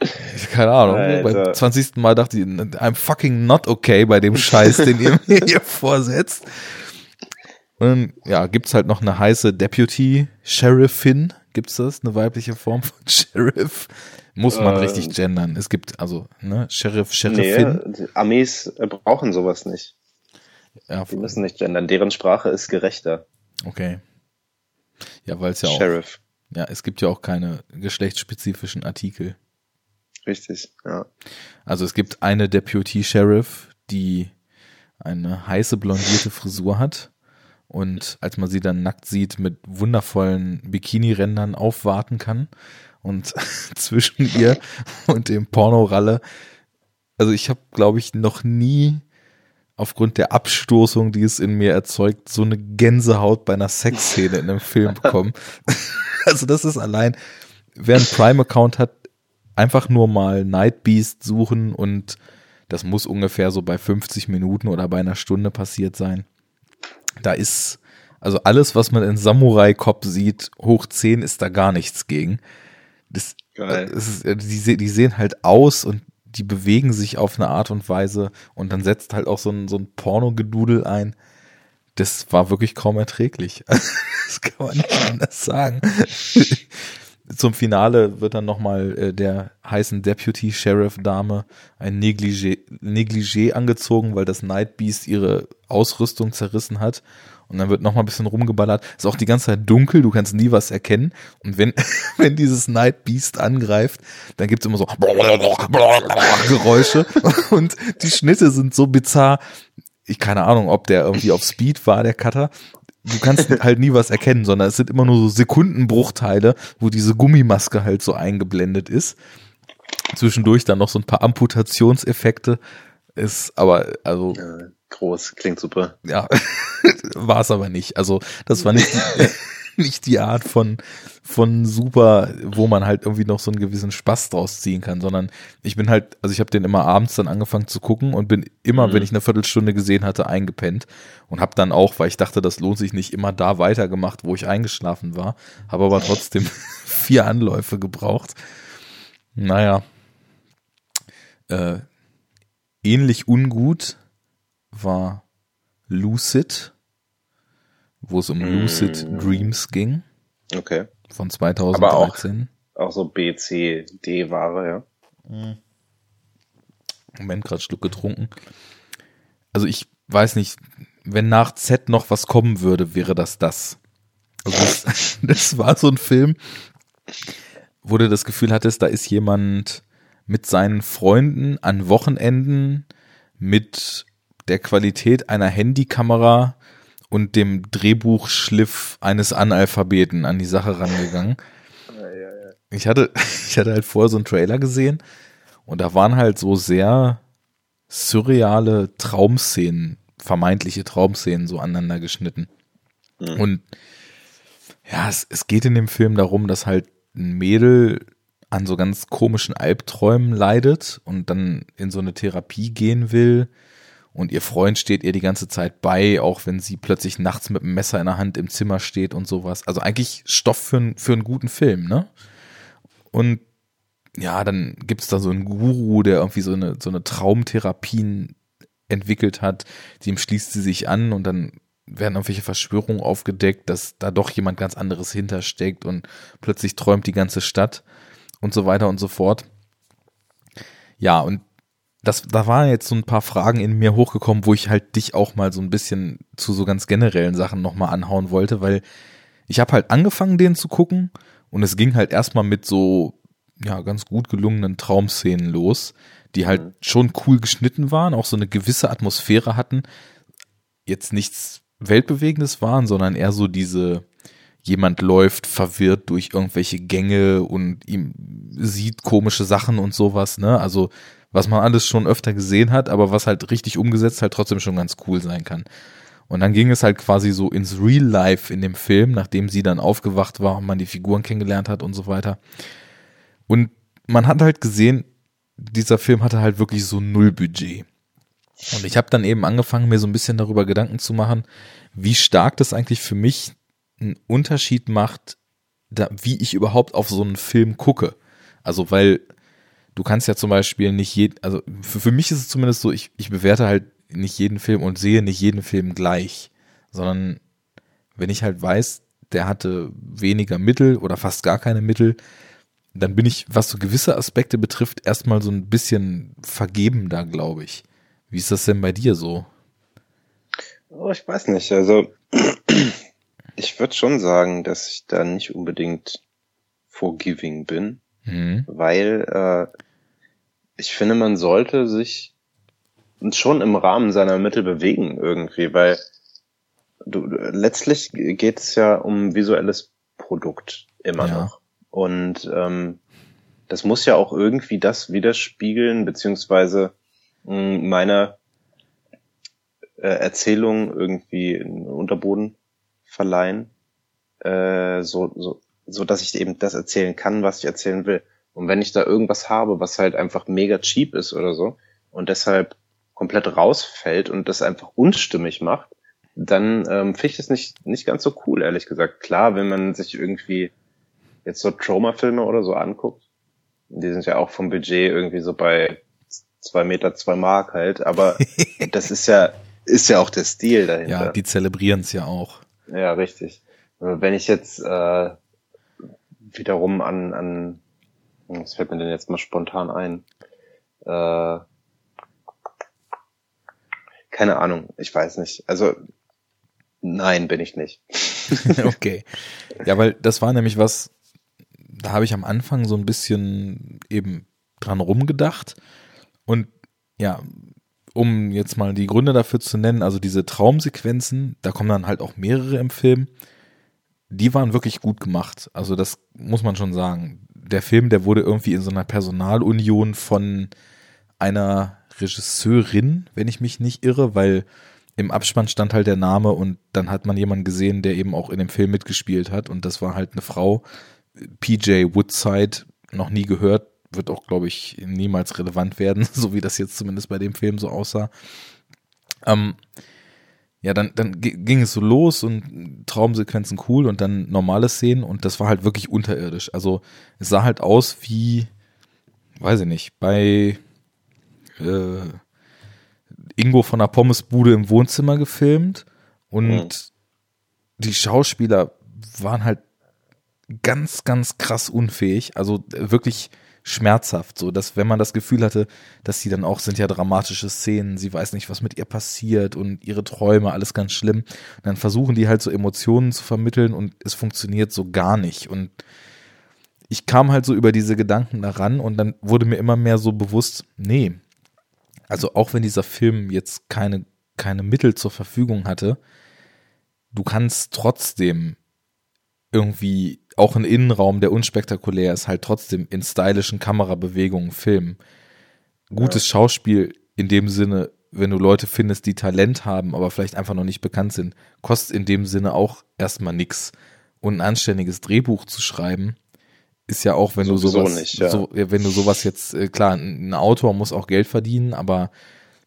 Keine Ahnung. Alter. Beim 20. Mal dachte ich, I'm fucking not okay bei dem Scheiß, den ihr mir hier vorsetzt. Und ja, gibt's halt noch eine heiße Deputy Sheriffin. Gibt's das? Eine weibliche Form von Sheriff? Muss man äh, richtig gendern. Es gibt also, ne, Sheriff, Sheriffin. Nee, Armees brauchen sowas nicht. Ja, Die müssen nicht gendern. Deren Sprache ist gerechter. Okay. Ja, weil es ja auch. Sheriff. Ja, es gibt ja auch keine geschlechtsspezifischen Artikel. Richtig, ja. Also es gibt eine Deputy Sheriff, die eine heiße blondierte Frisur hat und als man sie dann nackt sieht, mit wundervollen Bikini-Rändern aufwarten kann und zwischen ihr und dem Pornoralle, also ich habe, glaube ich, noch nie aufgrund der Abstoßung, die es in mir erzeugt, so eine Gänsehaut bei einer Sexszene in einem Film bekommen. also das ist allein, wer einen Prime-Account hat, einfach nur mal Night Beast suchen und das muss ungefähr so bei 50 Minuten oder bei einer Stunde passiert sein. Da ist, also alles, was man in Samurai Cop sieht, hoch 10 ist da gar nichts gegen. Das, ist, die, die sehen halt aus und die bewegen sich auf eine Art und Weise und dann setzt halt auch so ein, so ein Pornogedudel ein. Das war wirklich kaum erträglich. das kann man nicht anders sagen zum Finale wird dann nochmal äh, der heißen Deputy Sheriff Dame ein Negligé, Negligé angezogen, weil das Night Beast ihre Ausrüstung zerrissen hat. Und dann wird nochmal ein bisschen rumgeballert. Ist auch die ganze Zeit dunkel, du kannst nie was erkennen. Und wenn, wenn dieses Night Beast angreift, dann gibt's immer so Geräusche. Und die Schnitte sind so bizarr. Ich keine Ahnung, ob der irgendwie auf Speed war, der Cutter du kannst halt nie was erkennen, sondern es sind immer nur so Sekundenbruchteile, wo diese Gummimaske halt so eingeblendet ist. Zwischendurch dann noch so ein paar Amputationseffekte. Ist aber, also. Groß, klingt super. Ja, war es aber nicht. Also, das war nicht nicht die Art von, von super, wo man halt irgendwie noch so einen gewissen Spaß draus ziehen kann, sondern ich bin halt, also ich habe den immer abends dann angefangen zu gucken und bin immer, mhm. wenn ich eine Viertelstunde gesehen hatte, eingepennt und habe dann auch, weil ich dachte, das lohnt sich nicht, immer da weitergemacht, wo ich eingeschlafen war, habe aber trotzdem vier Anläufe gebraucht. Naja, äh, ähnlich ungut war Lucid wo es um Lucid mm. Dreams ging. Okay. Von 2013. Aber auch, auch so B, C, D-Ware, ja. Mhm. Moment, gerade Schluck getrunken. Also ich weiß nicht, wenn nach Z noch was kommen würde, wäre das das. Also das, das war so ein Film, wo du das Gefühl hattest, da ist jemand mit seinen Freunden an Wochenenden mit der Qualität einer Handykamera und dem Drehbuchschliff eines Analphabeten an die Sache rangegangen. Ich hatte, ich hatte halt vorher so einen Trailer gesehen und da waren halt so sehr surreale Traumszenen, vermeintliche Traumszenen so aneinander geschnitten. Mhm. Und ja, es, es geht in dem Film darum, dass halt ein Mädel an so ganz komischen Albträumen leidet und dann in so eine Therapie gehen will und ihr Freund steht ihr die ganze Zeit bei, auch wenn sie plötzlich nachts mit einem Messer in der Hand im Zimmer steht und sowas. Also eigentlich Stoff für, für einen guten Film, ne? Und ja, dann gibt's da so einen Guru, der irgendwie so eine, so eine Traumtherapien entwickelt hat, dem schließt sie sich an und dann werden irgendwelche Verschwörungen aufgedeckt, dass da doch jemand ganz anderes hintersteckt und plötzlich träumt die ganze Stadt und so weiter und so fort. Ja, und das, da waren jetzt so ein paar Fragen in mir hochgekommen, wo ich halt dich auch mal so ein bisschen zu so ganz generellen Sachen nochmal anhauen wollte, weil ich habe halt angefangen, den zu gucken und es ging halt erstmal mit so, ja, ganz gut gelungenen Traumszenen los, die halt mhm. schon cool geschnitten waren, auch so eine gewisse Atmosphäre hatten. Jetzt nichts Weltbewegendes waren, sondern eher so diese, jemand läuft verwirrt durch irgendwelche Gänge und ihm sieht komische Sachen und sowas, ne? Also was man alles schon öfter gesehen hat, aber was halt richtig umgesetzt halt trotzdem schon ganz cool sein kann. Und dann ging es halt quasi so ins Real Life in dem Film, nachdem sie dann aufgewacht war und man die Figuren kennengelernt hat und so weiter. Und man hat halt gesehen, dieser Film hatte halt wirklich so null Budget. Und ich habe dann eben angefangen, mir so ein bisschen darüber Gedanken zu machen, wie stark das eigentlich für mich einen Unterschied macht, da, wie ich überhaupt auf so einen Film gucke. Also, weil du kannst ja zum Beispiel nicht jeden, also für, für mich ist es zumindest so, ich, ich bewerte halt nicht jeden Film und sehe nicht jeden Film gleich, sondern wenn ich halt weiß, der hatte weniger Mittel oder fast gar keine Mittel, dann bin ich, was so gewisse Aspekte betrifft, erstmal so ein bisschen vergebender, glaube ich. Wie ist das denn bei dir so? Oh, ich weiß nicht. Also ich würde schon sagen, dass ich da nicht unbedingt forgiving bin, mhm. weil äh, ich finde, man sollte sich schon im Rahmen seiner Mittel bewegen irgendwie, weil du, letztlich geht es ja um visuelles Produkt immer ja. noch. Und ähm, das muss ja auch irgendwie das widerspiegeln, beziehungsweise mh, hm, meiner äh, Erzählung irgendwie einen Unterboden verleihen, äh, so, so, so dass ich eben das erzählen kann, was ich erzählen will. Und wenn ich da irgendwas habe, was halt einfach mega cheap ist oder so und deshalb komplett rausfällt und das einfach unstimmig macht, dann ähm, finde ich das nicht, nicht ganz so cool, ehrlich gesagt. Klar, wenn man sich irgendwie jetzt so Trauma-Filme oder so anguckt, die sind ja auch vom Budget irgendwie so bei zwei Meter, zwei Mark halt, aber das ist ja, ist ja auch der Stil dahinter. Ja, die zelebrieren es ja auch. Ja, richtig. Wenn ich jetzt äh, wiederum an, an, was fällt mir denn jetzt mal spontan ein? Äh, keine Ahnung, ich weiß nicht. Also nein, bin ich nicht. okay. Ja, weil das war nämlich was, da habe ich am Anfang so ein bisschen eben dran rumgedacht und ja, um jetzt mal die Gründe dafür zu nennen, also diese Traumsequenzen, da kommen dann halt auch mehrere im Film, die waren wirklich gut gemacht. Also das muss man schon sagen. Der Film, der wurde irgendwie in so einer Personalunion von einer Regisseurin, wenn ich mich nicht irre, weil im Abspann stand halt der Name und dann hat man jemanden gesehen, der eben auch in dem Film mitgespielt hat und das war halt eine Frau, PJ Woodside, noch nie gehört, wird auch, glaube ich, niemals relevant werden, so wie das jetzt zumindest bei dem Film so aussah. Ähm, ja, dann, dann ging es so los und Traumsequenzen cool und dann normale Szenen und das war halt wirklich unterirdisch. Also es sah halt aus wie, weiß ich nicht, bei äh, Ingo von der Pommesbude im Wohnzimmer gefilmt und mhm. die Schauspieler waren halt ganz, ganz krass unfähig. Also wirklich schmerzhaft, so dass wenn man das Gefühl hatte, dass sie dann auch sind ja dramatische Szenen, sie weiß nicht, was mit ihr passiert und ihre Träume, alles ganz schlimm. Und dann versuchen die halt so Emotionen zu vermitteln und es funktioniert so gar nicht. Und ich kam halt so über diese Gedanken daran und dann wurde mir immer mehr so bewusst, nee, also auch wenn dieser Film jetzt keine, keine Mittel zur Verfügung hatte, du kannst trotzdem irgendwie auch ein Innenraum, der unspektakulär ist, halt trotzdem in stylischen Kamerabewegungen filmen. Gutes ja. Schauspiel in dem Sinne, wenn du Leute findest, die Talent haben, aber vielleicht einfach noch nicht bekannt sind, kostet in dem Sinne auch erstmal nix. Und ein anständiges Drehbuch zu schreiben, ist ja auch, wenn Sowieso du sowas, nicht, ja. so, wenn du sowas jetzt, äh, klar, ein Autor muss auch Geld verdienen, aber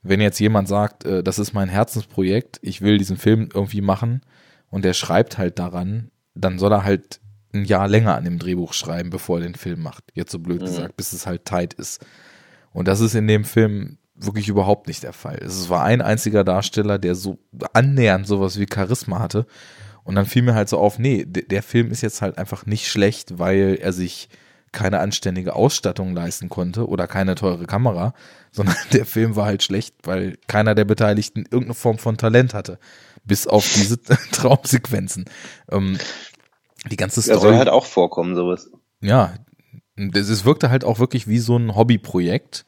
wenn jetzt jemand sagt, äh, das ist mein Herzensprojekt, ich will diesen Film irgendwie machen und der schreibt halt daran, dann soll er halt ein Jahr länger an dem Drehbuch schreiben, bevor er den Film macht. Jetzt so blöd mhm. gesagt, bis es halt tight ist. Und das ist in dem Film wirklich überhaupt nicht der Fall. Es war ein einziger Darsteller, der so annähernd sowas wie Charisma hatte. Und dann fiel mir halt so auf, nee, der Film ist jetzt halt einfach nicht schlecht, weil er sich keine anständige Ausstattung leisten konnte oder keine teure Kamera, sondern der Film war halt schlecht, weil keiner der Beteiligten irgendeine Form von Talent hatte. Bis auf diese Traumsequenzen. Ähm, die ganze Story. Ja, soll halt auch vorkommen, sowas. Ja, es wirkte halt auch wirklich wie so ein Hobbyprojekt.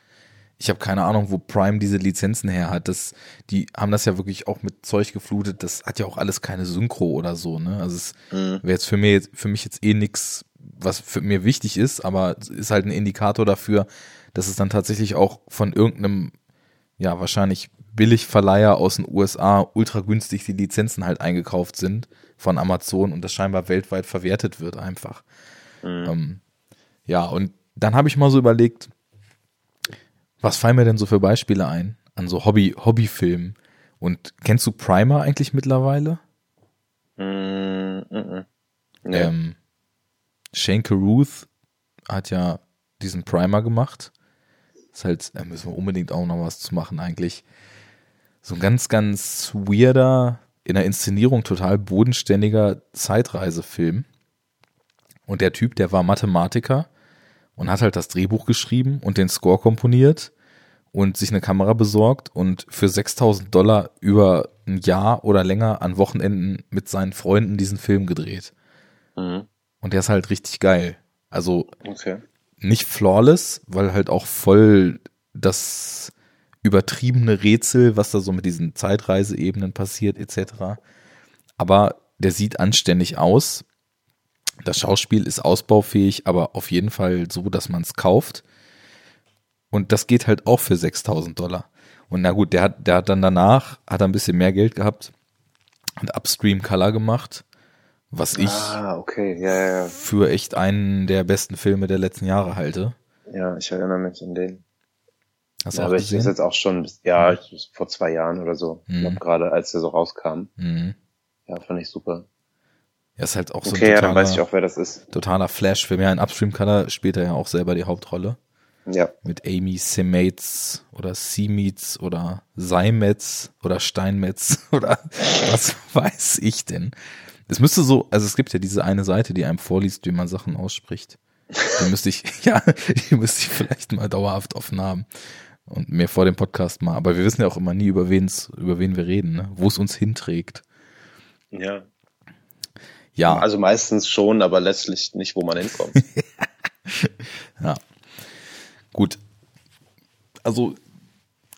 Ich habe keine Ahnung, wo Prime diese Lizenzen her hat. Das, die haben das ja wirklich auch mit Zeug geflutet. Das hat ja auch alles keine Synchro oder so. Ne? Also es mhm. wäre jetzt für mich jetzt für mich jetzt eh nix, was für mir wichtig ist, aber ist halt ein Indikator dafür, dass es dann tatsächlich auch von irgendeinem, ja wahrscheinlich Billigverleiher aus den USA ultra günstig die Lizenzen halt eingekauft sind von Amazon und das scheinbar weltweit verwertet wird einfach. Mhm. Ähm, ja, und dann habe ich mal so überlegt, was fallen mir denn so für Beispiele ein an so Hobby, Hobbyfilmen? Und kennst du Primer eigentlich mittlerweile? Mm, mm, mm. Nee. Ähm, Shane Carruth hat ja diesen Primer gemacht. Ist halt, da müssen wir unbedingt auch noch was zu machen eigentlich. So ein ganz, ganz weirder, in der Inszenierung total bodenständiger Zeitreisefilm. Und der Typ, der war Mathematiker und hat halt das Drehbuch geschrieben und den Score komponiert und sich eine Kamera besorgt und für 6000 Dollar über ein Jahr oder länger an Wochenenden mit seinen Freunden diesen Film gedreht. Mhm. Und der ist halt richtig geil. Also okay. nicht flawless, weil halt auch voll das übertriebene Rätsel, was da so mit diesen Zeitreiseebenen passiert, etc. Aber der sieht anständig aus. Das Schauspiel ist ausbaufähig, aber auf jeden Fall so, dass man es kauft. Und das geht halt auch für 6000 Dollar. Und na gut, der hat, der hat dann danach, hat er ein bisschen mehr Geld gehabt und Upstream Color gemacht, was ich ah, okay. ja, ja, ja. für echt einen der besten Filme der letzten Jahre halte. Ja, ich erinnere mich an den. Hast ja, aber gesehen? ich ist jetzt auch schon, ja, mhm. vor zwei Jahren oder so. Mhm. Ich glaube gerade, als der so rauskam. Mhm. Ja, fand ich super. Ja, ist halt auch so okay, ein totaler, ja, dann weiß ich auch, wer das ist. Totaler Flash-Film. Ja, in Upstream Color spielt er ja auch selber die Hauptrolle. Ja. Mit Amy Semates oder Seameets oder Seimetz oder Steinmetz oder was weiß ich denn. Es müsste so, also es gibt ja diese eine Seite, die einem vorliest, wie man Sachen ausspricht. Die müsste ich, ja, die müsste ich vielleicht mal dauerhaft offen haben und mir vor dem Podcast mal. Aber wir wissen ja auch immer nie, über wen's, über wen wir reden, ne? wo es uns hinträgt. Ja. Ja. Also meistens schon, aber letztlich nicht, wo man hinkommt. ja. Gut. Also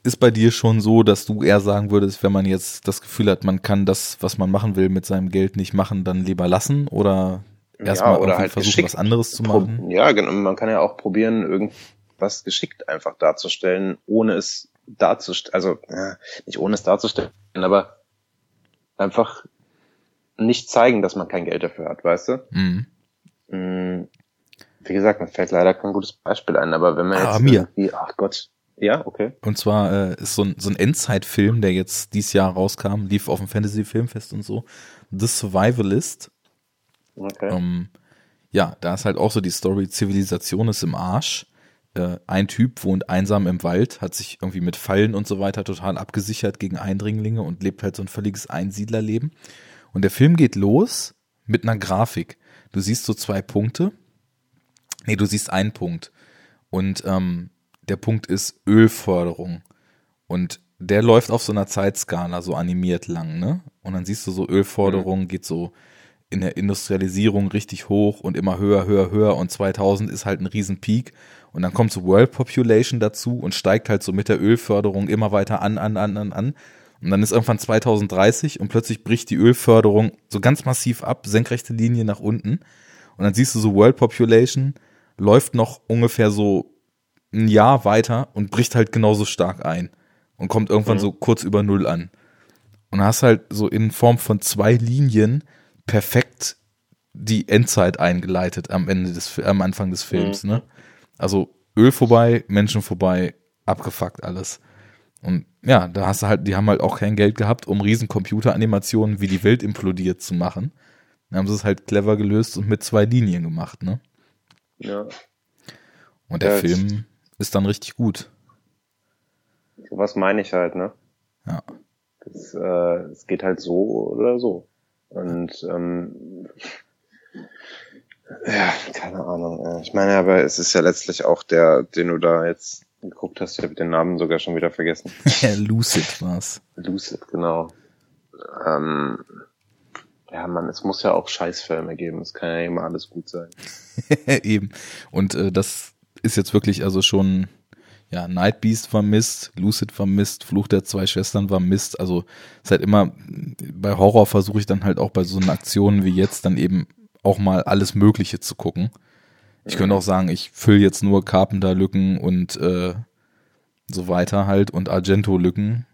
ist bei dir schon so, dass du eher sagen würdest, wenn man jetzt das Gefühl hat, man kann das, was man machen will, mit seinem Geld nicht machen, dann lieber lassen oder erstmal ja, halt versuchen, was anderes zu machen? Ja, genau. Man kann ja auch probieren, irgendwas geschickt einfach darzustellen, ohne es darzustellen, also ja, nicht ohne es darzustellen, aber einfach nicht zeigen, dass man kein Geld dafür hat, weißt du? Mhm. Mm, wie gesagt, mir fällt leider kein gutes Beispiel ein, aber wenn man ah, jetzt mir. ach Gott, ja, okay. Und zwar äh, ist so ein, so ein Endzeitfilm, der jetzt dieses Jahr rauskam, lief auf dem Fantasy Filmfest und so, The Survivalist. Okay. Ähm, ja, da ist halt auch so die Story, Zivilisation ist im Arsch. Äh, ein Typ wohnt einsam im Wald, hat sich irgendwie mit Fallen und so weiter total abgesichert gegen Eindringlinge und lebt halt so ein völliges Einsiedlerleben. Und der Film geht los mit einer Grafik. Du siehst so zwei Punkte. Nee, du siehst einen Punkt. Und ähm, der Punkt ist Ölförderung. Und der läuft auf so einer Zeitskala so animiert lang, ne? Und dann siehst du so Ölförderung mhm. geht so in der Industrialisierung richtig hoch und immer höher, höher, höher und 2000 ist halt ein Riesenpeak und dann kommt so World Population dazu und steigt halt so mit der Ölförderung immer weiter an, an, an, an, an und dann ist irgendwann 2030 und plötzlich bricht die Ölförderung so ganz massiv ab, senkrechte Linie nach unten. Und dann siehst du so World Population läuft noch ungefähr so ein Jahr weiter und bricht halt genauso stark ein und kommt irgendwann mhm. so kurz über Null an. Und hast halt so in Form von zwei Linien perfekt die Endzeit eingeleitet am Ende des, am Anfang des Films, mhm. ne? Also Öl vorbei, Menschen vorbei, abgefuckt alles. Und ja, da hast du halt, die haben halt auch kein Geld gehabt, um riesen Computeranimationen wie die Welt implodiert zu machen. Dann haben sie es halt clever gelöst und mit zwei Linien gemacht, ne? Ja. Und der Ja, Film ist dann richtig gut. Sowas meine ich halt, ne? Ja. Es, äh, es geht halt so oder so. Und ähm, ja, keine Ahnung. Ich meine, aber es ist ja letztlich auch der, den du da jetzt geguckt hast. Ich habe den Namen sogar schon wieder vergessen. Lucid war's. Lucid, genau. Ähm, ja, man, es muss ja auch Scheißfilme geben. Es kann ja immer alles gut sein. Eben. Und äh, das ist jetzt wirklich also schon, ja, Night Beast war Mist, Lucid war Mist, Fluch der zwei Schwestern war Mist. Also ist halt immer, bei Horror versuche ich dann halt auch bei so einer Aktionen wie jetzt dann eben auch mal alles Mögliche zu gucken. Ich könnte auch sagen, ich fülle jetzt nur Carpenter-Lücken und äh, so weiter halt und Argento-Lücken.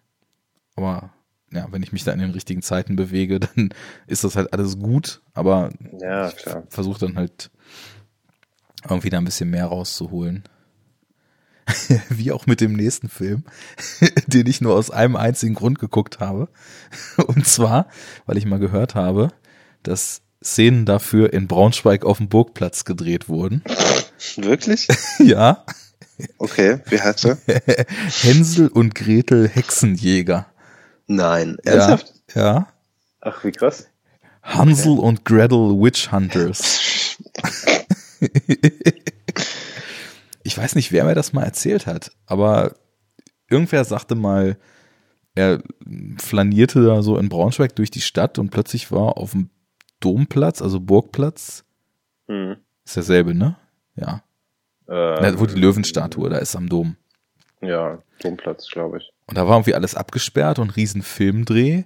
Aber ja, wenn ich mich da in den richtigen Zeiten bewege, dann ist das halt alles gut. Aber Ja, versuche dann halt irgendwie da ein bisschen mehr rauszuholen. Wie auch mit dem nächsten Film, den ich nur aus einem einzigen Grund geguckt habe. Und zwar, weil ich mal gehört habe, dass Szenen dafür in Braunschweig auf dem Burgplatz gedreht wurden. Wirklich? ja, Okay, wie heißt er? Hänsel und Gretel Hexenjäger. Nein, Ja, ernsthaft? ja. Ach, wie krass. Hansel und Gretel Witch Hunters. ich weiß nicht, wer mir das mal erzählt hat, aber irgendwer sagte mal, er flanierte da so in Braunschweig durch die Stadt und plötzlich war auf dem Domplatz, also Burgplatz, Hm. ist derselbe, ne? Ja. Ähm, Da, wo die Löwenstatue da ist am Dom. Ja, Domplatz, glaube ich. Und da war irgendwie alles abgesperrt und riesen Filmdreh.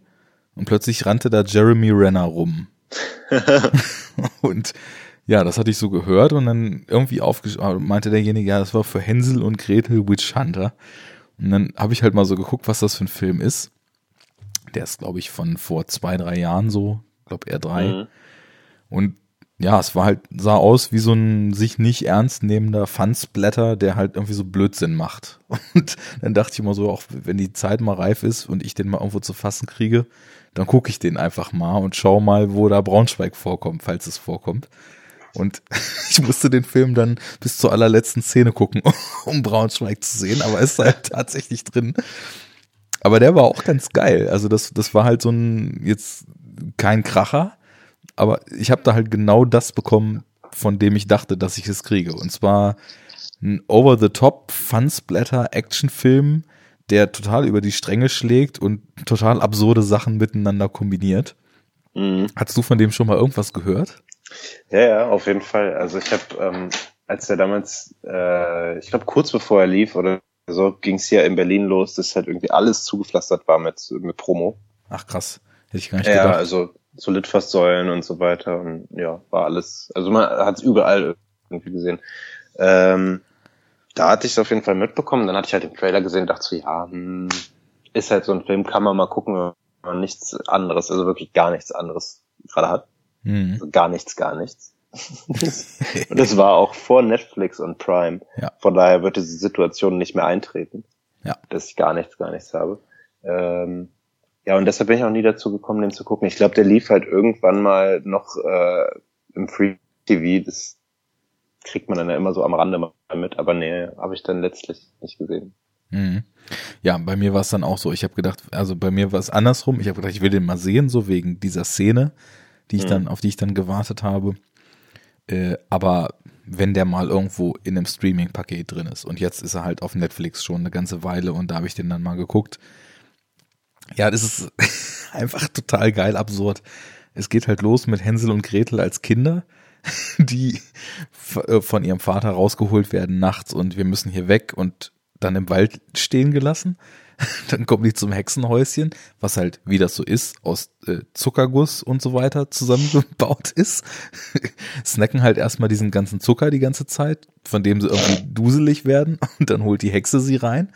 Und plötzlich rannte da Jeremy Renner rum. und ja, das hatte ich so gehört und dann irgendwie aufgesch meinte derjenige, ja, das war für Hänsel und Gretel Witch Hunter. Und dann habe ich halt mal so geguckt, was das für ein Film ist. Der ist, glaube ich, von vor zwei, drei Jahren so, glaube eher drei. Mhm. Und ja, es war halt, sah aus wie so ein sich nicht ernst nehmender Fansblätter, der halt irgendwie so Blödsinn macht. Und dann dachte ich immer so, auch wenn die Zeit mal reif ist und ich den mal irgendwo zu fassen kriege, dann gucke ich den einfach mal und schau mal, wo da Braunschweig vorkommt, falls es vorkommt. Und ich musste den Film dann bis zur allerletzten Szene gucken, um Braunschweig zu sehen, aber ist halt tatsächlich drin. Aber der war auch ganz geil. Also das, das war halt so ein, jetzt kein Kracher, aber ich habe da halt genau das bekommen, von dem ich dachte, dass ich es kriege. Und zwar ein over-the-top Fun-Splatter-Action-Film, der total über die Stränge schlägt und total absurde Sachen miteinander kombiniert. Mhm. Hast du von dem schon mal irgendwas gehört? Ja, ja, auf jeden Fall. Also ich habe, ähm, als er damals, äh, ich glaube kurz bevor er lief oder so, ging es hier in Berlin los, dass halt irgendwie alles zugepflastert war mit, mit Promo. Ach krass, hätte ich gar nicht Ja, gedacht. also so Litfaßsäulen und so weiter und ja, war alles, also man hat es überall irgendwie gesehen. Ähm, da hatte ich es auf jeden Fall mitbekommen, dann hatte ich halt den Trailer gesehen, dachte so, ja, hm, ist halt so ein Film, kann man mal gucken, wenn man nichts anderes, also wirklich gar nichts anderes gerade hat. Mhm. Also gar nichts, gar nichts. und es war auch vor Netflix und Prime. Ja. Von daher wird diese Situation nicht mehr eintreten, Ja. dass ich gar nichts, gar nichts habe. Ähm, ja, und deshalb bin ich auch nie dazu gekommen, den zu gucken. Ich glaube, der lief halt irgendwann mal noch äh, im Free TV. Das kriegt man dann ja immer so am Rande mal mit, aber nee, habe ich dann letztlich nicht gesehen. Mhm. Ja, bei mir war es dann auch so. Ich habe gedacht, also bei mir war es andersrum. Ich habe gedacht, ich will den mal sehen, so wegen dieser Szene, die ich Mhm. dann, auf die ich dann gewartet habe. Äh, aber wenn der mal irgendwo in einem Streaming-Paket drin ist und jetzt ist er halt auf Netflix schon eine ganze Weile und da habe ich den dann mal geguckt. Ja, das ist einfach total geil absurd. Es geht halt los mit Hänsel und Gretel als Kinder, die äh, von ihrem Vater rausgeholt werden nachts und wir müssen hier weg und dann im Wald stehen gelassen. Dann kommen die zum Hexenhäuschen, was halt, wie das so ist, aus äh, Zuckerguss und so weiter zusammengebaut ist. Snacken halt erstmal diesen ganzen Zucker die ganze Zeit, von dem sie irgendwie duselig werden und dann holt die Hexe sie rein.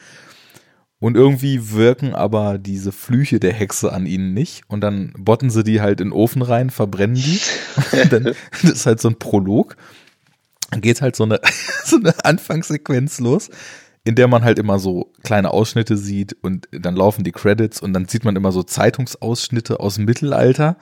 Und irgendwie wirken aber diese Flüche der Hexe an ihnen nicht. Und dann botten sie die halt in den Ofen rein, verbrennen die. Und dann, das ist halt so ein Prolog. Dann geht halt so eine, so eine Anfangssequenz los, in der man halt immer so kleine Ausschnitte sieht und dann laufen die Credits und dann sieht man immer so Zeitungsausschnitte aus dem Mittelalter.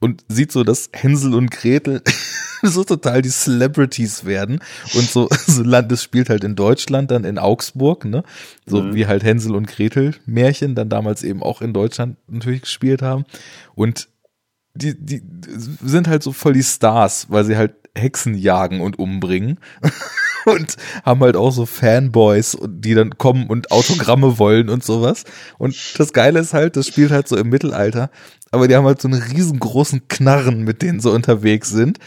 Und sieht so, dass Hänsel und Gretel so total die Celebrities werden und so, so Land, das spielt halt in Deutschland, dann in Augsburg, ne? So mhm. wie halt Hänsel und Gretel Märchen dann damals eben auch in Deutschland natürlich gespielt haben und die, die sind halt so voll die Stars, weil sie halt Hexen jagen und umbringen. und haben halt auch so Fanboys, die dann kommen und Autogramme wollen und sowas. Und das Geile ist halt, das spielt halt so im Mittelalter, aber die haben halt so einen riesengroßen Knarren, mit denen sie unterwegs sind.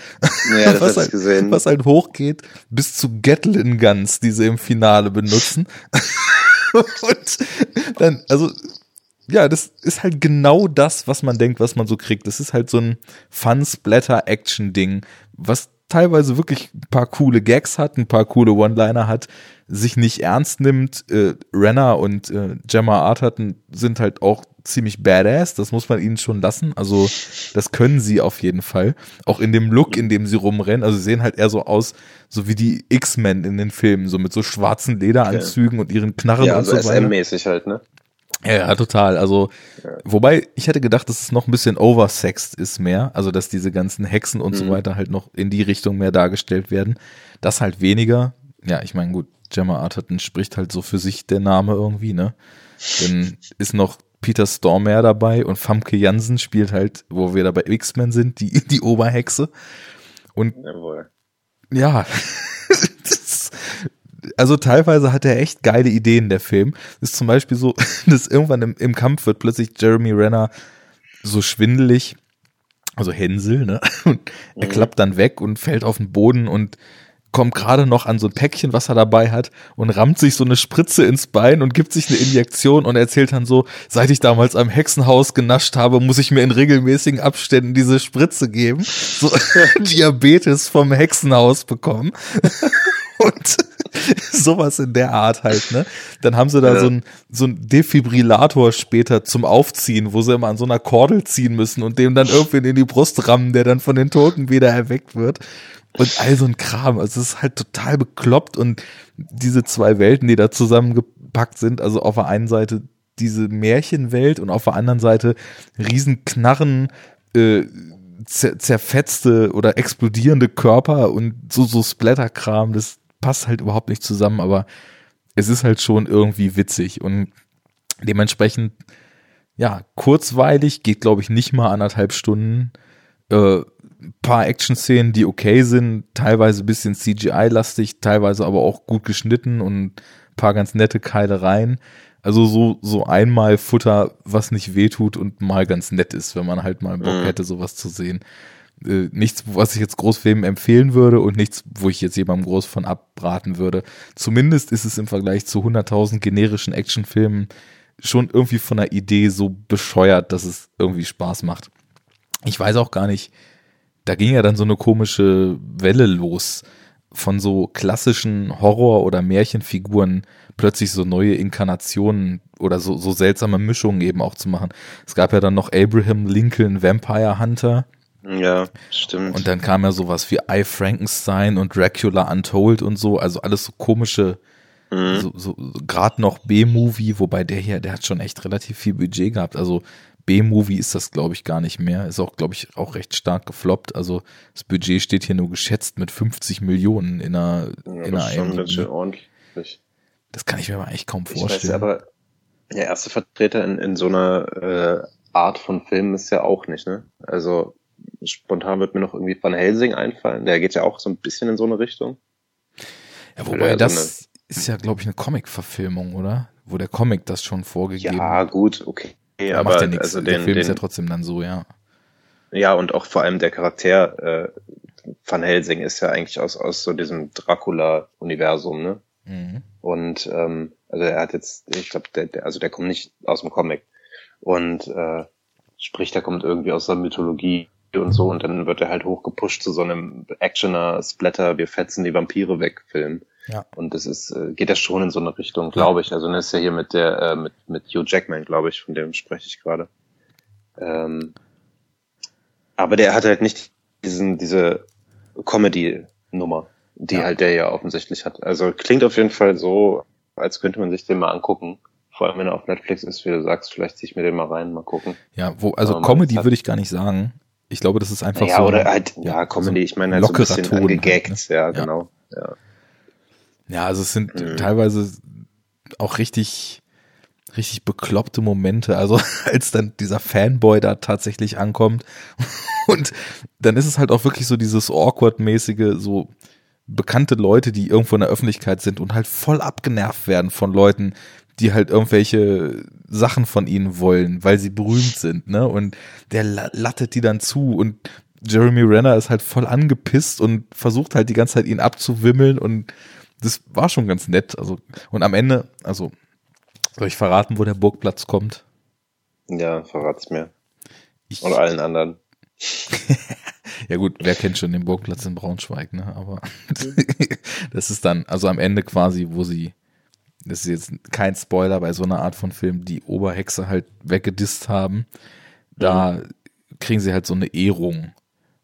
Ja, das was, halt, gesehen. was halt hochgeht bis zu Gatlin Guns, die sie im Finale benutzen. und dann, also ja, das ist halt genau das, was man denkt, was man so kriegt. Das ist halt so ein Fun-Splatter-Action-Ding, was teilweise wirklich ein paar coole Gags hat, ein paar coole One-Liner hat, sich nicht ernst nimmt. Äh, Renner und äh, Gemma Arterton sind halt auch ziemlich badass, das muss man ihnen schon lassen. Also das können sie auf jeden Fall. Auch in dem Look, in dem sie rumrennen. Also sie sehen halt eher so aus, so wie die X-Men in den Filmen, so mit so schwarzen Lederanzügen okay. und ihren Knarren ja, und so weiter. SM-mäßig halt, ne? Ja, ja, total. Also, ja. wobei ich hätte gedacht, dass es noch ein bisschen oversexed ist mehr. Also, dass diese ganzen Hexen und mhm. so weiter halt noch in die Richtung mehr dargestellt werden. Das halt weniger. Ja, ich meine, gut, Gemma Arterton spricht halt so für sich der Name irgendwie, ne? Dann ist noch Peter Stormare dabei und Famke Jansen spielt halt, wo wir da bei X-Men sind, die, die Oberhexe. Und Jawohl. ja, das, also teilweise hat er echt geile Ideen, der Film. ist zum Beispiel so, dass irgendwann im, im Kampf wird plötzlich Jeremy Renner so schwindelig, also Hänsel, ne? Und er mhm. klappt dann weg und fällt auf den Boden und kommt gerade noch an so ein Päckchen, was er dabei hat und rammt sich so eine Spritze ins Bein und gibt sich eine Injektion und erzählt dann so, seit ich damals am Hexenhaus genascht habe, muss ich mir in regelmäßigen Abständen diese Spritze geben. So Diabetes vom Hexenhaus bekommen. und sowas in der Art halt, ne? Dann haben sie da ja. so ein so ein Defibrillator später zum Aufziehen, wo sie immer an so einer Kordel ziehen müssen und dem dann irgendwie in die Brust rammen, der dann von den Toten wieder erweckt wird. Und all so ein Kram. Also es ist halt total bekloppt und diese zwei Welten, die da zusammengepackt sind, also auf der einen Seite diese Märchenwelt und auf der anderen Seite Riesenknarren, äh, zerfetzte oder explodierende Körper und so, so Splatterkram, das passt halt überhaupt nicht zusammen, aber es ist halt schon irgendwie witzig und dementsprechend, ja, kurzweilig, geht glaube ich nicht mal anderthalb Stunden. Äh, paar Action-Szenen, die okay sind, teilweise bisschen CGI-lastig, teilweise aber auch gut geschnitten und paar ganz nette Keilereien. Also so, so einmal Futter, was nicht wehtut und mal ganz nett ist, wenn man halt mal Bock mhm. hätte, sowas zu sehen äh, nichts, was ich jetzt groß für Filmen empfehlen würde und nichts, wo ich jetzt jemandem groß von abraten würde. Zumindest ist es im Vergleich zu 100.000 generischen Actionfilmen schon irgendwie von der Idee so bescheuert, dass es irgendwie Spaß macht. Ich weiß auch gar nicht, da ging ja dann so eine komische Welle los von so klassischen Horror- oder Märchenfiguren plötzlich so neue Inkarnationen oder so, so seltsame Mischungen eben auch zu machen. Es gab ja dann noch Abraham Lincoln Vampire Hunter, ja, stimmt. Und dann kam ja sowas wie I Frankenstein und Dracula Untold und so, also alles so komische, mhm. so, so gerade noch B-Movie, wobei der hier, der hat schon echt relativ viel Budget gehabt. Also B-Movie ist das, glaube ich, gar nicht mehr. Ist auch, glaube ich, auch recht stark gefloppt. Also das Budget steht hier nur geschätzt mit 50 Millionen in einer, ja, in einer schon ganz schön ordentlich. Das kann ich mir aber echt kaum vorstellen. Ich weiß, aber der erste Vertreter in, in so einer äh, Art von Film ist ja auch nicht, ne? Also spontan wird mir noch irgendwie Van Helsing einfallen. Der geht ja auch so ein bisschen in so eine Richtung. Ja, wobei das so ist ja, glaube ich, eine Comic-Verfilmung, oder? Wo der Comic das schon vorgegeben hat. Ja, gut, okay. Ja, aber macht ja nichts. Also der den, Film den, ist ja trotzdem dann so, ja. Ja, und auch vor allem der Charakter äh, Van Helsing ist ja eigentlich aus, aus so diesem Dracula-Universum, ne? Mhm. Und ähm, also er hat jetzt, ich glaube, der, der, also der kommt nicht aus dem Comic. Und äh, sprich, der kommt irgendwie aus der Mythologie und so und dann wird er halt hochgepusht zu so einem Actioner, Splatter, wir fetzen die Vampire weg Film. Ja. Und das ist, äh, geht ja schon in so eine Richtung, glaube ich. Also das ist ja hier mit der, äh, mit, mit Hugh Jackman, glaube ich, von dem spreche ich gerade. Ähm, aber der hat halt nicht diesen, diese Comedy-Nummer, die ja. halt der ja offensichtlich hat. Also klingt auf jeden Fall so, als könnte man sich den mal angucken. Vor allem, wenn er auf Netflix ist, wie du sagst, vielleicht ziehe ich mir den mal rein, mal gucken. Ja, wo, also Comedy würde ich gar nicht sagen Ich glaube, das ist einfach ja, so. oder halt, ja, Comedy, so ich meine halt so ein bisschen Ton halt, angegaggt, ne? ja, Ja. genau. Ja. Ja, also es sind Mhm. teilweise auch richtig, richtig bekloppte Momente. Also als dann dieser Fanboy da tatsächlich ankommt und dann ist es halt auch wirklich so dieses awkward-mäßige, so bekannte Leute, die irgendwo in der Öffentlichkeit sind und halt voll abgenervt werden von Leuten, die halt irgendwelche Sachen von ihnen wollen, weil sie berühmt sind, ne? Und der la- lattet die dann zu und Jeremy Renner ist halt voll angepisst und versucht halt die ganze Zeit ihn abzuwimmeln und das war schon ganz nett. Also, und am Ende, also, soll ich verraten, wo der Burgplatz kommt? ja, verrat's mir. Ich, Und allen anderen. ja gut, wer kennt schon den Burgplatz in Braunschweig, ne? Aber das ist dann, also am Ende quasi, wo sie, das ist jetzt kein Spoiler bei so einer Art von Film, die Oberhexe halt weggedisst haben, da kriegen sie halt so eine Ehrung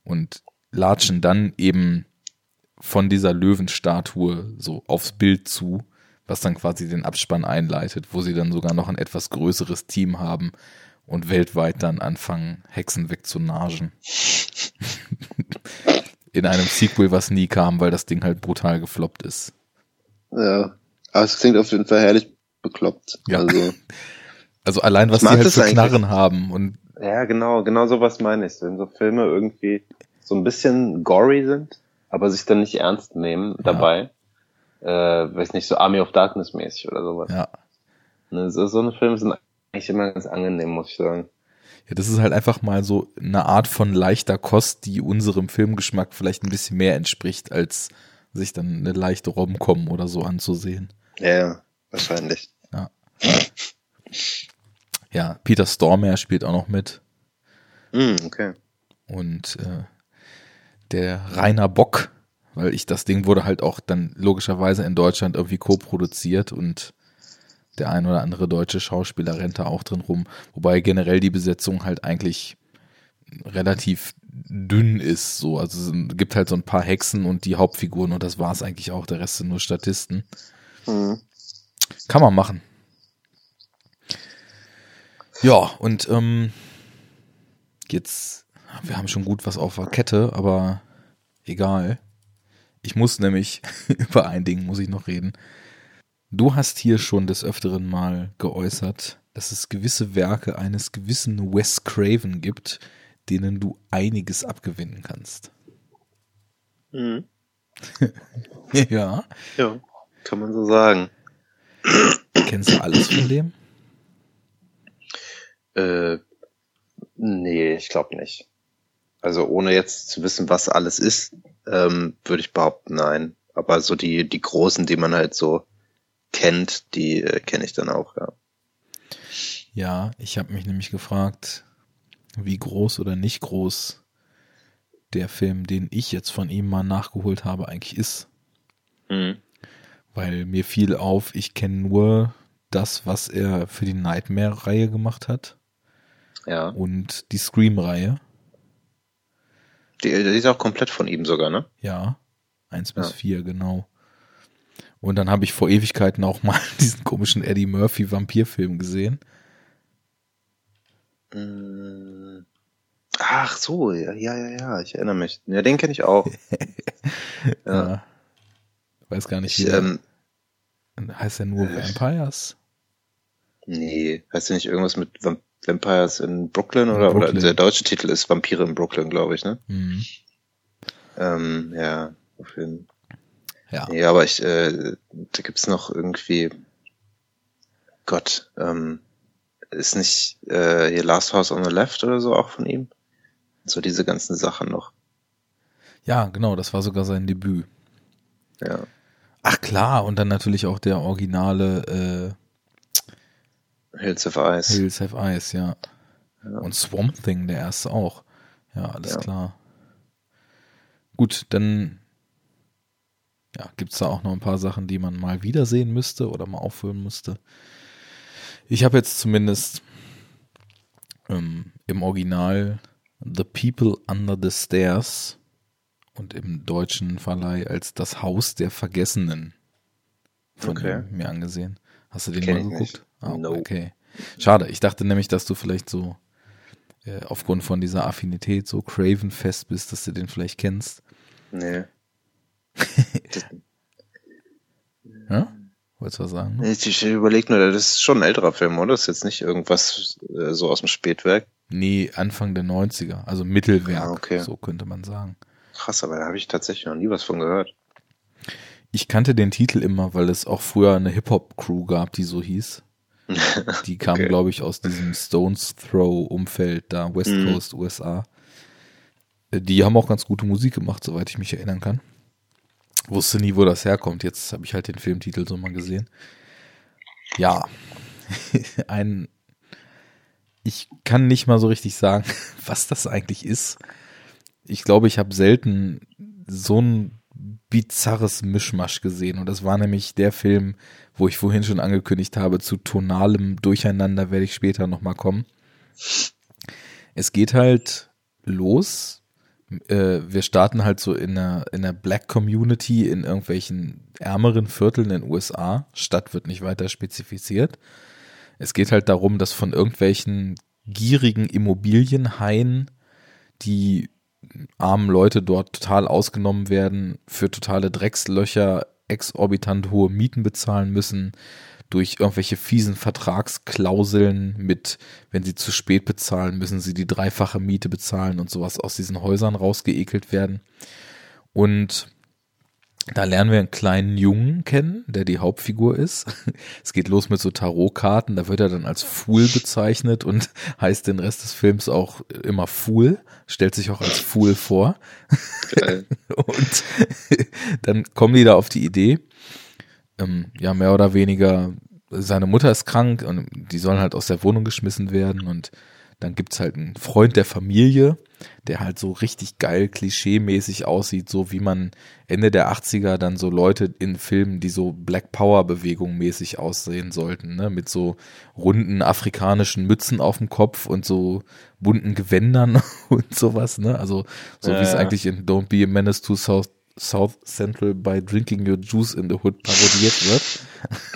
und latschen dann eben von dieser Löwenstatue so aufs Bild zu, was dann quasi den Abspann einleitet, wo sie dann sogar noch ein etwas größeres Team haben und weltweit dann anfangen, Hexen wegzunagen. In einem Sequel, was nie kam, weil das Ding halt brutal gefloppt ist. Ja. Aber es klingt auf jeden Fall herrlich bekloppt. Ja. Also, Also allein, was die mag halt für. Knarren haben und ja, genau, genau sowas meine ich. Wenn so Filme irgendwie so ein bisschen gory sind, aber sich dann nicht ernst nehmen dabei. Äh, weiß nicht, so Army of Darkness mäßig oder sowas. ja. Ne, so, so eine Filme sind eigentlich immer ganz angenehm, muss ich sagen. Ja, das ist halt einfach mal so eine Art von leichter Kost, die unserem Filmgeschmack vielleicht ein bisschen mehr entspricht, als sich dann eine leichte Rom-Com oder so anzusehen. Ja, ja, wahrscheinlich. Ja, Peter Stormare spielt auch noch mit Hm, okay. und äh, der Rainer Bock, weil ich das Ding wurde halt auch dann logischerweise in Deutschland irgendwie co-produziert und der ein oder andere deutsche Schauspieler rennt da auch drin rum, wobei generell die Besetzung halt eigentlich relativ dünn ist, so also es gibt halt so ein paar Hexen und die Hauptfiguren und das war es eigentlich auch, der Rest sind nur Statisten. Hm. Kann man machen. Ja, und ähm, jetzt, wir haben schon gut was auf der Kette, aber egal. Ich muss nämlich, über ein Ding muss ich noch reden. Du hast hier schon des Öfteren mal geäußert, dass es gewisse Werke eines gewissen Wes Craven gibt, denen du einiges abgewinnen kannst. Hm. ja. Ja, kann man so sagen. Kennst du alles von dem? Äh, nee, ich glaube nicht. Also ohne jetzt zu wissen, was alles ist, ähm, würde ich behaupten, nein. Aber so die, die großen, die man halt so kennt, die äh, kenne ich dann auch, ja. Ja, ich habe mich nämlich gefragt, wie groß oder nicht groß der Film, den ich jetzt von ihm mal nachgeholt habe, eigentlich ist. Mhm. Weil mir fiel auf, ich kenne nur das, was er für die Nightmare-Reihe gemacht hat Ja. und die Scream-Reihe. Die, die ist auch komplett von ihm sogar, ne? Ja, eins bis Ja. vier, genau. Und dann habe ich vor Ewigkeiten auch mal diesen komischen Eddie Murphy Vampirfilm gesehen. Mm. Ach so, ja, ja, ja, ja, ich erinnere mich. Ja, den kenne ich auch. Ja. Äh, weiß gar nicht, Ich, ähm, heißt er nur äh, Vampires? nee, heißt du nicht irgendwas mit Vamp Vampires in Brooklyn oder, Brooklyn. oder der deutsche Titel ist Vampire in Brooklyn, glaube ich, ne? Mhm. Ähm, ja, auf jeden Ja. Ja, aber ich, äh, da gibt's noch irgendwie, Gott, ähm, ist nicht äh, hier Last House on the Left oder so auch von ihm? So diese ganzen Sachen noch. Ja, genau, das war sogar sein Debüt. Ja. Ach klar, und dann natürlich auch der originale Hills of Ice. Hills Have Eyes, ja. Ja. Und Swamp Thing, der erste auch. Ja, alles Ja. klar. Gut, dann ja, gibt's da auch noch ein paar Sachen, die man mal wiedersehen müsste oder mal auffüllen müsste. Ich habe jetzt zumindest ähm, im Original The People Under the Stairs und im deutschen Verleih als Das Haus der Vergessenen von Okay. mir angesehen. Hast du den Kenn mal geguckt? Ah, No. okay. Schade, ich dachte nämlich, dass du vielleicht so äh, aufgrund von dieser Affinität so Craven fest bist, dass du den vielleicht kennst. Nee. ja? Wolltest du was sagen? Ne? Ich, ich überlege nur, das ist schon ein älterer Film, oder? Das ist jetzt nicht irgendwas äh, so aus dem Spätwerk. Nee, Anfang der 90er, also Mittelwerk, Ah, okay. so könnte man sagen. Krass, aber da habe ich tatsächlich noch nie was von gehört. Ich kannte den Titel immer, weil es auch früher eine Hip-Hop-Crew gab, die so hieß. Die kam, Okay. glaube ich, aus diesem Stones Throw-Umfeld da, West Mhm. Coast, USA. Äh, Die haben auch ganz gute Musik gemacht, soweit ich mich erinnern kann. Wusste nie, wo das herkommt. Jetzt habe ich halt den Filmtitel so mal gesehen. Ja, ein. Ich kann nicht mal so richtig sagen, was das eigentlich ist. Ich glaube, ich habe selten so ein bizarres Mischmasch gesehen. Und das war nämlich der Film, wo ich vorhin schon angekündigt habe, zu tonalem Durcheinander werde ich später nochmal kommen. Es geht halt los. Äh, wir starten halt so in einer, in einer Black Community in irgendwelchen ärmeren Vierteln in den USA. Stadt wird nicht weiter spezifiziert. Es geht halt darum, dass von irgendwelchen gierigen Immobilienhaien die armen Leute dort total ausgenommen werden, für totale Dreckslöcher exorbitant hohe Mieten bezahlen müssen, durch irgendwelche fiesen Vertragsklauseln mit, wenn sie zu spät bezahlen, müssen sie die dreifache Miete bezahlen und sowas aus diesen Häusern rausgeekelt werden. Und da lernen wir einen kleinen Jungen kennen, der die Hauptfigur ist. Es geht los mit so Tarotkarten, da wird er dann als Fool bezeichnet und heißt den Rest des Films auch immer Fool, stellt sich auch als Fool vor. Geil. Und dann kommen die da auf die Idee, ähm, ja, mehr oder weniger, seine Mutter ist krank und die sollen halt aus der Wohnung geschmissen werden und dann gibt's halt einen Freund der Familie, der halt so richtig geil klischee-mäßig aussieht, so wie man Ende der 80er dann so Leute in Filmen, die so Black Power Bewegung mäßig aussehen sollten, ne, mit so runden afrikanischen Mützen auf dem Kopf und so bunten Gewändern und sowas, ne, also so wie es Ja. eigentlich in Don't Be a Menace to South, South Central by Drinking Your Juice in the Hood parodiert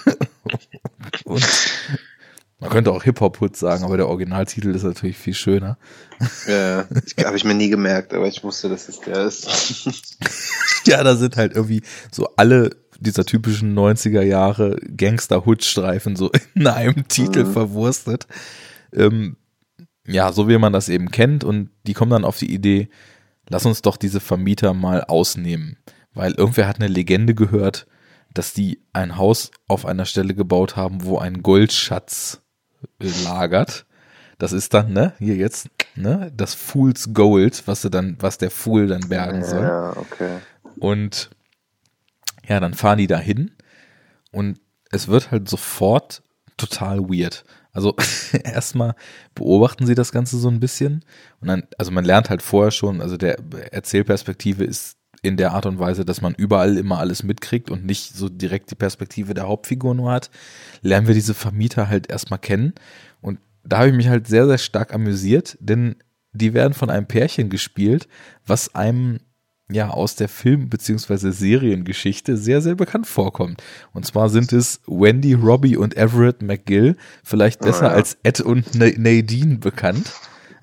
wird. und man könnte auch Hip-Hop-Hood sagen, aber der Originaltitel ist natürlich viel schöner. Ja, habe ich mir nie gemerkt, aber ich wusste, dass es der ist. Ja, da sind halt irgendwie so alle dieser typischen 90er Jahre Gangster-Hood-Streifen so in einem Titel Mhm. verwurstet. Ähm, ja, so wie man das eben kennt und die kommen dann auf die Idee, lass uns doch diese Vermieter mal ausnehmen, weil irgendwer hat eine Legende gehört, dass die ein Haus auf einer Stelle gebaut haben, wo ein Goldschatz lagert. Das ist dann, ne, hier jetzt, ne, das Fool's Gold, was sie dann, was der Fool dann bergen soll. Ja, okay. Und ja, dann fahren die da hin und es wird halt sofort total weird. Also erstmal beobachten sie das Ganze so ein bisschen und dann, also man lernt halt vorher schon, also der Erzählperspektive ist in der Art und Weise, dass man überall immer alles mitkriegt und nicht so direkt die Perspektive der Hauptfigur nur hat, lernen wir diese Vermieter halt erstmal kennen und da habe ich mich halt sehr, sehr stark amüsiert, denn die werden von einem Pärchen gespielt, was einem ja aus der Film- bzw. Seriengeschichte sehr, sehr bekannt vorkommt. Und zwar sind es Wendy, Robbie und Everett McGill, vielleicht besser Ah, ja. als Ed und Na- Nadine bekannt.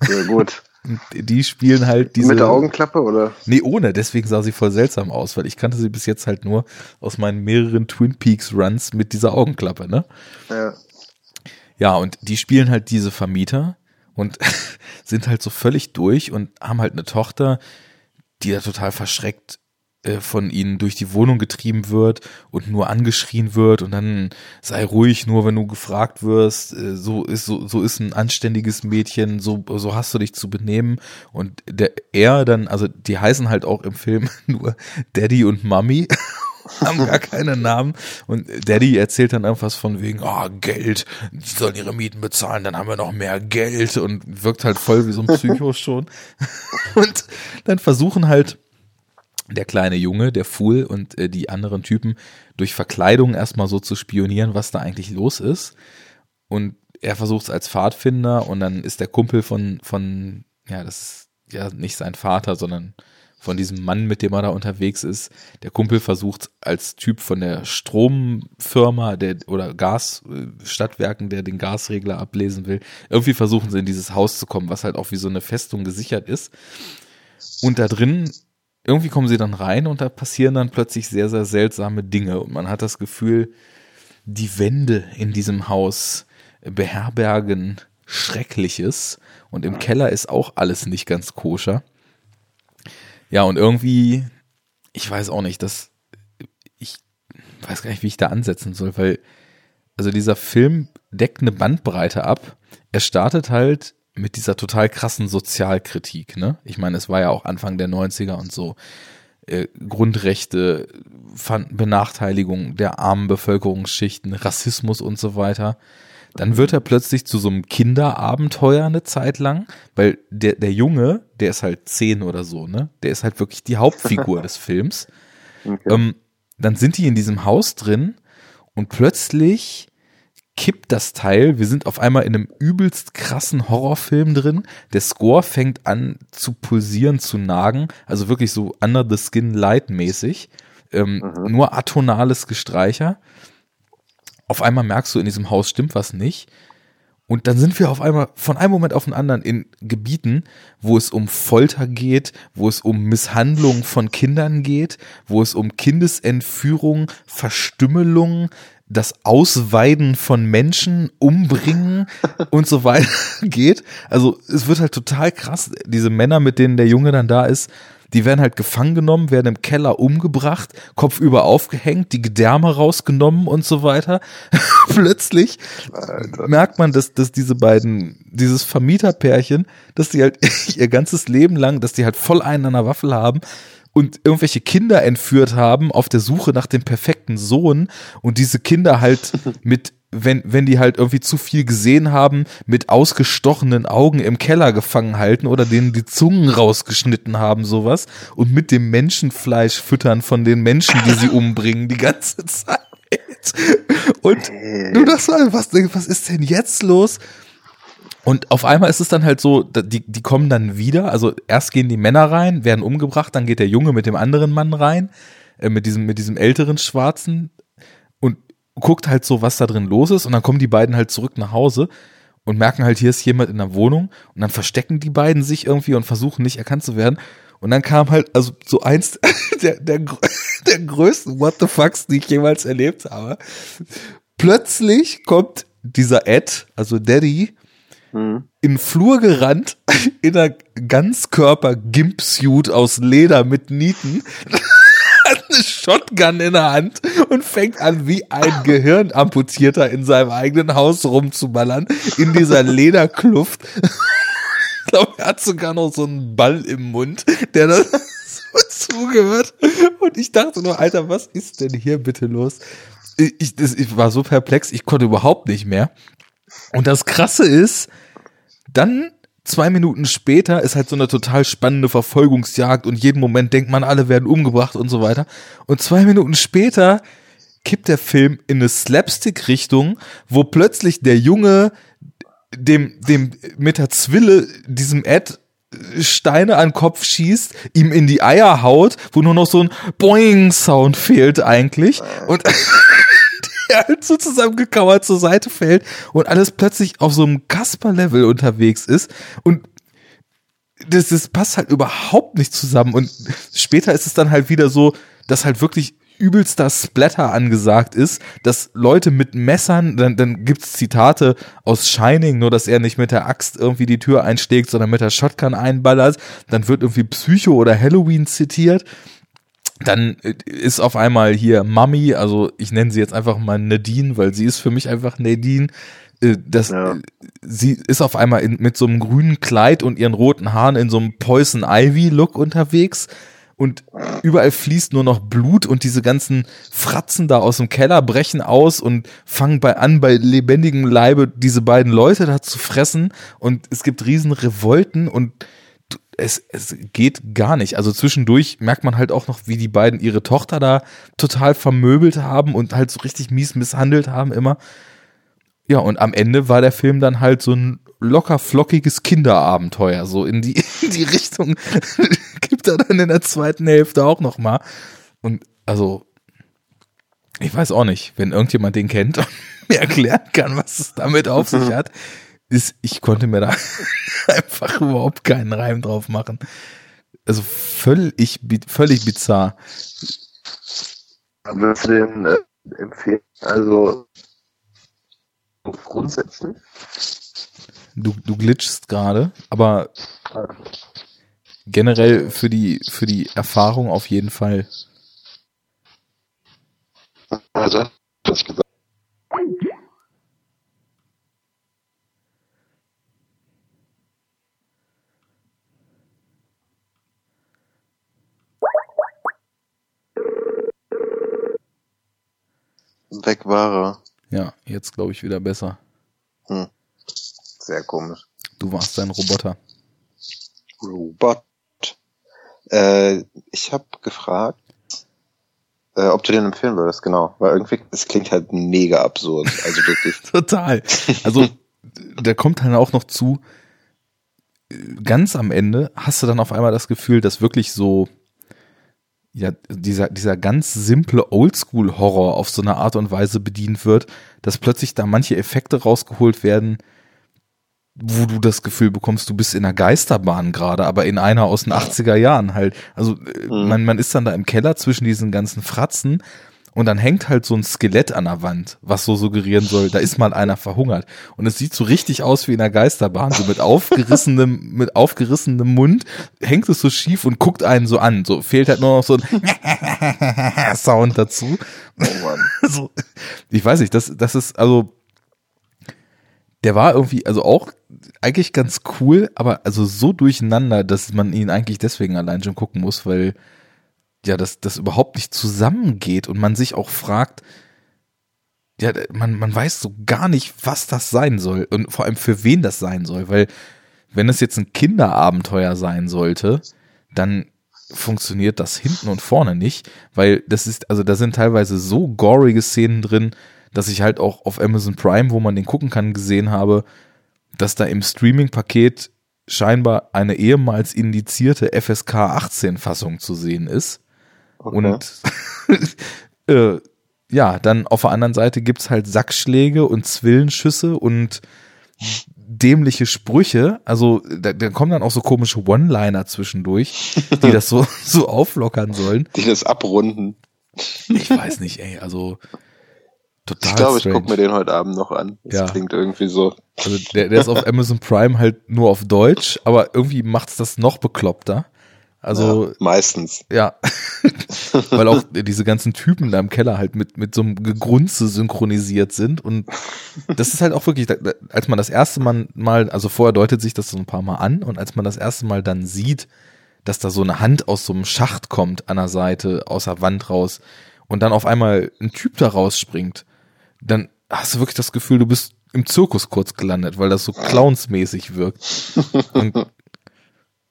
Sehr gut. Und die spielen halt diese. Mit der Augenklappe oder? Nee, ohne, deswegen sah sie voll seltsam aus, weil ich kannte sie bis jetzt halt nur aus meinen mehreren Twin Peaks Runs mit dieser Augenklappe, ne? Ja. Ja, und die spielen halt diese Vermieter und sind halt so völlig durch und haben halt eine Tochter, die da total verschreckt äh, von ihnen durch die Wohnung getrieben wird und nur angeschrien wird und dann sei ruhig, nur wenn du gefragt wirst, äh, so ist so, so ist ein anständiges Mädchen, so so hast du dich zu benehmen und der er dann, also die heißen halt auch im Film nur Daddy und Mummy haben gar keine Namen und Daddy erzählt dann irgendwas von wegen, ah, Geld, die sollen ihre Mieten bezahlen, dann haben wir noch mehr Geld und wirkt halt voll wie so ein Psycho schon. Und dann versuchen halt der kleine Junge, der Fool und äh, die anderen Typen durch Verkleidung erstmal so zu spionieren, was da eigentlich los ist. Und er versucht es als Pfadfinder und dann ist der Kumpel von, von, ja, das ist ja nicht sein Vater, sondern von diesem Mann, mit dem er da unterwegs ist. Der Kumpel versucht als Typ von der Stromfirma der, oder Gasstadtwerken, der den Gasregler ablesen will, irgendwie versuchen sie in dieses Haus zu kommen, was halt auch wie so eine Festung gesichert ist. Und da drin, irgendwie kommen sie dann rein und da passieren dann plötzlich sehr, sehr seltsame Dinge. Und man hat das Gefühl, die Wände in diesem Haus beherbergen Schreckliches. Und im Keller ist auch alles nicht ganz koscher. Ja, und irgendwie, ich weiß auch nicht, dass ich weiß gar nicht, wie ich da ansetzen soll, weil also dieser Film deckt eine Bandbreite ab. Er startet halt mit dieser total krassen Sozialkritik, ne? Ich meine, es war ja auch Anfang der 90er und so. Äh, Grundrechte, Benachteiligung der armen Bevölkerungsschichten, Rassismus und so weiter. Dann wird er plötzlich zu so einem Kinderabenteuer eine Zeit lang, weil der, der Junge, der ist halt zehn oder so, ne? Der ist halt wirklich die Hauptfigur des Films. Okay. Ähm, dann sind die in diesem Haus drin und plötzlich kippt das Teil. Wir sind auf einmal in einem übelst krassen Horrorfilm drin. Der Score fängt an zu pulsieren, zu nagen. Also wirklich so Under the Skin Light mäßig. Ähm, mhm. Nur atonales Gestreicher auf einmal merkst du, in diesem Haus stimmt was nicht. Und dann sind wir auf einmal von einem Moment auf den anderen in Gebieten, wo es um Folter geht, wo es um Misshandlung von Kindern geht, wo es um Kindesentführung, Verstümmelung, das Ausweiden von Menschen, Umbringen und so weiter geht. Also es wird halt total krass. Diese Männer, mit denen der Junge dann da ist, die werden halt gefangen genommen, werden im Keller umgebracht, kopfüber aufgehängt, die Gedärme rausgenommen und so weiter. Plötzlich Alter. merkt man, dass, dass diese beiden, dieses Vermieterpärchen, dass die halt ihr ganzes Leben lang, dass die halt voll einen an der Waffel haben, und irgendwelche Kinder entführt haben auf der Suche nach dem perfekten Sohn und diese Kinder halt mit wenn, wenn die halt irgendwie zu viel gesehen haben, mit ausgestochenen Augen im Keller gefangen halten oder denen die Zungen rausgeschnitten haben, sowas, und mit dem Menschenfleisch füttern von den Menschen, die sie umbringen, die ganze Zeit. Und du dachtest, was, was ist denn jetzt los? Und auf einmal ist es dann halt so, die, die kommen dann wieder, also erst gehen die Männer rein, werden umgebracht, dann geht der Junge mit dem anderen Mann rein, äh, mit diesem, mit diesem älteren Schwarzen, guckt halt so, was da drin los ist und dann kommen die beiden halt zurück nach Hause und merken halt, hier ist jemand in der Wohnung und dann verstecken die beiden sich irgendwie und versuchen nicht erkannt zu werden. Und dann kam halt, also so eins der, der, der größten What the fucks, die ich jemals erlebt habe. Plötzlich kommt dieser Ed, also Daddy, mhm. in den Flur gerannt, in einer Ganzkörper-Gimp-Suit aus Leder mit Nieten hat eine Shotgun in der Hand und fängt an, wie ein Gehirnamputierter in seinem eigenen Haus rumzuballern, in dieser Lederkluft. Ich glaube, er hat sogar noch so einen Ball im Mund, der da so zugehört. Und ich dachte nur, Alter, was ist denn hier bitte los? Ich, das, ich war so perplex, ich konnte überhaupt nicht mehr. Und das Krasse ist, dann zwei Minuten später ist halt so eine total spannende Verfolgungsjagd und jeden Moment denkt man, alle werden umgebracht und so weiter. Und zwei Minuten später kippt der Film in eine Slapstick-Richtung, wo plötzlich der Junge dem, dem mit der Zwille, diesem Ed, Steine an den Kopf schießt, ihm in die Eier haut, wo nur noch so ein Boing-Sound fehlt eigentlich. Und der halt so zusammengekauert zur Seite fällt und alles plötzlich auf so einem Kasper-Level unterwegs ist und das, das passt halt überhaupt nicht zusammen und später ist es dann halt wieder so, dass halt wirklich übelster Splatter angesagt ist, dass Leute mit Messern, dann, dann gibt's Zitate aus Shining, nur dass er nicht mit der Axt irgendwie die Tür einschlägt, sondern mit der Shotgun einballert, dann wird irgendwie Psycho oder Halloween zitiert dann äh, ist auf einmal hier Mami, also ich nenne sie jetzt einfach mal Nadine, weil sie ist für mich einfach Nadine. Äh, das, ja. Sie ist auf einmal in, mit so einem grünen Kleid und ihren roten Haaren in so einem Poison Ivy Look unterwegs und überall fließt nur noch Blut und diese ganzen Fratzen da aus dem Keller brechen aus und fangen bei an, bei lebendigem Leibe diese beiden Leute da zu fressen und es gibt riesen Revolten und es, es geht gar nicht. Also zwischendurch merkt man halt auch noch, wie die beiden ihre Tochter da total vermöbelt haben und halt so richtig mies misshandelt haben immer. Ja, und am Ende war der Film dann halt so ein locker flockiges Kinderabenteuer, so in die, in die Richtung gibt er dann in der zweiten Hälfte auch noch mal. Und also, ich weiß auch nicht, wenn irgendjemand den kennt und mir erklären kann, was es damit auf sich hat, ist, ich konnte mir da einfach überhaupt keinen Reim drauf machen. Also völlig, völlig bizarr. Würdest du den äh, empfehlen? Also grundsätzlich? Du, du glitschst gerade, aber generell für die, für die Erfahrung auf jeden Fall. Also, das gesagt. Weg war er. Ja, jetzt glaube ich wieder besser. Hm. Sehr komisch. Du warst ein Roboter. Robot. Äh, ich habe gefragt, äh, ob du den empfehlen würdest, genau. Weil irgendwie, es klingt halt mega absurd. Also wirklich. Total. Also, da kommt dann auch noch zu, ganz am Ende hast du dann auf einmal das Gefühl, dass wirklich so ja, dieser, dieser ganz simple Oldschool-Horror auf so eine Art und Weise bedient wird, dass plötzlich da manche Effekte rausgeholt werden, wo du das Gefühl bekommst, du bist in einer Geisterbahn gerade, aber in einer aus den 80er Jahren halt. Also äh, mhm. man, man ist dann da im Keller zwischen diesen ganzen Fratzen und dann hängt halt so ein Skelett an der Wand, was so suggerieren soll, da ist mal einer verhungert. Und es sieht so richtig aus wie in einer Geisterbahn, so mit aufgerissenem, mit aufgerissenem Mund, hängt es so schief und guckt einen so an. So fehlt halt nur noch so ein Sound dazu. Oh Mann. so, ich weiß nicht, das, das ist, also, der war irgendwie, also auch eigentlich ganz cool, aber also so durcheinander, dass man ihn eigentlich deswegen allein schon gucken muss, weil ja, dass das überhaupt nicht zusammengeht und man sich auch fragt, ja, man, man weiß so gar nicht, was das sein soll und vor allem für wen das sein soll, weil wenn es jetzt ein Kinderabenteuer sein sollte, dann funktioniert das hinten und vorne nicht, weil das ist, also da sind teilweise so gorige Szenen drin, dass ich halt auch auf Amazon Prime, wo man den gucken kann, gesehen habe, dass da im Streaming-Paket scheinbar eine ehemals indizierte FSK 18 Fassung zu sehen ist. Okay. Und äh, ja, dann auf der anderen Seite gibt's halt Sackschläge und Zwillenschüsse und dämliche Sprüche. Also da, da kommen dann auch so komische One-Liner zwischendurch, die das so, so auflockern sollen. Die das abrunden. Ich weiß nicht, ey, also total. Ich glaube, ich gucke mir den heute Abend noch an. Das ja. klingt irgendwie so. Also der, der ist auf Amazon Prime halt nur auf Deutsch, aber irgendwie macht's das noch bekloppter. Also ja, meistens. Ja, weil auch diese ganzen Typen da im Keller halt mit mit so einem Gegrunze synchronisiert sind und das ist halt auch wirklich, als man das erste Mal mal, also vorher deutet sich das so ein paar Mal an und als man das erste Mal dann sieht, dass da so eine Hand aus so einem Schacht kommt an der Seite aus der Wand raus und dann auf einmal ein Typ da rausspringt, dann hast du wirklich das Gefühl, du bist im Zirkus kurz gelandet, weil das so clownsmäßig wirkt. Und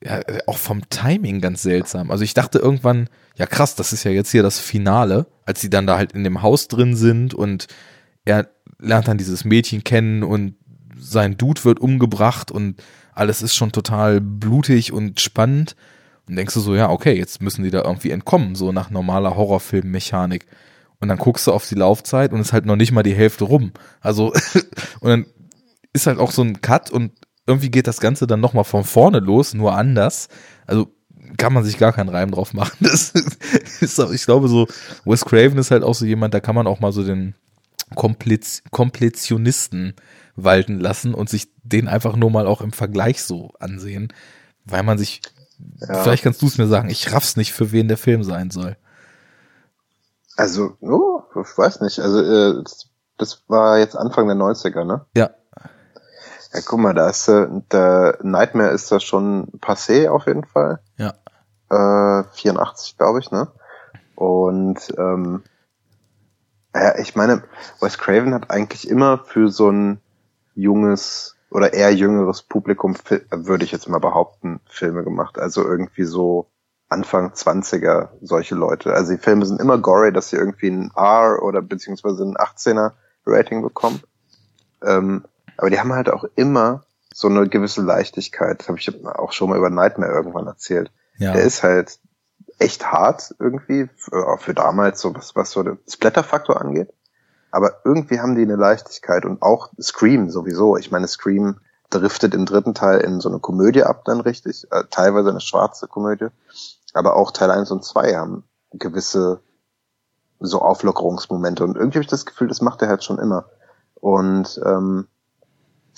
ja, auch vom Timing ganz seltsam. Also ich dachte irgendwann, ja krass, das ist ja jetzt hier das Finale, als sie dann da halt in dem Haus drin sind und er lernt dann dieses Mädchen kennen und sein Dude wird umgebracht und alles ist schon total blutig und spannend. Und denkst du so, ja, okay, jetzt müssen die da irgendwie entkommen, so nach normaler Horrorfilmmechanik. Und dann guckst du auf die Laufzeit und ist halt noch nicht mal die Hälfte rum. Also, und dann ist halt auch so ein Cut und irgendwie geht das Ganze dann nochmal von vorne los, nur anders. Also kann man sich gar keinen Reim drauf machen. Das ist, ich glaube so, Wes Craven ist halt auch so jemand, da kann man auch mal so den Kompliz Kompletionisten walten lassen und sich den einfach nur mal auch im Vergleich so ansehen, weil man sich, ja. vielleicht kannst du es mir sagen, ich raff's nicht, für wen der Film sein soll. Also, oh, ich weiß nicht, also äh, das war jetzt Anfang der 90er, ne? Ja. Ja, guck mal, da ist äh, der Nightmare ist da schon passé auf jeden Fall. Ja. Äh, 84, glaube ich, ne? Und ähm, ja, ich meine, Wes Craven hat eigentlich immer für so ein junges oder eher jüngeres Publikum, würde ich jetzt mal behaupten, Filme gemacht. Also irgendwie so Anfang 20er solche Leute. Also die Filme sind immer gory, dass sie irgendwie ein R oder beziehungsweise ein 18er Rating bekommen. Ähm, aber die haben halt auch immer so eine gewisse Leichtigkeit. Das habe ich auch schon mal über Nightmare irgendwann erzählt. Ja. Der ist halt echt hart irgendwie, für, für damals, so was, was so der Splatter-Faktor angeht. Aber irgendwie haben die eine Leichtigkeit und auch Scream sowieso. Ich meine, Scream driftet im dritten Teil in so eine Komödie ab dann richtig, äh, teilweise eine schwarze Komödie. Aber auch Teil 1 und 2 haben gewisse so Auflockerungsmomente. Und irgendwie habe ich das Gefühl, das macht er halt schon immer. Und ähm,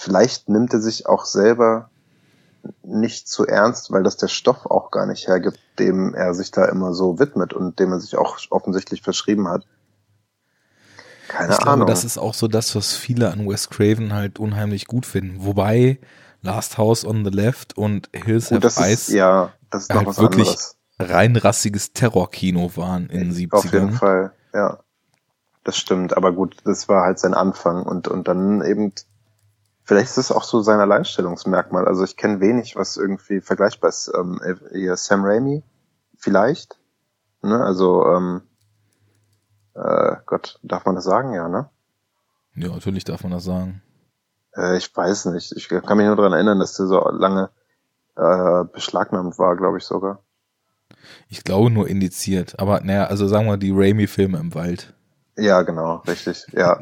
vielleicht nimmt er sich auch selber nicht zu ernst, weil das der Stoff auch gar nicht hergibt, dem er sich da immer so widmet und dem er sich auch offensichtlich verschrieben hat. Keine ich Ahnung. Glaube, das ist auch so das, was viele an Wes Craven halt unheimlich gut finden. Wobei Last House on the Left und Hills Have Eyes ja, das ist halt was wirklich anderes. rein rassiges Terrorkino waren in den 70ern. Auf jeden Fall, ja. Das stimmt, aber gut, das war halt sein Anfang und, und dann eben Vielleicht ist es auch so sein Alleinstellungsmerkmal. Also ich kenne wenig, was irgendwie vergleichbar ist. Ähm, eher Sam Raimi, vielleicht. Ne? Also, ähm, äh, Gott, darf man das sagen, ja, ne? Ja, natürlich darf man das sagen. Äh, ich weiß nicht. Ich kann mich nur daran erinnern, dass der so lange äh, beschlagnahmt war, glaube ich sogar. Ich glaube nur indiziert. Aber naja, also sagen wir die Raimi-Filme im Wald. Ja, genau, richtig. Ja.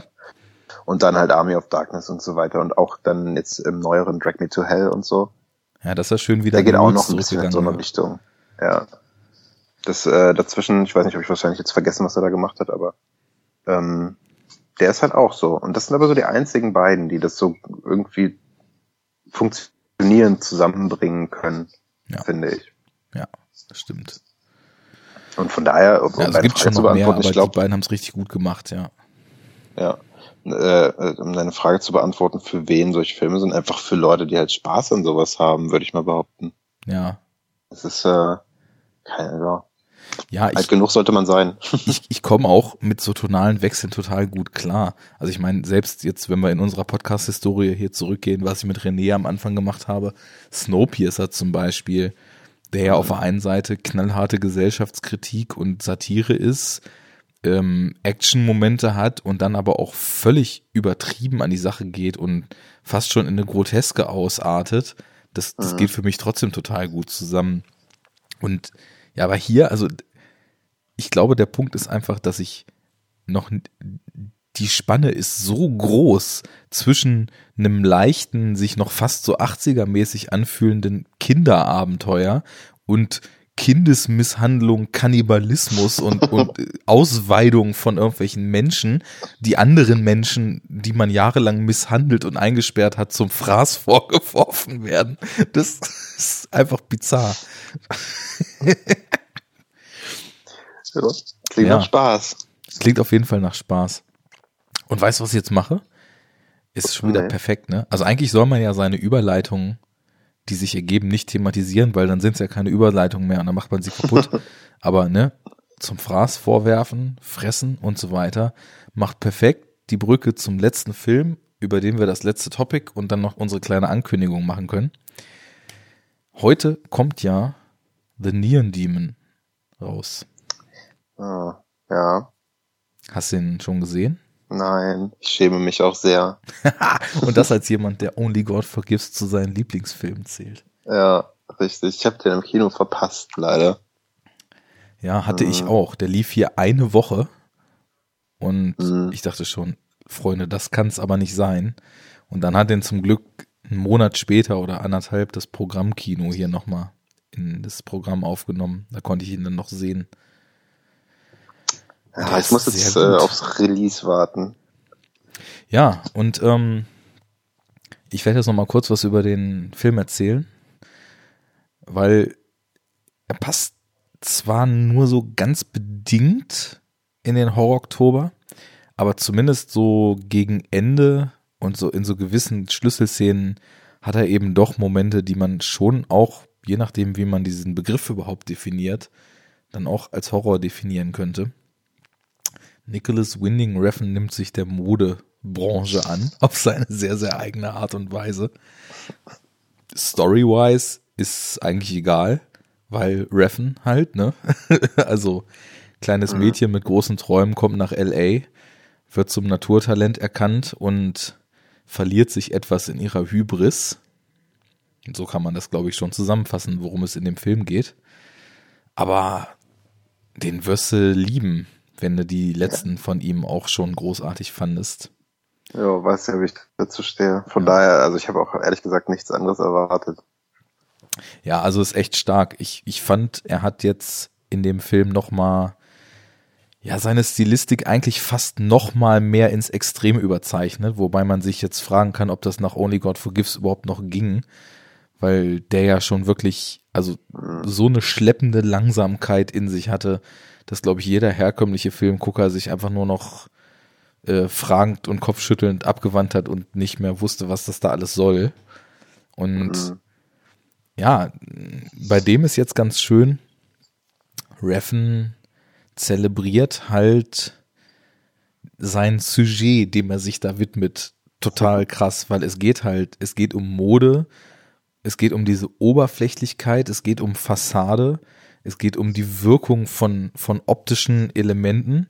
Und dann halt Army of Darkness und so weiter und auch dann jetzt im neueren Drag Me to Hell und so. Ja, das ist schön wieder. Der geht auch noch ein bisschen in so eine Richtung. Ja. Das äh, dazwischen, ich weiß nicht, ob ich wahrscheinlich jetzt vergessen, was er da gemacht hat, aber ähm, der ist halt auch so. Und das sind aber so die einzigen beiden, die das so irgendwie funktionierend zusammenbringen können, ja. finde ich. Ja, das stimmt. Und von daher, um ja, also es gibt schon noch mehr, aber ich glaub, die beiden haben es richtig gut gemacht, ja. Ja, äh, um deine Frage zu beantworten, für wen solche Filme sind, einfach für Leute, die halt Spaß an sowas haben, würde ich mal behaupten. Ja. Es ist äh, keine, ja. Ja, alt ich, genug sollte man sein. ich ich komme auch mit so tonalen Wechseln total gut klar. Also ich meine, selbst jetzt, wenn wir in unserer Podcast-Historie hier zurückgehen, was ich mit René am Anfang gemacht habe, Snowpiercer zum Beispiel, der ja auf der einen Seite knallharte Gesellschaftskritik und Satire ist, ähm, Action-Momente hat und dann aber auch völlig übertrieben an die Sache geht und fast schon in eine Groteske ausartet, das, das mhm. geht für mich trotzdem total gut zusammen. Und ja, aber hier, also ich glaube, der Punkt ist einfach, dass ich noch die Spanne ist so groß zwischen einem leichten, sich noch fast so 80er-mäßig anfühlenden Kinderabenteuer und Kindesmisshandlung, Kannibalismus und, und Ausweidung von irgendwelchen Menschen, die anderen Menschen, die man jahrelang misshandelt und eingesperrt hat, zum Fraß vorgeworfen werden. Das ist einfach bizarr. Klingt ja. nach Spaß. Klingt auf jeden Fall nach Spaß. Und weißt du, was ich jetzt mache? Ist schon wieder nee. perfekt, ne? Also eigentlich soll man ja seine Überleitung die sich ergeben, nicht thematisieren, weil dann sind es ja keine Überleitungen mehr und dann macht man sie kaputt. Aber ne, zum Fraß vorwerfen, fressen und so weiter, macht perfekt die Brücke zum letzten Film, über den wir das letzte Topic und dann noch unsere kleine Ankündigung machen können. Heute kommt ja The Neon Demon raus. Ah, ja. Hast du ihn schon gesehen? Nein, ich schäme mich auch sehr. Und das als jemand, der Only God Forgives zu seinen Lieblingsfilmen zählt. Ja, richtig. Ich habe den im Kino verpasst, leider. Ja, hatte mhm. ich auch. Der lief hier eine Woche. Und mhm. ich dachte schon, Freunde, das kann es aber nicht sein. Und dann hat den zum Glück einen Monat später oder anderthalb das Programmkino hier nochmal in das Programm aufgenommen. Da konnte ich ihn dann noch sehen. Ja, ich muss jetzt äh, aufs Release warten. Ja, und ähm, ich werde jetzt noch mal kurz was über den Film erzählen, weil er passt zwar nur so ganz bedingt in den Horror-Oktober, aber zumindest so gegen Ende und so in so gewissen Schlüsselszenen hat er eben doch Momente, die man schon auch, je nachdem, wie man diesen Begriff überhaupt definiert, dann auch als Horror definieren könnte. Nicholas Winding Refn nimmt sich der Modebranche an, auf seine sehr, sehr eigene Art und Weise. Story-wise ist eigentlich egal, weil Refn halt, ne? also kleines mhm. Mädchen mit großen Träumen kommt nach LA, wird zum Naturtalent erkannt und verliert sich etwas in ihrer Hybris. Und so kann man das, glaube ich, schon zusammenfassen, worum es in dem Film geht. Aber den wirst du lieben, wenn du die letzten ja. von ihm auch schon großartig fandest. Ja, weiß ja, wie ich dazu stehe. Von ja. daher, also ich habe auch ehrlich gesagt nichts anderes erwartet. Ja, also ist echt stark. Ich, ich fand, er hat jetzt in dem Film nochmal ja, seine Stilistik eigentlich fast noch mal mehr ins Extreme überzeichnet, wobei man sich jetzt fragen kann, ob das nach Only God Forgives überhaupt noch ging, weil der ja schon wirklich, also so eine schleppende Langsamkeit in sich hatte, dass, glaube ich, jeder herkömmliche Filmgucker sich einfach nur noch äh, fragend und kopfschüttelnd abgewandt hat und nicht mehr wusste, was das da alles soll. Und mhm. ja, bei dem ist jetzt ganz schön, Reffen zelebriert halt sein Sujet, dem er sich da widmet, total krass, weil es geht halt, es geht um Mode, es geht um diese Oberflächlichkeit, es geht um Fassade, es geht um die Wirkung von, von optischen Elementen.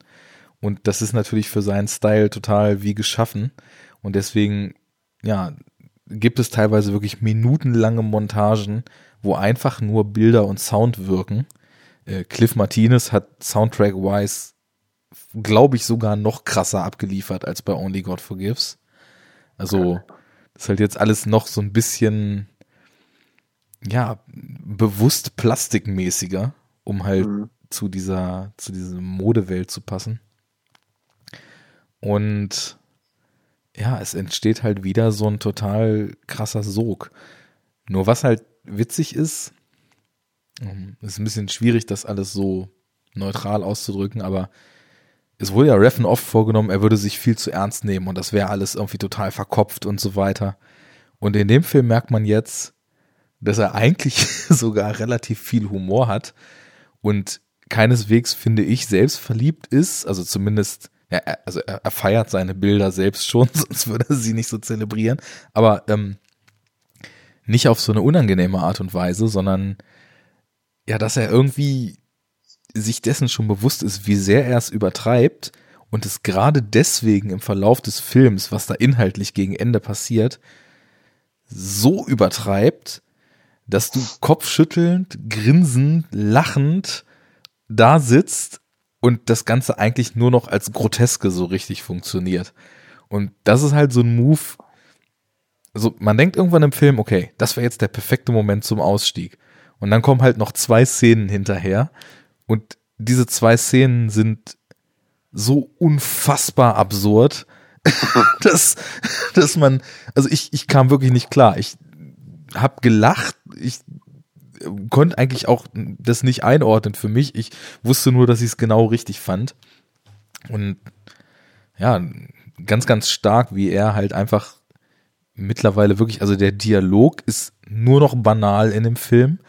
Und das ist natürlich für seinen Style total wie geschaffen. Und deswegen, ja, gibt es teilweise wirklich minutenlange Montagen, wo einfach nur Bilder und Sound wirken. Äh, Cliff Martinez hat Soundtrack-wise, glaube ich, sogar noch krasser abgeliefert als bei Only God Forgives. Also, das ist halt jetzt alles noch so ein bisschen, ja, bewusst plastikmäßiger, um halt mhm. zu dieser, zu dieser Modewelt zu passen. Und ja, es entsteht halt wieder so ein total krasser Sog. Nur was halt witzig ist, ähm, ist ein bisschen schwierig, das alles so neutral auszudrücken, aber es wurde ja Reffen oft vorgenommen, er würde sich viel zu ernst nehmen und das wäre alles irgendwie total verkopft und so weiter. Und in dem Film merkt man jetzt, dass er eigentlich sogar relativ viel Humor hat und keineswegs, finde ich, selbst verliebt ist, also zumindest, ja, also er, er feiert seine Bilder selbst schon, sonst würde er sie nicht so zelebrieren, aber ähm, nicht auf so eine unangenehme Art und Weise, sondern ja, dass er irgendwie sich dessen schon bewusst ist, wie sehr er es übertreibt und es gerade deswegen im Verlauf des Films, was da inhaltlich gegen Ende passiert, so übertreibt, dass du kopfschüttelnd, grinsend, lachend da sitzt und das Ganze eigentlich nur noch als Groteske so richtig funktioniert. Und das ist halt so ein Move. Also man denkt irgendwann im Film, okay, das wäre jetzt der perfekte Moment zum Ausstieg. Und dann kommen halt noch zwei Szenen hinterher. Und diese zwei Szenen sind so unfassbar absurd, dass, dass man, also ich, ich kam wirklich nicht klar. Ich hab gelacht, ich konnte eigentlich auch das nicht einordnen für mich. Ich wusste nur, dass ich es genau richtig fand. Und ja, ganz, ganz stark, wie er halt einfach mittlerweile wirklich, also der Dialog ist nur noch banal in dem Film.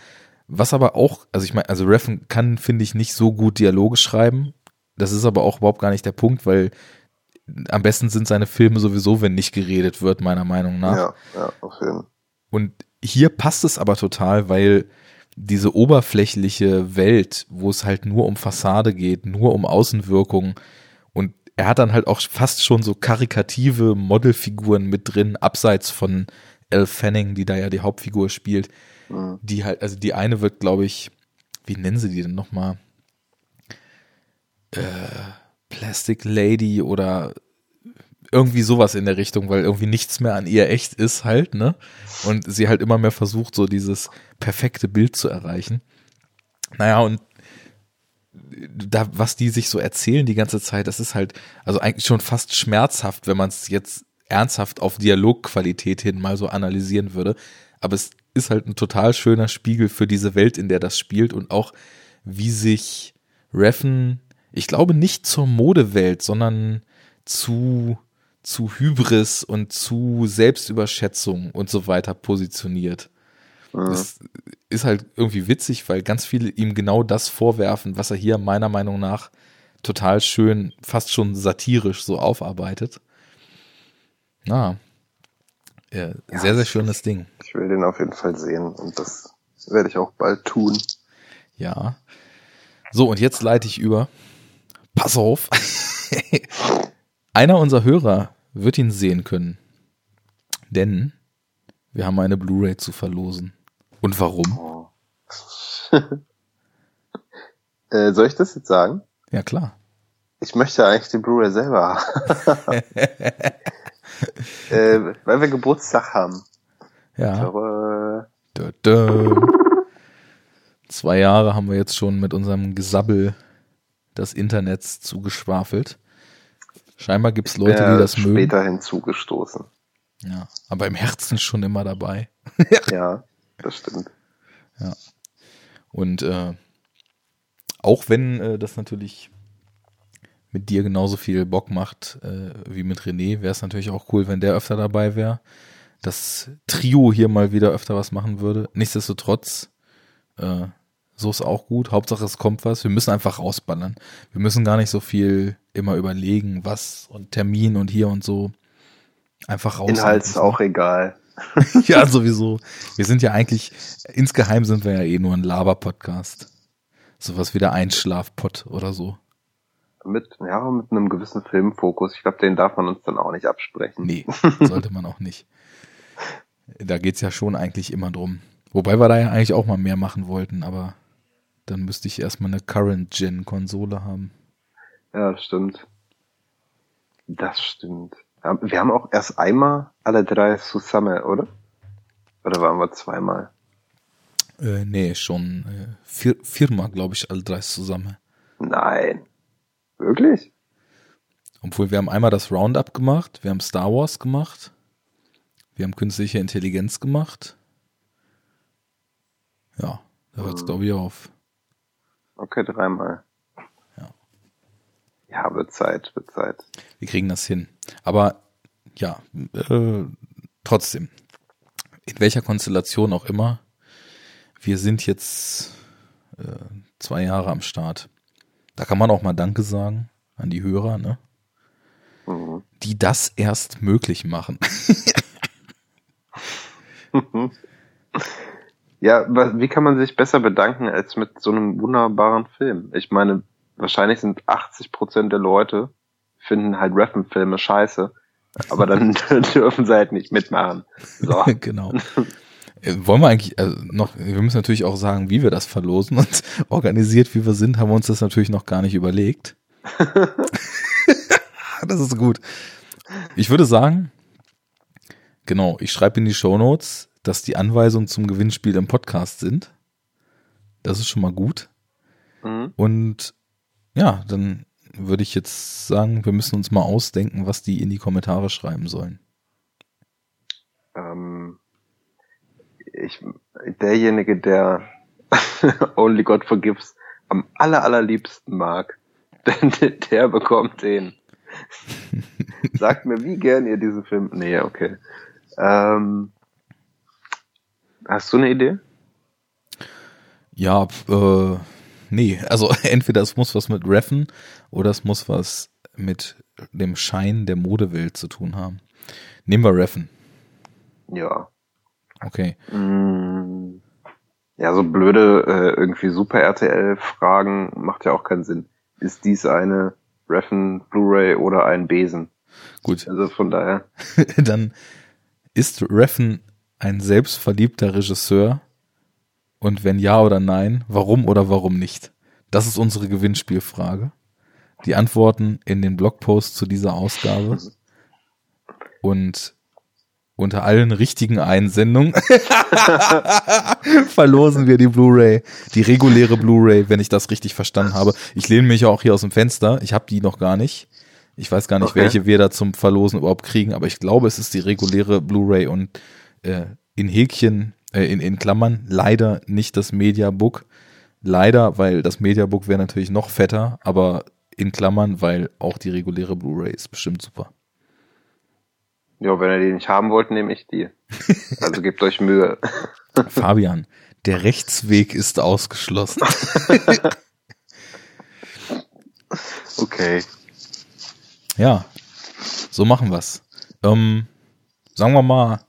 Was aber auch, also ich meine, also Reffen kann, finde ich, nicht so gut Dialoge schreiben. Das ist aber auch überhaupt gar nicht der Punkt, weil am besten sind seine Filme sowieso, wenn nicht geredet wird, meiner Meinung nach. Ja, ja, auf jeden Fall. Und hier passt es aber total, weil diese oberflächliche Welt, wo es halt nur um Fassade geht, nur um Außenwirkung und er hat dann halt auch fast schon so karikative Modelfiguren mit drin, abseits von Elle Fanning, die da ja die Hauptfigur spielt, Mhm. Die halt, also die eine wird, glaube ich, wie nennen sie die denn nochmal? Äh, Plastic Lady oder irgendwie sowas in der Richtung, weil irgendwie nichts mehr an ihr echt ist halt, ne? Und sie halt immer mehr versucht, so dieses perfekte Bild zu erreichen. Naja, und da, was die sich so erzählen die ganze Zeit, das ist halt, also eigentlich schon fast schmerzhaft, wenn man es jetzt ernsthaft auf Dialogqualität hin mal so analysieren würde. Aber es ist halt ein total schöner Spiegel für diese Welt, in der das spielt und auch wie sich Reffen, ich glaube nicht zur Modewelt, sondern zu zu Hybris und zu Selbstüberschätzung und so weiter positioniert. Mhm. Das ist halt irgendwie witzig, weil ganz viele ihm genau das vorwerfen, was er hier meiner Meinung nach total schön, fast schon satirisch so aufarbeitet. Na, ja, sehr, sehr schönes Ding. Ich will den auf jeden Fall sehen und das werde ich auch bald tun. Ja. So, und jetzt leite ich über. Pass auf. Einer unserer Hörer wird ihn sehen können. Denn wir haben eine Blu-ray zu verlosen. Und warum? Oh. Äh, soll ich das jetzt sagen? Ja, klar. Ich möchte eigentlich die Blu-ray selber haben. äh, weil wir Geburtstag haben. Ja. Aber, Dö, dö. Zwei Jahre haben wir jetzt schon mit unserem Gesabbel das Internet zugeschwafelt. Scheinbar gibt's Leute, äh, die das mögen. später hinzugestoßen. Ja, aber im Herzen schon immer dabei. Ja, das stimmt. Und äh, auch wenn äh, das natürlich mit dir genauso viel Bock macht äh, wie mit René, wäre es natürlich auch cool, wenn der öfter dabei wäre. Das Trio hier mal wieder öfter was machen würde. Nichtsdestotrotz, äh, so ist auch gut. Hauptsache es kommt was. Wir müssen einfach rausballern. Wir müssen gar nicht so viel immer überlegen, was und Termin und hier und so. Einfach raus. Inhalt ist auch egal. ja, sowieso. Wir sind ja eigentlich, insgeheim sind wir ja eh nur ein Laber-Podcast. Sowas wie der Einschlaf-Pod oder so. Mit, ja, mit einem gewissen Filmfokus. Ich glaube, den darf man uns dann auch nicht absprechen. Nee, sollte man auch nicht. Da geht's ja schon eigentlich immer drum. Wobei wir da ja eigentlich auch mal mehr machen wollten, aber dann müsste ich erstmal eine Current-Gen-Konsole haben. Ja, das stimmt. Das stimmt. Ja, Wir haben auch erst einmal alle drei zusammen, oder? Oder waren wir zweimal? Äh, nee, schon äh, vier, viermal, glaube ich, alle drei zusammen. Nein. Wirklich? Obwohl wir haben einmal das Roundup gemacht, wir haben Star Wars gemacht, wir haben künstliche Intelligenz gemacht. Ja, da hört's glaube ich auf. Okay, dreimal. Ja. Wird Zeit, wird Zeit. Wir kriegen das hin. Aber ja, äh, trotzdem, in welcher Konstellation auch immer, wir sind jetzt äh, zwei Jahre am Start. Da kann man auch mal Danke sagen an die Hörer, ne? Mhm. die das erst möglich machen. Ja, wie kann man sich besser bedanken als mit so einem wunderbaren Film? Ich meine, wahrscheinlich sind 80 Prozent der Leute finden halt Reffen-Filme scheiße, aber dann dürfen sie halt nicht mitmachen. So. genau. Äh, Wollen wir eigentlich also noch, wir müssen natürlich auch sagen, wie wir das verlosen und organisiert wie wir sind, haben wir uns das natürlich noch gar nicht überlegt. das ist gut. Ich würde sagen, genau, ich schreibe in die Shownotes, dass die Anweisungen zum Gewinnspiel im Podcast sind. Das ist schon mal gut. Mhm. Und ja, dann würde ich jetzt sagen, wir müssen uns mal ausdenken, was die in die Kommentare schreiben sollen. Ähm, ich, derjenige, der Only God Forgives am aller, allerliebsten mag, der, der bekommt den. Sagt mir, wie gern ihr diesen Film. Nee, okay. Ähm, hast du eine Idee? Ja, äh, nee, also entweder es muss was mit Reffen oder es muss was mit dem Schein der Modewelt zu tun haben. Nehmen wir Reffen. Ja. Okay. Mm, Ja, so blöde äh, irgendwie Super RTL-Fragen macht ja auch keinen Sinn. Ist dies eine Reffen Blu-ray oder ein Besen? Gut. Also von daher. Dann ist Reffen ein selbstverliebter Regisseur? Und wenn ja oder nein, warum oder warum nicht? Das ist unsere Gewinnspielfrage. Die Antworten in den Blogpost zu dieser Ausgabe. Und unter allen richtigen Einsendungen verlosen wir die Blu-ray, die reguläre Blu-ray, wenn ich das richtig verstanden habe. Ich lehne mich auch hier aus dem Fenster. Ich habe die noch gar nicht. Ich weiß gar nicht, Okay. welche wir da zum Verlosen überhaupt kriegen, aber ich glaube, es ist die reguläre Blu-ray und äh, in Häkchen, äh, in, in Klammern, leider nicht das Mediabook. Leider, weil das Mediabook wäre natürlich noch fetter, aber in Klammern, weil auch die reguläre Blu-ray ist bestimmt super. Ja, wenn ihr die nicht haben wollt, nehme ich die. Also gebt euch Mühe. Fabian, der Rechtsweg ist ausgeschlossen. Okay. Ja, so machen wir's. Ähm, sagen wir mal,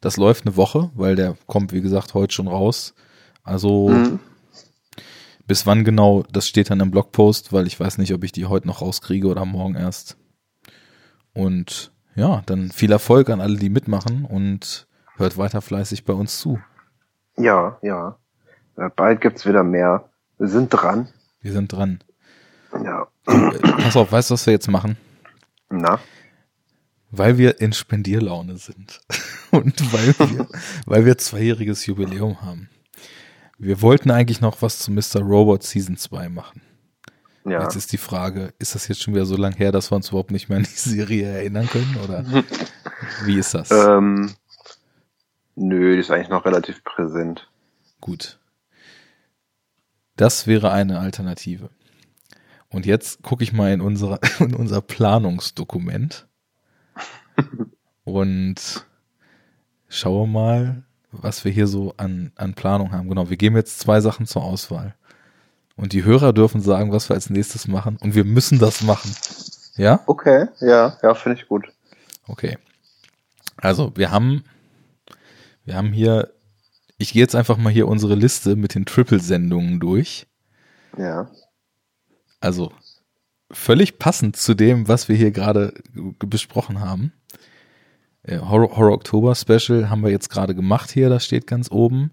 das läuft eine Woche, weil der kommt, wie gesagt, heute schon raus. Also Mhm. bis wann genau, das steht dann im Blogpost, weil ich weiß nicht, ob ich die heute noch rauskriege oder morgen erst. Und ja, dann viel Erfolg an alle, die mitmachen und hört weiter fleißig bei uns zu. Ja, ja. Äh, Bald gibt's wieder mehr. Wir sind dran. Wir sind dran. Ja. Äh, Pass auf, weißt du, was wir jetzt machen? Na? Weil wir in Spendierlaune sind. Und weil wir, weil wir zweijähriges Jubiläum haben. Wir wollten eigentlich noch was zu Mr. Robot Season 2 machen. Ja. Jetzt ist die Frage, ist das jetzt schon wieder so lang her, dass wir uns überhaupt nicht mehr an die Serie erinnern können? Oder wie ist das? Ähm, nö, die ist eigentlich noch relativ präsent. Gut. Das wäre eine Alternative. Und jetzt gucke ich mal in, unsere, in unser Planungsdokument und schaue mal, was wir hier so an, an Planung haben. Genau, wir geben jetzt zwei Sachen zur Auswahl. Und die Hörer dürfen sagen, was wir als nächstes machen. Und wir müssen das machen. Ja? Okay, ja, ja, finde ich gut. Okay. Also, wir haben, wir haben hier, ich gehe jetzt einfach mal hier unsere Liste mit den Triple-Sendungen durch. Ja. Also, völlig passend zu dem, was wir hier gerade besprochen haben. Äh, Horror, Horror Oktober Special haben wir jetzt gerade gemacht hier, das steht ganz oben.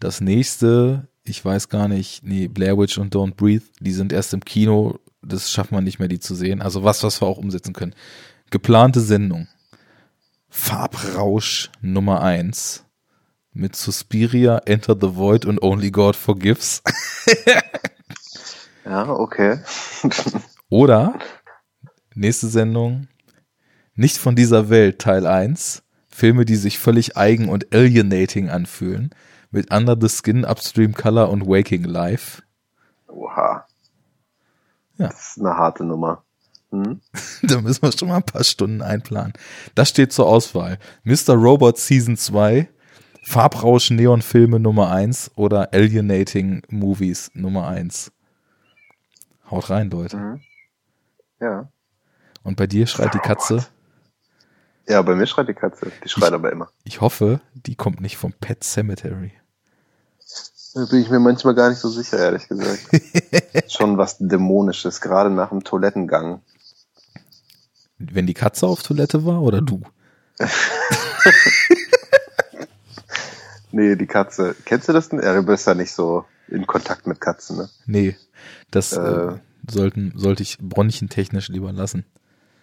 Das nächste, ich weiß gar nicht, nee, Blair Witch und Don't Breathe, die sind erst im Kino, das schafft man nicht mehr, die zu sehen. Also was, was wir auch umsetzen können. Geplante Sendung. Farbrausch Nummer eins mit Suspiria, Enter the Void und Only God Forgives. Ja, okay. Oder nächste Sendung, nicht von dieser Welt, Teil 1. Filme, die sich völlig eigen und alienating anfühlen. Mit Under the Skin, Upstream Color und Waking Life. Oha. Ja. Das ist eine harte Nummer. Hm? da müssen wir schon mal ein paar Stunden einplanen. Das steht zur Auswahl. Mr. Robot Season 2, Farbrausch Neonfilme Nummer 1 oder Alienating Movies Nummer 1. Haut rein, Leute. Mhm. Ja. Und bei dir schreit die Katze. Ja, bei mir schreit die Katze. Die schreit aber immer. Ich hoffe, die kommt nicht vom Pet Cemetery. Da bin ich mir manchmal gar nicht so sicher, ehrlich gesagt. Schon was Dämonisches, gerade nach dem Toilettengang. Wenn die Katze auf Toilette war oder du? Nee, die Katze. Kennst du das denn? Ja, du bist ja nicht so in Kontakt mit Katzen, ne? Nee, das äh, Äh. Sollten, sollte ich bronchentechnisch lieber lassen.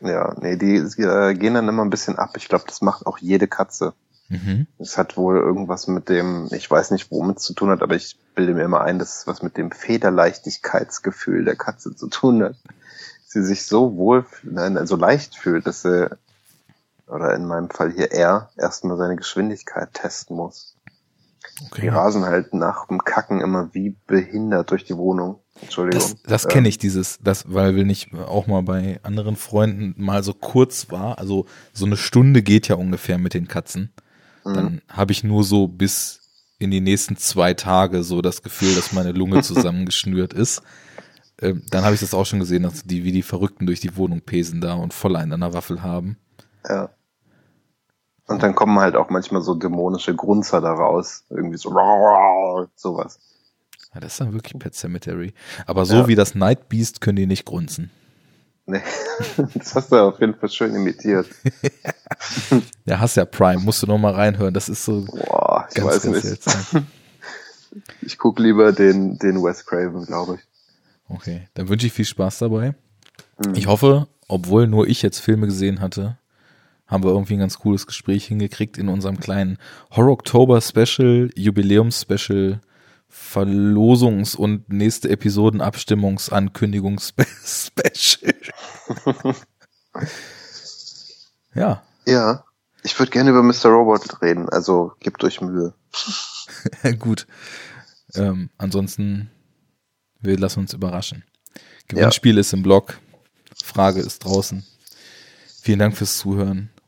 Ja, nee, die äh, gehen dann immer ein bisschen ab. Ich glaube, das macht auch jede Katze. Mhm. Es hat wohl irgendwas mit dem, ich weiß nicht, womit es zu tun hat, aber ich bilde mir immer ein, dass es was mit dem Federleichtigkeitsgefühl der Katze zu tun hat. Sie sich so wohl, nein, so leicht fühlt, dass sie, oder in meinem Fall hier er, erstmal seine Geschwindigkeit testen muss. Die Okay. rasen halt nach dem Kacken immer wie behindert durch die Wohnung. Entschuldigung. Das, das kenne ich, dieses, das, weil wenn ich auch mal bei anderen Freunden mal so kurz war, also so eine Stunde geht ja ungefähr mit den Katzen, Mhm. dann habe ich nur so bis in die nächsten zwei Tage so das Gefühl, dass meine Lunge zusammengeschnürt ist. Ähm, dann habe ich das auch schon gesehen, dass die wie die Verrückten durch die Wohnung pesen da und voll einen an der Waffel haben. Ja. Und dann kommen halt auch manchmal so dämonische Grunzer da raus. Irgendwie so sowas. Ja, das ist dann wirklich Pet Cemetery. Aber so Ja. wie das Night Beast können die nicht grunzen. Nee. Das hast du auf jeden Fall schön imitiert. Ja, hast ja Prime, musst du noch mal reinhören. Das ist so Boah, ich ganz, weiß ganz nicht. seltsam. Ich guck lieber den, den Wes Craven, glaube ich. Okay, dann wünsche ich viel Spaß dabei. Mhm. Ich hoffe, obwohl nur ich jetzt Filme gesehen hatte, haben wir irgendwie ein ganz cooles Gespräch hingekriegt in unserem kleinen Horror Oktober Special, Jubiläums Special, Verlosungs- und nächste Episoden Abstimmungsankündigungs Special. ja, Ja. Ich würde gerne über Mr. Robot reden, also gebt euch Mühe. gut. Ähm, ansonsten, wir lassen uns überraschen. Gewinnspiel ist im Blog. Frage ist draußen. Vielen Dank fürs Zuhören